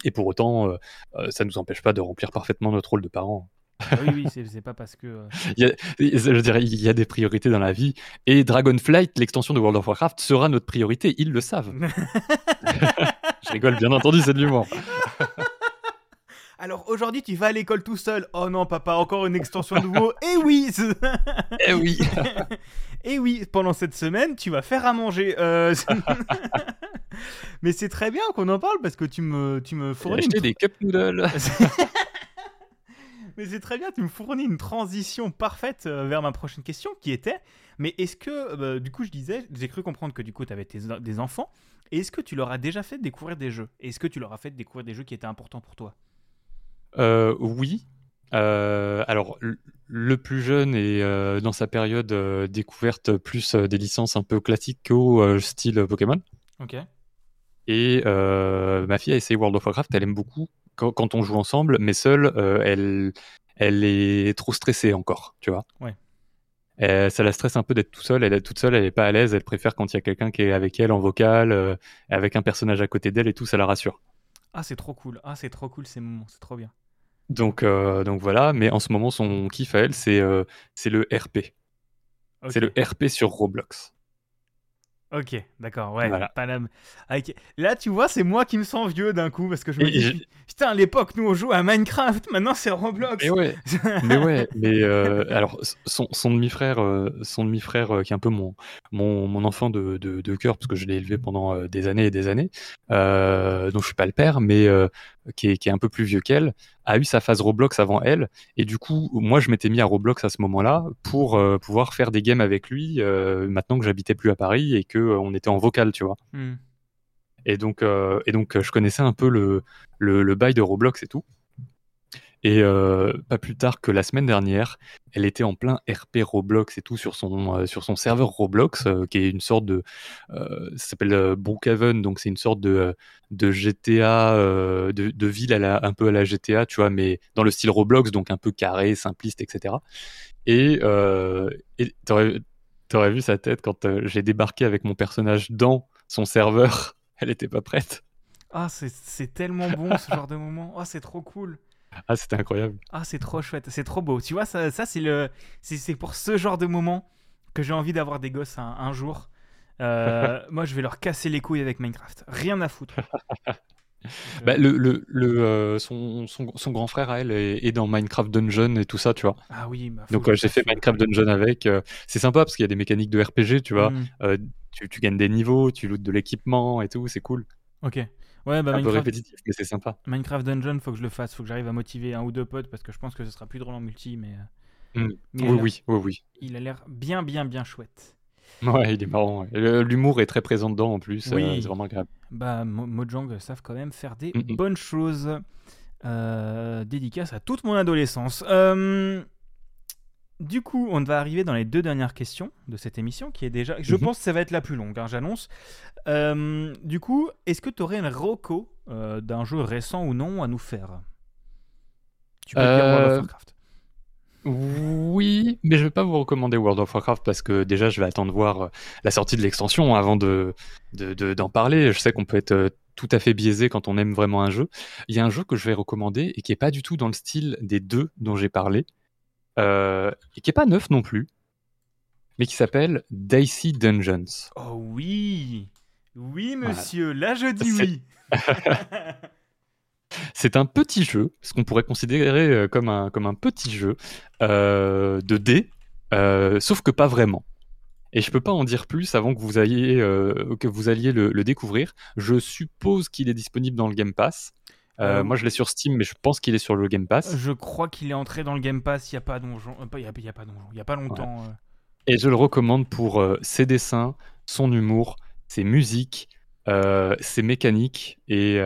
Et pour autant, euh, euh, ça ne nous empêche pas de remplir parfaitement notre rôle de parents. Ah oui, oui, c'est pas parce que. Euh, je dirais, il y a des priorités dans la vie. Et Dragonflight, l'extension de World of Warcraft, sera notre priorité. Ils le savent. je rigole, bien entendu, c'est de l'humour. Alors aujourd'hui, tu vas à l'école tout seul. Oh non, papa, encore une extension de nouveau. Eh oui Eh oui Eh oui, pendant cette semaine, tu vas faire à manger. Euh, mais c'est très bien qu'on en parle parce que tu me, tu me fournis. Des cup noodles Mais c'est très bien, tu me fournis une transition parfaite euh, vers ma prochaine question qui était mais est-ce que, euh, du coup, je disais, j'ai cru comprendre que du coup, tu avais des enfants. Et est-ce que tu leur as déjà fait découvrir des jeux? Est-ce que tu leur as fait découvrir des jeux qui étaient importants pour toi? Euh, oui. Euh, alors, le plus jeune est euh, dans sa période découverte plus des licences un peu classiques au style Pokémon. Ok. Et ma fille a essayé World of Warcraft, elle aime beaucoup quand, on joue ensemble, mais seule, elle, elle est trop stressée encore, tu vois. Ouais. ça la stresse un peu d'être tout seule. Elle est toute seule, elle est pas à l'aise. Elle préfère quand il y a quelqu'un qui est avec elle en vocal, avec un personnage à côté d'elle et tout, ça la rassure. Ah, c'est trop cool. Ah, c'est trop cool ces moments. C'est trop bien. Donc, euh, donc voilà, mais en ce moment, son kiff à elle, c'est euh, c'est le RP. C'est le RP sur Roblox. Ok, d'accord, ouais. Là, tu vois, c'est moi qui me sens vieux d'un coup parce que je me dis, putain, à l'époque, nous on jouait à Minecraft, maintenant c'est Roblox. Mais ouais, mais ouais, mais euh, alors son, demi-frère, son demi-frère qui est un peu mon mon, mon enfant de, de, de, cœur parce que je l'ai élevé pendant des années et des années, donc je suis pas le père, mais qui est, qui est un peu plus vieux qu'elle, a eu sa phase Roblox avant elle. Et du coup, moi, je m'étais mis à Roblox à ce moment-là pour euh, pouvoir faire des games avec lui euh, maintenant que j'habitais plus à Paris et que euh, on était en vocal, tu vois. Hmm. Et donc, et donc, je connaissais un peu le, le, le bail de Roblox et tout. Et euh, pas plus tard que la semaine dernière, elle était en plein RP Roblox et tout sur son, euh, sur son serveur Roblox, euh, qui est une sorte de. ça s'appelle Brookhaven, donc c'est une sorte de, de GTA, de, ville un peu à la GTA, tu vois, mais dans le style Roblox, donc un peu carré, simpliste, etc. Et t'aurais aurais vu sa tête quand j'ai débarqué avec mon personnage dans son serveur. Elle était pas prête. Ah, c'est tellement bon ce genre de moment. Ah, c'est trop cool. Ah, c'était incroyable. Ah, c'est trop chouette, c'est trop beau. Tu vois, ça, ça c'est le, c'est pour ce genre de moment que j'ai envie d'avoir des gosses un, jour. Euh, moi, je vais leur casser les couilles avec Minecraft. Rien à foutre. Bah, le, le, le euh, son, son, son, grand frère à elle est, dans Minecraft Dungeon et tout ça, tu vois. Ah oui. Bah, Donc j'ai fait Minecraft Dungeon avec. Euh, c'est sympa parce qu'il y a des mécaniques de RPG, tu vois. Mm. tu, tu, gagnes des niveaux, tu lootes de l'équipement et tout, c'est cool. Ok. Ouais, bah un Minecraft... peu répétitif, mais c'est sympa. Minecraft Dungeon, faut que je le fasse, faut que j'arrive à motiver un ou deux potes parce que je pense que ce sera plus drôle en multi, mais. Euh, mm. oui, oui, oui, oui. Il a l'air bien, bien, bien chouette. Ouais, il est marrant. L'humour est très présent dedans en plus. Euh, c'est vraiment agréable. Bah, Mojang savent quand même faire des bonnes choses. Euh, dédicace à toute mon adolescence. Euh, du coup, on va arriver dans les deux dernières questions de cette émission, qui est déjà. Je mhm. pense que ça va être la plus longue, hein, j'annonce. Euh, du coup, est-ce que tu aurais un roco euh, d'un jeu récent ou non à nous faire? Tu peux dire World of euh, Warcraft. Oui, mais je vais pas vous recommander World of Warcraft parce que déjà, je vais attendre de voir la sortie de l'extension avant de, d'en parler. Je sais qu'on peut être tout à fait biaisé quand on aime vraiment un jeu. Il y a un jeu que je vais recommander et qui est pas du tout dans le style des deux dont j'ai parlé. Euh, et qui est pas neuf non plus, mais qui s'appelle Dicey Dungeons. Oh oui, oui monsieur, là je dis oui. C'est un petit jeu, ce qu'on pourrait considérer euh, comme un, comme un petit jeu euh, de dés, sauf que pas vraiment. Et je peux pas en dire plus avant que vous ayez, que vous alliez le, le, découvrir. Je suppose qu'il est disponible dans le Game Pass. Euh, euh, moi, je l'ai sur Steam, mais je pense qu'il est sur le Game Pass. Je crois qu'il est entré dans le Game Pass il n'y a pas donjon, il y a, pas donjon, il y a pas longtemps. Euh. Et je le recommande pour ses dessins, son humour c'est musique, c'est mécanique et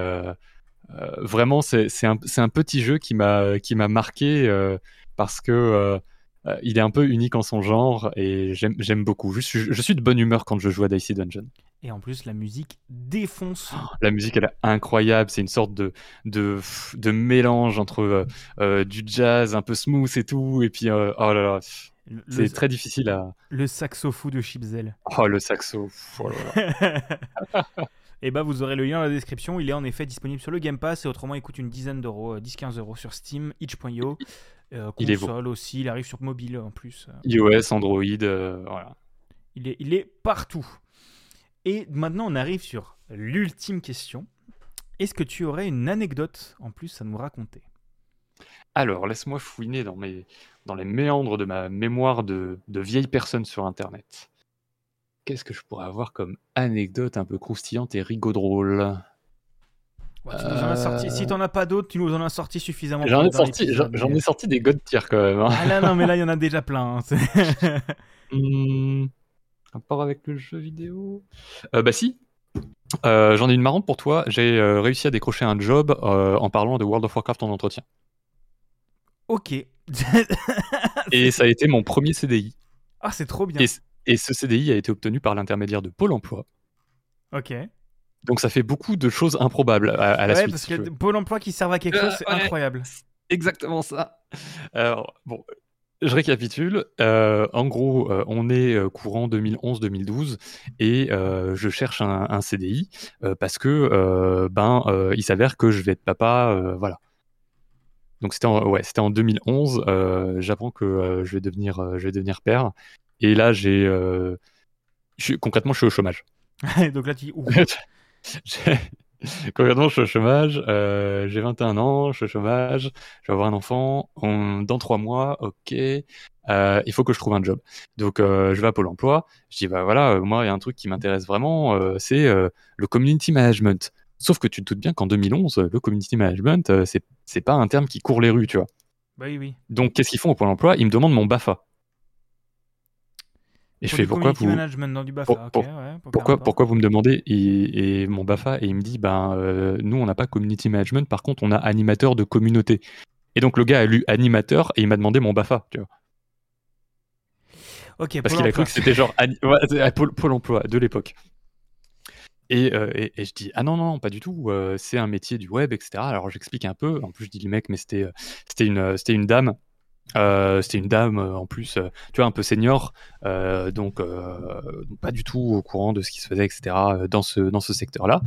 vraiment c'est un, un, petit jeu qui m'a marqué parce que euh, il est un peu unique en son genre et j'aime beaucoup. Je suis, je suis, de bonne humeur quand je joue à Dicey Dungeon. Et en plus, la musique défonce. Oh, la musique, elle est incroyable. C'est une sorte de, de, de mélange entre euh, euh, du jazz un peu smooth et tout. Et puis, oh là là, c'est très difficile à. Le saxo fou de Chipzel. Oh, le saxo. Oh et bah, vous aurez le lien dans la description. Il est en effet disponible sur le Game Pass et autrement, il coûte une dizaine d'euros, 10-15 euros sur Steam, itch.io. Euh, il est aussi, il arrive sur mobile en plus. iOS, Android, euh, voilà. Il est, il est partout. Et maintenant, on arrive sur l'ultime question. Est-ce que tu aurais une anecdote en plus à nous raconter? Alors, laisse-moi fouiner dans, mes, dans les méandres de ma mémoire de, de vieille personne sur Internet. Qu'est-ce que je pourrais avoir comme anecdote un peu croustillante et drôle sorti. Si t'en as pas d'autres, tu nous en as sorti suffisamment. J'en ai, sorti, j'en ai sorti des god quand même. Hein. Ah là, non, mais là, il y en a déjà plein. Hein. Hmm, rapport avec le jeu vidéo euh, Bah si. Euh, j'en ai une marrante pour toi. J'ai euh, réussi à décrocher un job en parlant de World of Warcraft en entretien. Ok. et ça a été mon premier CDI. Ah, c'est trop bien. et ce CDI a été obtenu par l'intermédiaire de Pôle Emploi. Ok. Donc ça fait beaucoup de choses improbables à, la ouais, suite. parce que Pôle emploi qui servent à quelque chose, c'est incroyable. Exactement ça. Alors, bon, je récapitule. Euh, en gros, euh, on est euh, courant 2011-2012 et je cherche un, CDI parce que ben il s'avère que je vais être papa, voilà. Donc c'était en, ouais, c'était en 2011. J'apprends que je vais devenir, je vais devenir père et là j'ai, concrètement, je suis au chômage. Donc là tu Concrètement, je suis au chômage, euh, j'ai 21 ans, je suis au chômage, je vais avoir un enfant dans trois mois, ok, euh, il faut que je trouve un job. Donc euh, je vais à Pôle emploi, je dis bah voilà, moi il y a un truc qui m'intéresse vraiment, c'est le community management. Sauf que tu te doutes bien qu'en 2011, le community management, c'est pas un terme qui court les rues, tu vois. Bah oui, oui. Donc qu'est-ce qu'ils font au Pôle emploi? Ils me demandent mon BAFA. Et je fais pourquoi vous pourquoi, pourquoi vous me demandez et, mon Bafa et il me dit ben euh, nous on n'a pas community management par contre on a animateur de communauté. Et donc le gars a lu animateur et il m'a demandé mon Bafa tu vois. Ok parce qu'il a cru que c'était genre Pôle, emploi de l'époque. Euh, et, et, je dis ah non non pas du tout euh, c'est un métier du web etc alors j'explique un peu. En plus je dis le mec mais c'était c'était une c'était une dame euh, c'était une dame euh, en plus, euh, tu vois, un peu senior, donc pas du tout au courant de ce qui se faisait, etc. dans ce dans ce secteur-là.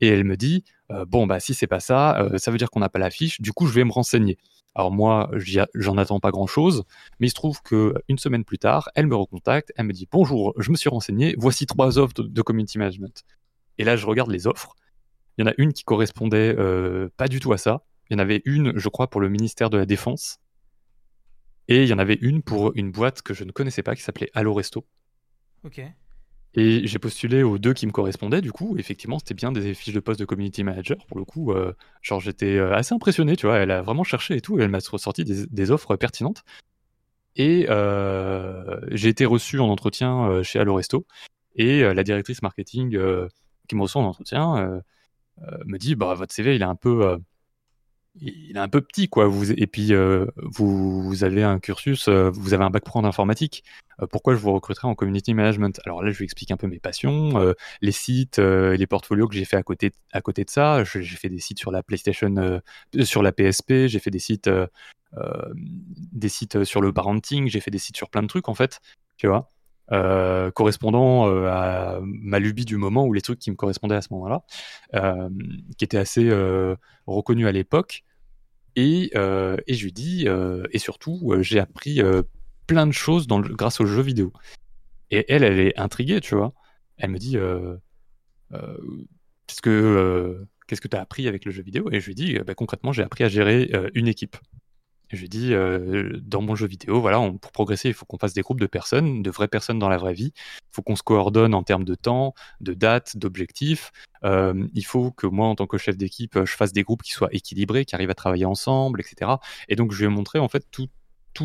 Et elle me dit bon bah si c'est pas ça, ça veut dire qu'on n'a pas la fiche. Du coup, je vais me renseigner. Alors moi, j'en attends pas grand-chose, mais il se trouve que une semaine plus tard, elle me recontacte, elle me dit bonjour, je me suis renseigné, voici trois offres de, community management. Et là, je regarde les offres. Il y en a une qui correspondait pas du tout à ça. Il y en avait une, je crois, pour le ministère de la Défense. Et il y en avait une pour une boîte que je ne connaissais pas qui s'appelait Allo Resto. Ok. Et j'ai postulé aux deux qui me correspondaient, du coup, effectivement, c'était bien des fiches de poste de community manager. Pour le coup, euh, genre, j'étais euh, assez impressionné, tu vois. Elle a vraiment cherché et tout, et elle m'a ressorti des, offres pertinentes. Et euh, j'ai été reçu en entretien chez Allo Resto, et la directrice marketing qui me reçoit en entretien me dit Bah, votre CV, il est un peu il est un peu petit, quoi. Vous, et puis, euh, vous, avez un cursus, euh, vous avez un bac pro en informatique. Euh, pourquoi je vous recruterai en community management? Alors là, je vous explique un peu mes passions, les sites, les portfolios que j'ai fait à côté, à côté de ça. J'ai fait des sites sur la PlayStation, sur la PSP, j'ai fait des sites, des sites sur le parenting, j'ai fait des sites sur plein de trucs, en fait, tu vois. correspondant à ma lubie du moment ou les trucs qui me correspondaient à ce moment-là, qui étaient assez reconnus à l'époque. Euh, et, je lui dis, euh, et surtout, euh, j'ai appris plein de choses grâce aux jeux vidéo. Et elle, elle est intriguée, tu vois. Elle me dit, qu'est-ce que qu'est-ce que tu as appris avec le jeu vidéo? Et je lui dis, bah, concrètement, j'ai appris à gérer une équipe. Je lui dis, dans mon jeu vidéo, voilà, pour progresser, il faut qu'on fasse des groupes de personnes, de vraies personnes dans la vraie vie. Il faut qu'on se coordonne en termes de temps, de date, d'objectifs. Euh, il faut que moi, en tant que chef d'équipe, je fasse des groupes qui soient équilibrés, qui arrivent à travailler ensemble, etc. Et donc, je lui ai montré en fait tout,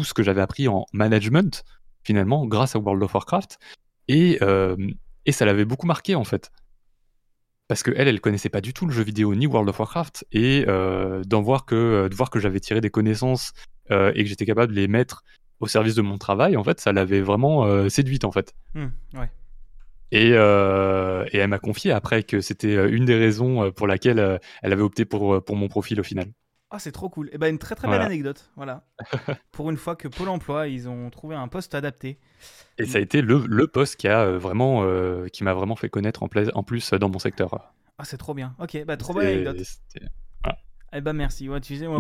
ce que j'avais appris en management, finalement, grâce à World of Warcraft. Et, euh, Et ça l'avait beaucoup marqué en fait. Parce qu'elle, elle connaissait pas du tout le jeu vidéo ni World of Warcraft. Et euh, d'en voir que, de voir que j'avais tiré des connaissances et que j'étais capable de les mettre au service de mon travail, en fait, ça l'avait vraiment séduite en fait. Mmh, ouais. Et, euh, et, elle m'a confié après que c'était euh, une des raisons euh, pour laquelle elle avait opté pour, pour mon profil au final. Ah, c'est trop cool. Et eh ben une très très belle anecdote. Voilà. pour une fois que Pôle emploi, ils ont trouvé un poste adapté. Et ça a été le, le poste qui a vraiment qui m'a vraiment fait connaître en, en, plus dans mon secteur. Ah, c'est trop bien. Ok, bah trop belle anecdote. Eh ben merci. Ouais, tu sais, moi,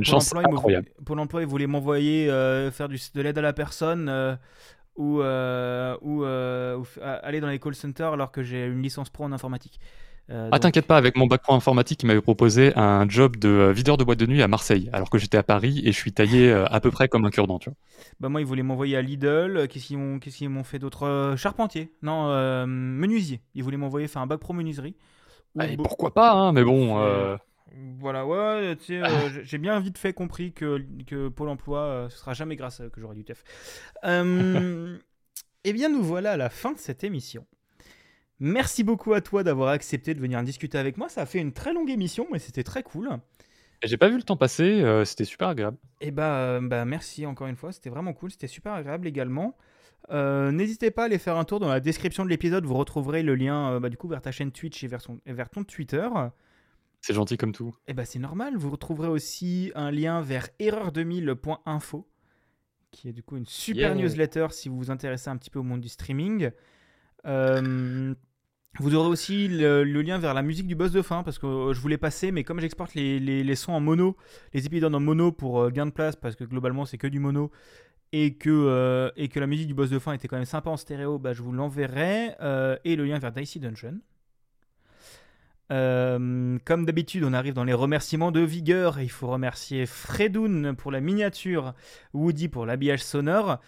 Pôle, emploi, ils voulaient m'envoyer faire du, de l'aide à la personne ou, euh, ou, euh, aller dans les call centers alors que j'ai une licence pro en informatique. Euh, ah, t'inquiète pas, avec mon bac pro informatique, il m'avait proposé un job de videur de boîte de nuit à Marseille, alors que j'étais à Paris et je suis taillé à peu près comme un cure-dent, tu vois. Bah, moi, ils voulaient m'envoyer à Lidl. Qu'est-ce qu'ils m'ont, qu'est-ce qu'ils m'ont fait d'autre Charpentier, non, menuisier. Ils voulaient m'envoyer faire un bac pro menuiserie. Ah, pourquoi pas, hein, mais bon. Voilà, ouais, tu sais, euh, j'ai bien vite fait compris que, que Pôle emploi, euh, ce sera jamais grâce à que j'aurai du TEF. Euh, eh bien, nous voilà à la fin de cette émission. Merci beaucoup à toi d'avoir accepté de venir discuter avec moi. Ça a fait une très longue émission, mais c'était très cool. J'ai pas vu le temps passer, c'était super agréable. Et eh bah, bah, merci encore une fois, c'était vraiment cool, c'était super agréable également. N'hésitez pas à aller faire un tour dans la description de l'épisode, vous retrouverez le lien bah, du coup vers ta chaîne Twitch et vers, et vers ton Twitter. C'est gentil comme tout. Eh ben c'est normal. Vous retrouverez aussi un lien vers erreur2000.info, qui est du coup une super newsletter si vous vous intéressez un petit peu au monde du streaming. Euh, vous aurez aussi le, lien vers la musique du boss de fin, parce que euh, je voulais passer, mais comme j'exporte les, les, sons en mono, les épisodes en mono pour euh, gain de place, parce que globalement c'est que du mono, et que, et que la musique du boss de fin était quand même sympa en stéréo, bah, je vous l'enverrai. et le lien vers Dicey Dungeon. Euh, comme d'habitude, on arrive dans les remerciements de vigueur. Il faut remercier Fredoun pour la miniature, Woody pour l'habillage sonore.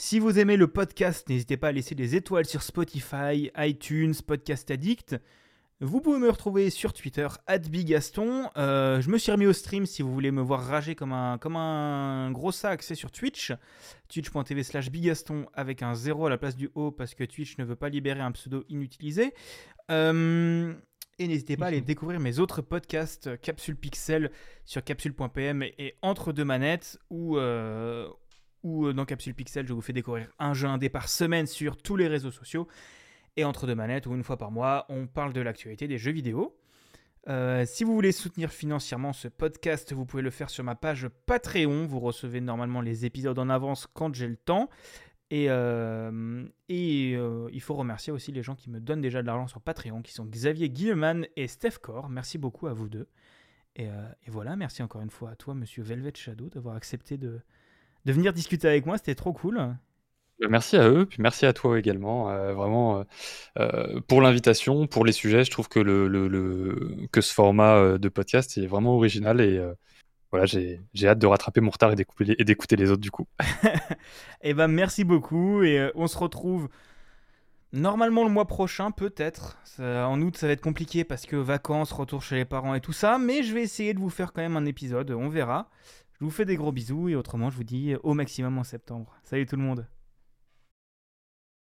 Si vous aimez le podcast, n'hésitez pas à laisser des étoiles sur Spotify, iTunes, Podcast Addict. Vous pouvez me retrouver sur Twitter, @bigaston. Euh, je me suis remis au stream si vous voulez me voir rager comme un, comme un gros sac, c'est sur Twitch. Twitch.tv slash bigaston avec un 0 à la place du O parce que Twitch ne veut pas libérer un pseudo inutilisé. Euh, et n'hésitez pas à aller découvrir mes autres podcasts Capsule Pixel sur capsule.pm et Entre deux manettes euh, euh, dans Capsule Pixel, je vous fais découvrir un jeu indé par semaine sur tous les réseaux sociaux. Et Entre deux manettes, ou une fois par mois, on parle de l'actualité des jeux vidéo. si vous voulez soutenir financièrement ce podcast, vous pouvez le faire sur ma page Patreon. Vous recevez normalement les épisodes en avance quand j'ai le temps. Et, euh, euh, il faut remercier aussi les gens qui me donnent déjà de l'argent sur Patreon, qui sont Xavier Guilleman et Steph Core. Merci beaucoup à vous deux. Et, euh, et, voilà, merci encore une fois à toi, monsieur Velvet Shadow, d'avoir accepté de, de venir discuter avec moi. C'était trop cool. Bah, merci à eux, puis merci à toi également, vraiment pour l'invitation, pour les sujets. Je trouve que, le, le, le, que ce format de podcast est vraiment original et voilà, j'ai hâte de rattraper mon retard et d'écouter les, autres du coup. et eh ben merci beaucoup et euh, on se retrouve normalement le mois prochain peut-être. En août ça va être compliqué parce que vacances, retour chez les parents et tout ça, mais je vais essayer de vous faire quand même un épisode, on verra. Je vous fais des gros bisous et autrement je vous dis au maximum en septembre. Salut tout le monde.